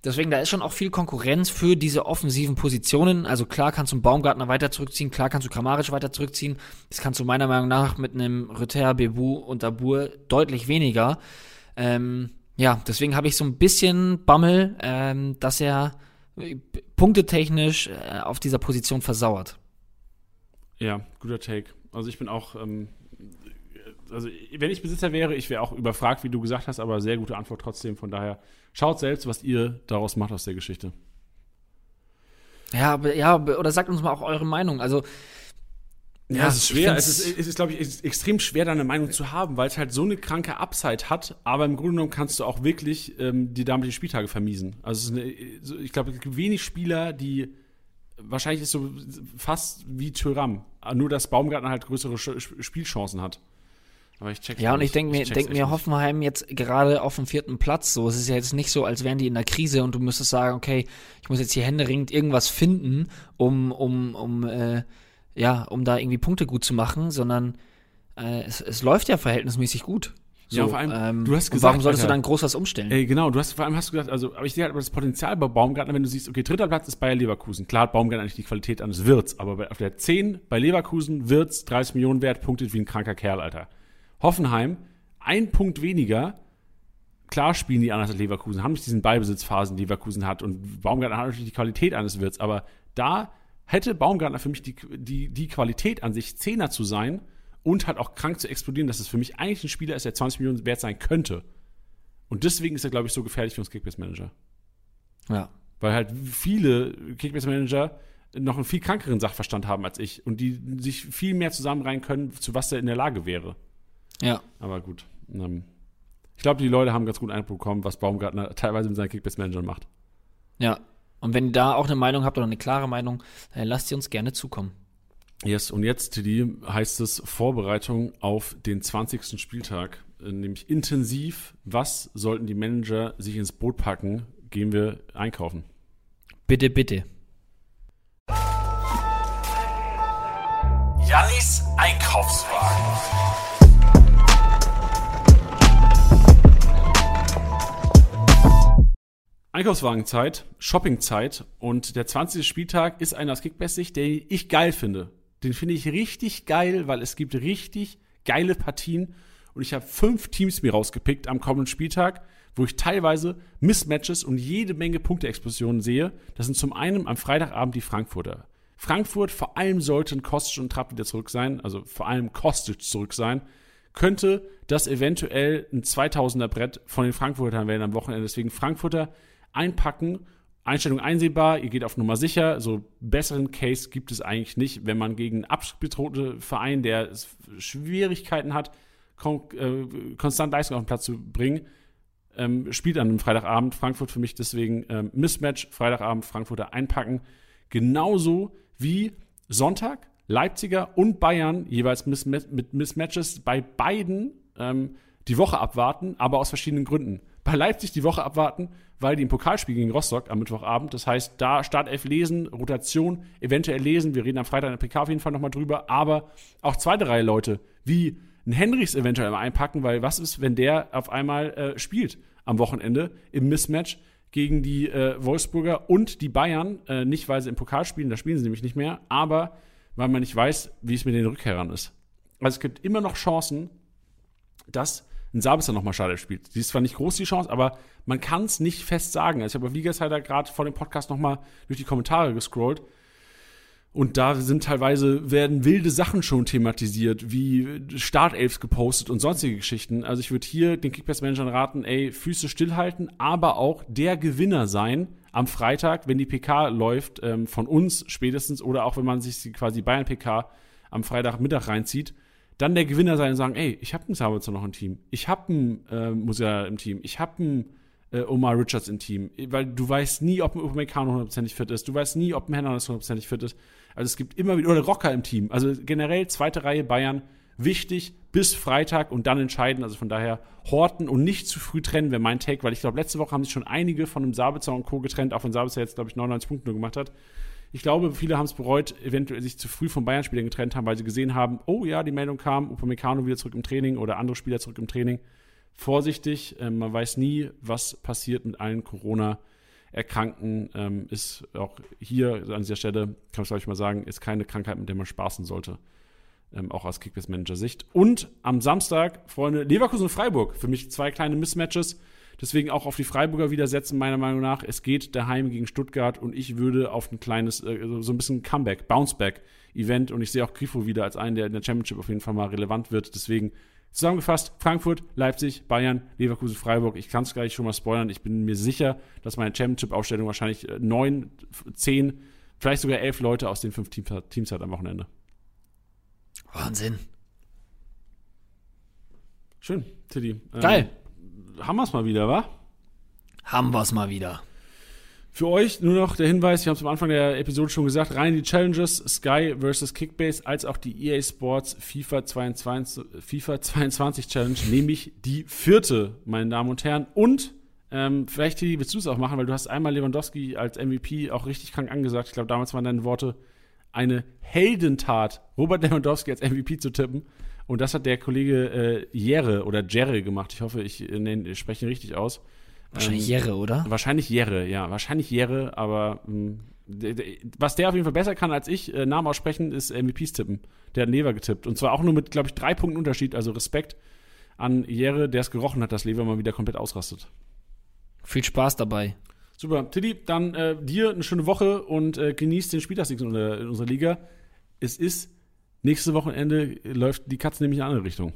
Deswegen, da ist schon auch viel Konkurrenz für diese offensiven Positionen. Also klar kannst du einen Baumgartner weiter zurückziehen, klar kannst du Kramaric weiter zurückziehen. Das kannst du meiner Meinung nach mit einem Rütter, Bebu und Dabur deutlich weniger. Ähm, ja, deswegen habe ich so ein bisschen Bammel, ähm, dass er äh, punktetechnisch äh, auf dieser Position versauert. Ja, guter Take. Also ich bin auch, ähm, also wenn ich Besitzer wäre, ich wäre auch überfragt, wie du gesagt hast, aber sehr gute Antwort trotzdem. Von daher schaut selbst, was ihr daraus macht aus der Geschichte. Ja, ja, oder sagt uns mal auch eure Meinung. Also ja, es ist schwer. Es ist, es ist, glaube ich, extrem schwer, da eine Meinung zu haben, weil es halt so eine kranke Upside hat. Aber im Grunde genommen kannst du auch wirklich ähm, die damit die Spieltage vermiesen. Also eine, ich glaube, es gibt wenig Spieler, die wahrscheinlich ist so fast wie Tyram, nur dass Baumgartner halt größere Spielchancen hat. Aber ich check's Ja, und ich denke mir, denk mir Hoffenheim jetzt gerade auf dem vierten Platz so. Es ist ja jetzt nicht so, als wären die in der Krise und du müsstest sagen, okay, ich muss jetzt hier händeringend irgendwas finden, um, um, um, äh, ja, um da irgendwie Punkte gut zu machen, sondern äh, es, es läuft ja verhältnismäßig gut. So, ja, vor allem, ähm, du hast gesagt, warum solltest Alter, du dann groß was umstellen? Ey, genau, du hast vor allem hast du gesagt, also, aber ich sehe halt das Potenzial bei Baumgartner, wenn du siehst, okay, dritter Platz ist Bayer Leverkusen. Klar hat Baumgartner eigentlich die Qualität eines Wirts, aber bei, auf der 10 bei Leverkusen Wirts 30 Millionen wert, punktet wie ein kranker Kerl, Alter. Hoffenheim, ein Punkt weniger, klar spielen die anders als Leverkusen, haben nicht diesen Ballbesitzphasen, die Leverkusen hat und Baumgartner hat natürlich die Qualität eines Wirts, aber da hätte Baumgartner für mich die, die, die Qualität an sich, Zehner zu sein und halt auch krank zu explodieren, dass es für mich eigentlich ein Spieler ist, der 20 Millionen wert sein könnte. Und deswegen ist er, glaube ich, so gefährlich für uns Kickbase-Manager. Ja. Weil halt viele Kickbase-Manager noch einen viel krankeren Sachverstand haben als ich und die sich viel mehr zusammenreihen können, zu was er in der Lage wäre. Ja. Aber gut. Ähm, ich glaube, die Leute haben ganz gut Eindruck bekommen, was Baumgartner teilweise mit seinen Kickbase-Managern macht. Ja. Und wenn ihr da auch eine Meinung habt oder eine klare Meinung, dann lasst sie uns gerne zukommen. Yes, und jetzt, Tilly, heißt es Vorbereitung auf den 20. Spieltag, äh, nämlich intensiv. Was sollten die Manager sich ins Boot packen? Gehen wir einkaufen. Bitte, bitte. Jannis Einkaufswagen. Einkaufswagenzeit, Shoppingzeit und der 20. Spieltag ist einer aus Kickbase-Sicht, den ich geil finde. Den finde ich richtig geil, weil es gibt richtig geile Partien und ich habe fünf Teams mir rausgepickt am kommenden Spieltag, wo ich teilweise Mismatches und jede Menge Punkteexplosionen sehe. Das sind zum einen am Freitagabend die Frankfurter. Frankfurt, vor allem sollten Kostic und Trapp wieder zurück sein, also vor allem Kostic zurück sein, könnte das eventuell ein 2000er Brett von den Frankfurtern werden am Wochenende. Deswegen Frankfurter einpacken. Einstellung einsehbar, ihr geht auf Nummer sicher. So besseren Case gibt es eigentlich nicht, wenn man gegen einen absprungbetonten Verein, der Schwierigkeiten hat, kon äh, konstant Leistung auf den Platz zu bringen, ähm, spielt an einem Freitagabend. Frankfurt für mich deswegen ähm, Mismatch, Freitagabend Frankfurter einpacken. Genauso wie Sonntag, Leipziger und Bayern jeweils miss mit Mismatches bei beiden ähm, die Woche abwarten, aber aus verschiedenen Gründen. Bei Leipzig die Woche abwarten, weil die im Pokalspiel gegen Rostock am Mittwochabend, das heißt, da Startelf lesen, Rotation, eventuell lesen, wir reden am Freitag in der PK auf jeden Fall nochmal drüber, aber auch zweite Reihe Leute, wie ein Henrichs eventuell mal einpacken, weil was ist, wenn der auf einmal äh, spielt am Wochenende im Mismatch gegen die äh, Wolfsburger und die Bayern, äh, nicht weil sie im Pokal spielen, da spielen sie nämlich nicht mehr, aber weil man nicht weiß, wie es mit den Rückkehrern ist. Also es gibt immer noch Chancen, dass ein Sabitzer nochmal schade spielt. Die ist zwar nicht groß, die Chance, aber man kann es nicht fest sagen. Also ich habe auf Ligaseiter gerade vor dem Podcast nochmal durch die Kommentare gescrollt. Und da sind teilweise, werden wilde Sachen schon thematisiert, wie Startelfs gepostet und sonstige Geschichten. Also ich würde hier den Kickbase-Managern raten, ey, Füße stillhalten, aber auch der Gewinner sein am Freitag, wenn die PK läuft, ähm, von uns spätestens, oder auch wenn man sich quasi Bayern PK am Freitagmittag reinzieht dann der Gewinner sein und sagen, ey, ich habe einen Sabitzer noch im Team, ich habe einen äh, Musiala im Team, ich habe einen äh, Omar Richards im Team, weil du weißt nie, ob ein Upamecano hundertprozentig fit ist, du weißt nie, ob ein Hernandez hundertprozentig fit ist. Also es gibt immer wieder, oder Rocker im Team. Also generell zweite Reihe Bayern wichtig bis Freitag und dann entscheiden. Also von daher horten und nicht zu früh trennen, wäre mein Take, weil ich glaube, letzte Woche haben sich schon einige von dem Sabitzer und Co. getrennt, auch wenn Sabitzer jetzt, glaube ich, 99 Punkte nur gemacht hat. Ich glaube, viele haben es bereut, eventuell sich zu früh vom Bayern-Spielern getrennt haben, weil sie gesehen haben, oh ja, die Meldung kam, Upamecano wieder zurück im Training oder andere Spieler zurück im Training. Vorsichtig, ähm, man weiß nie, was passiert mit allen Corona-Erkrankten. Ähm, ist auch hier an dieser Stelle, kann ich glaube ich mal sagen, ist keine Krankheit, mit der man spaßen sollte. Ähm, auch aus Kickbase-Manager-Sicht. Und am Samstag, Freunde, Leverkusen und Freiburg. Für mich zwei kleine Mismatches. Deswegen auch auf die Freiburger wieder setzen, meiner Meinung nach. Es geht daheim gegen Stuttgart und ich würde auf ein kleines, äh, so ein bisschen Comeback, Bounceback-Event und ich sehe auch Grifo wieder als einen, der in der Championship auf jeden Fall mal relevant wird. Deswegen zusammengefasst, Frankfurt, Leipzig, Bayern, Leverkusen, Freiburg. Ich kann es gleich schon mal spoilern. Ich bin mir sicher, dass meine Championship-Aufstellung wahrscheinlich äh, neun, zehn, vielleicht sogar elf Leute aus den fünf Teams hat, Teams hat am Wochenende. Wahnsinn. Schön, Tiddy. Ähm, Geil. Haben wir es mal wieder, wa? Haben wir's mal wieder. Für euch nur noch der Hinweis, wir haben es am Anfang der Episode schon gesagt, rein die Challenges, Sky versus Kickbase, als auch die EA Sports FIFA 22, FIFA 22 Challenge, nämlich die vierte, meine Damen und Herren. Und ähm, vielleicht, willst du es auch machen, weil du hast einmal Lewandowski als MVP auch richtig krank angesagt. Ich glaube, damals waren deine Worte eine Heldentat, Robert Lewandowski als MVP zu tippen. Und das hat der Kollege äh, Jere oder Jerre gemacht. Ich hoffe, ich, äh, spreche ihn richtig aus. Wahrscheinlich Ähm, Jerre, oder? Wahrscheinlich Jerre, ja, wahrscheinlich Jerre, aber mh, d- was der auf jeden Fall besser kann als ich, äh, Namen aussprechen, ist MVPs tippen. Der hat Lever getippt. Und zwar auch nur mit, glaube ich, drei Punkten Unterschied. Also Respekt an Jerre, der es gerochen hat, dass Lever mal wieder komplett ausrastet. Viel Spaß dabei. Super. Tiddy, dann äh, dir eine schöne Woche und äh, genießt den Spieltagssieg in, in unserer Liga. Es ist nächste Wochenende läuft die Katze nämlich in eine andere Richtung.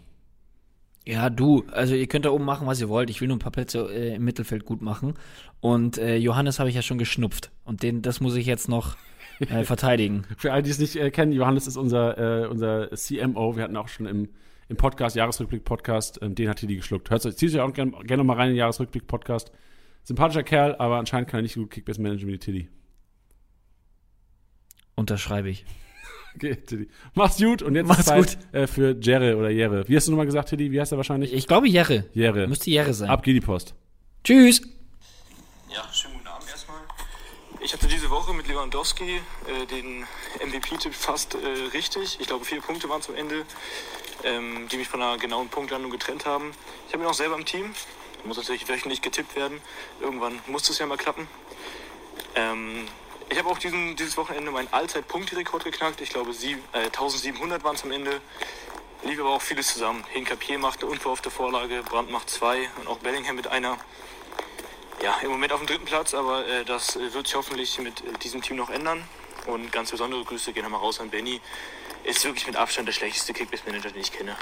Ja, du, also ihr könnt da oben machen, was ihr wollt. Ich will nur ein paar Plätze äh, im Mittelfeld gut machen. Und äh, Johannes habe ich ja schon geschnupft. Und den, das muss ich jetzt noch äh, verteidigen. Für alle, die es nicht äh, kennen, Johannes ist unser, äh, unser CMO. Wir hatten auch schon im, im Podcast, Jahresrückblick-Podcast, ähm, den hat Tiddy geschluckt. Hört zieht euch auch gerne gern mal rein in den Jahresrückblick-Podcast. Sympathischer Kerl, aber anscheinend kann er nicht so gut Kickbase managen wie die Tiddy. Unterschreibe ich. Okay, Tiddy. Mach's gut und jetzt Mach's ist Zeit äh, für Jerre oder Jere. Wie hast du nochmal gesagt, Tiddy? Wie heißt er wahrscheinlich? Ich glaube Jerre. Jere. Müsste Jerre sein. Ab geht die Post. Tschüss. Ja, schönen guten Abend erstmal. Ich hatte diese Woche mit Lewandowski äh, den MVP-Tipp fast äh, richtig. Ich glaube, vier Punkte waren zum Ende, ähm, die mich von einer genauen Punktlandung getrennt haben. Ich habe ihn auch selber im Team. Muss natürlich wöchentlich getippt werden. Irgendwann muss es ja mal klappen. Ähm, ich habe auch diesen, dieses Wochenende meinen Allzeit-Punkterekord geknackt. Ich glaube, sie, äh, 1700 waren es am Ende. Lief aber auch vieles zusammen. Hinkapier machte unverhoffte Vorlage, Brandt macht zwei und auch Bellingham mit einer. Ja, im Moment auf dem dritten Platz, aber äh, das wird sich hoffentlich mit äh, diesem Team noch ändern. Und ganz besondere Grüße gehen nochmal raus an Benny. Ist wirklich mit Abstand der schlechteste Kickbase-Manager, den ich kenne.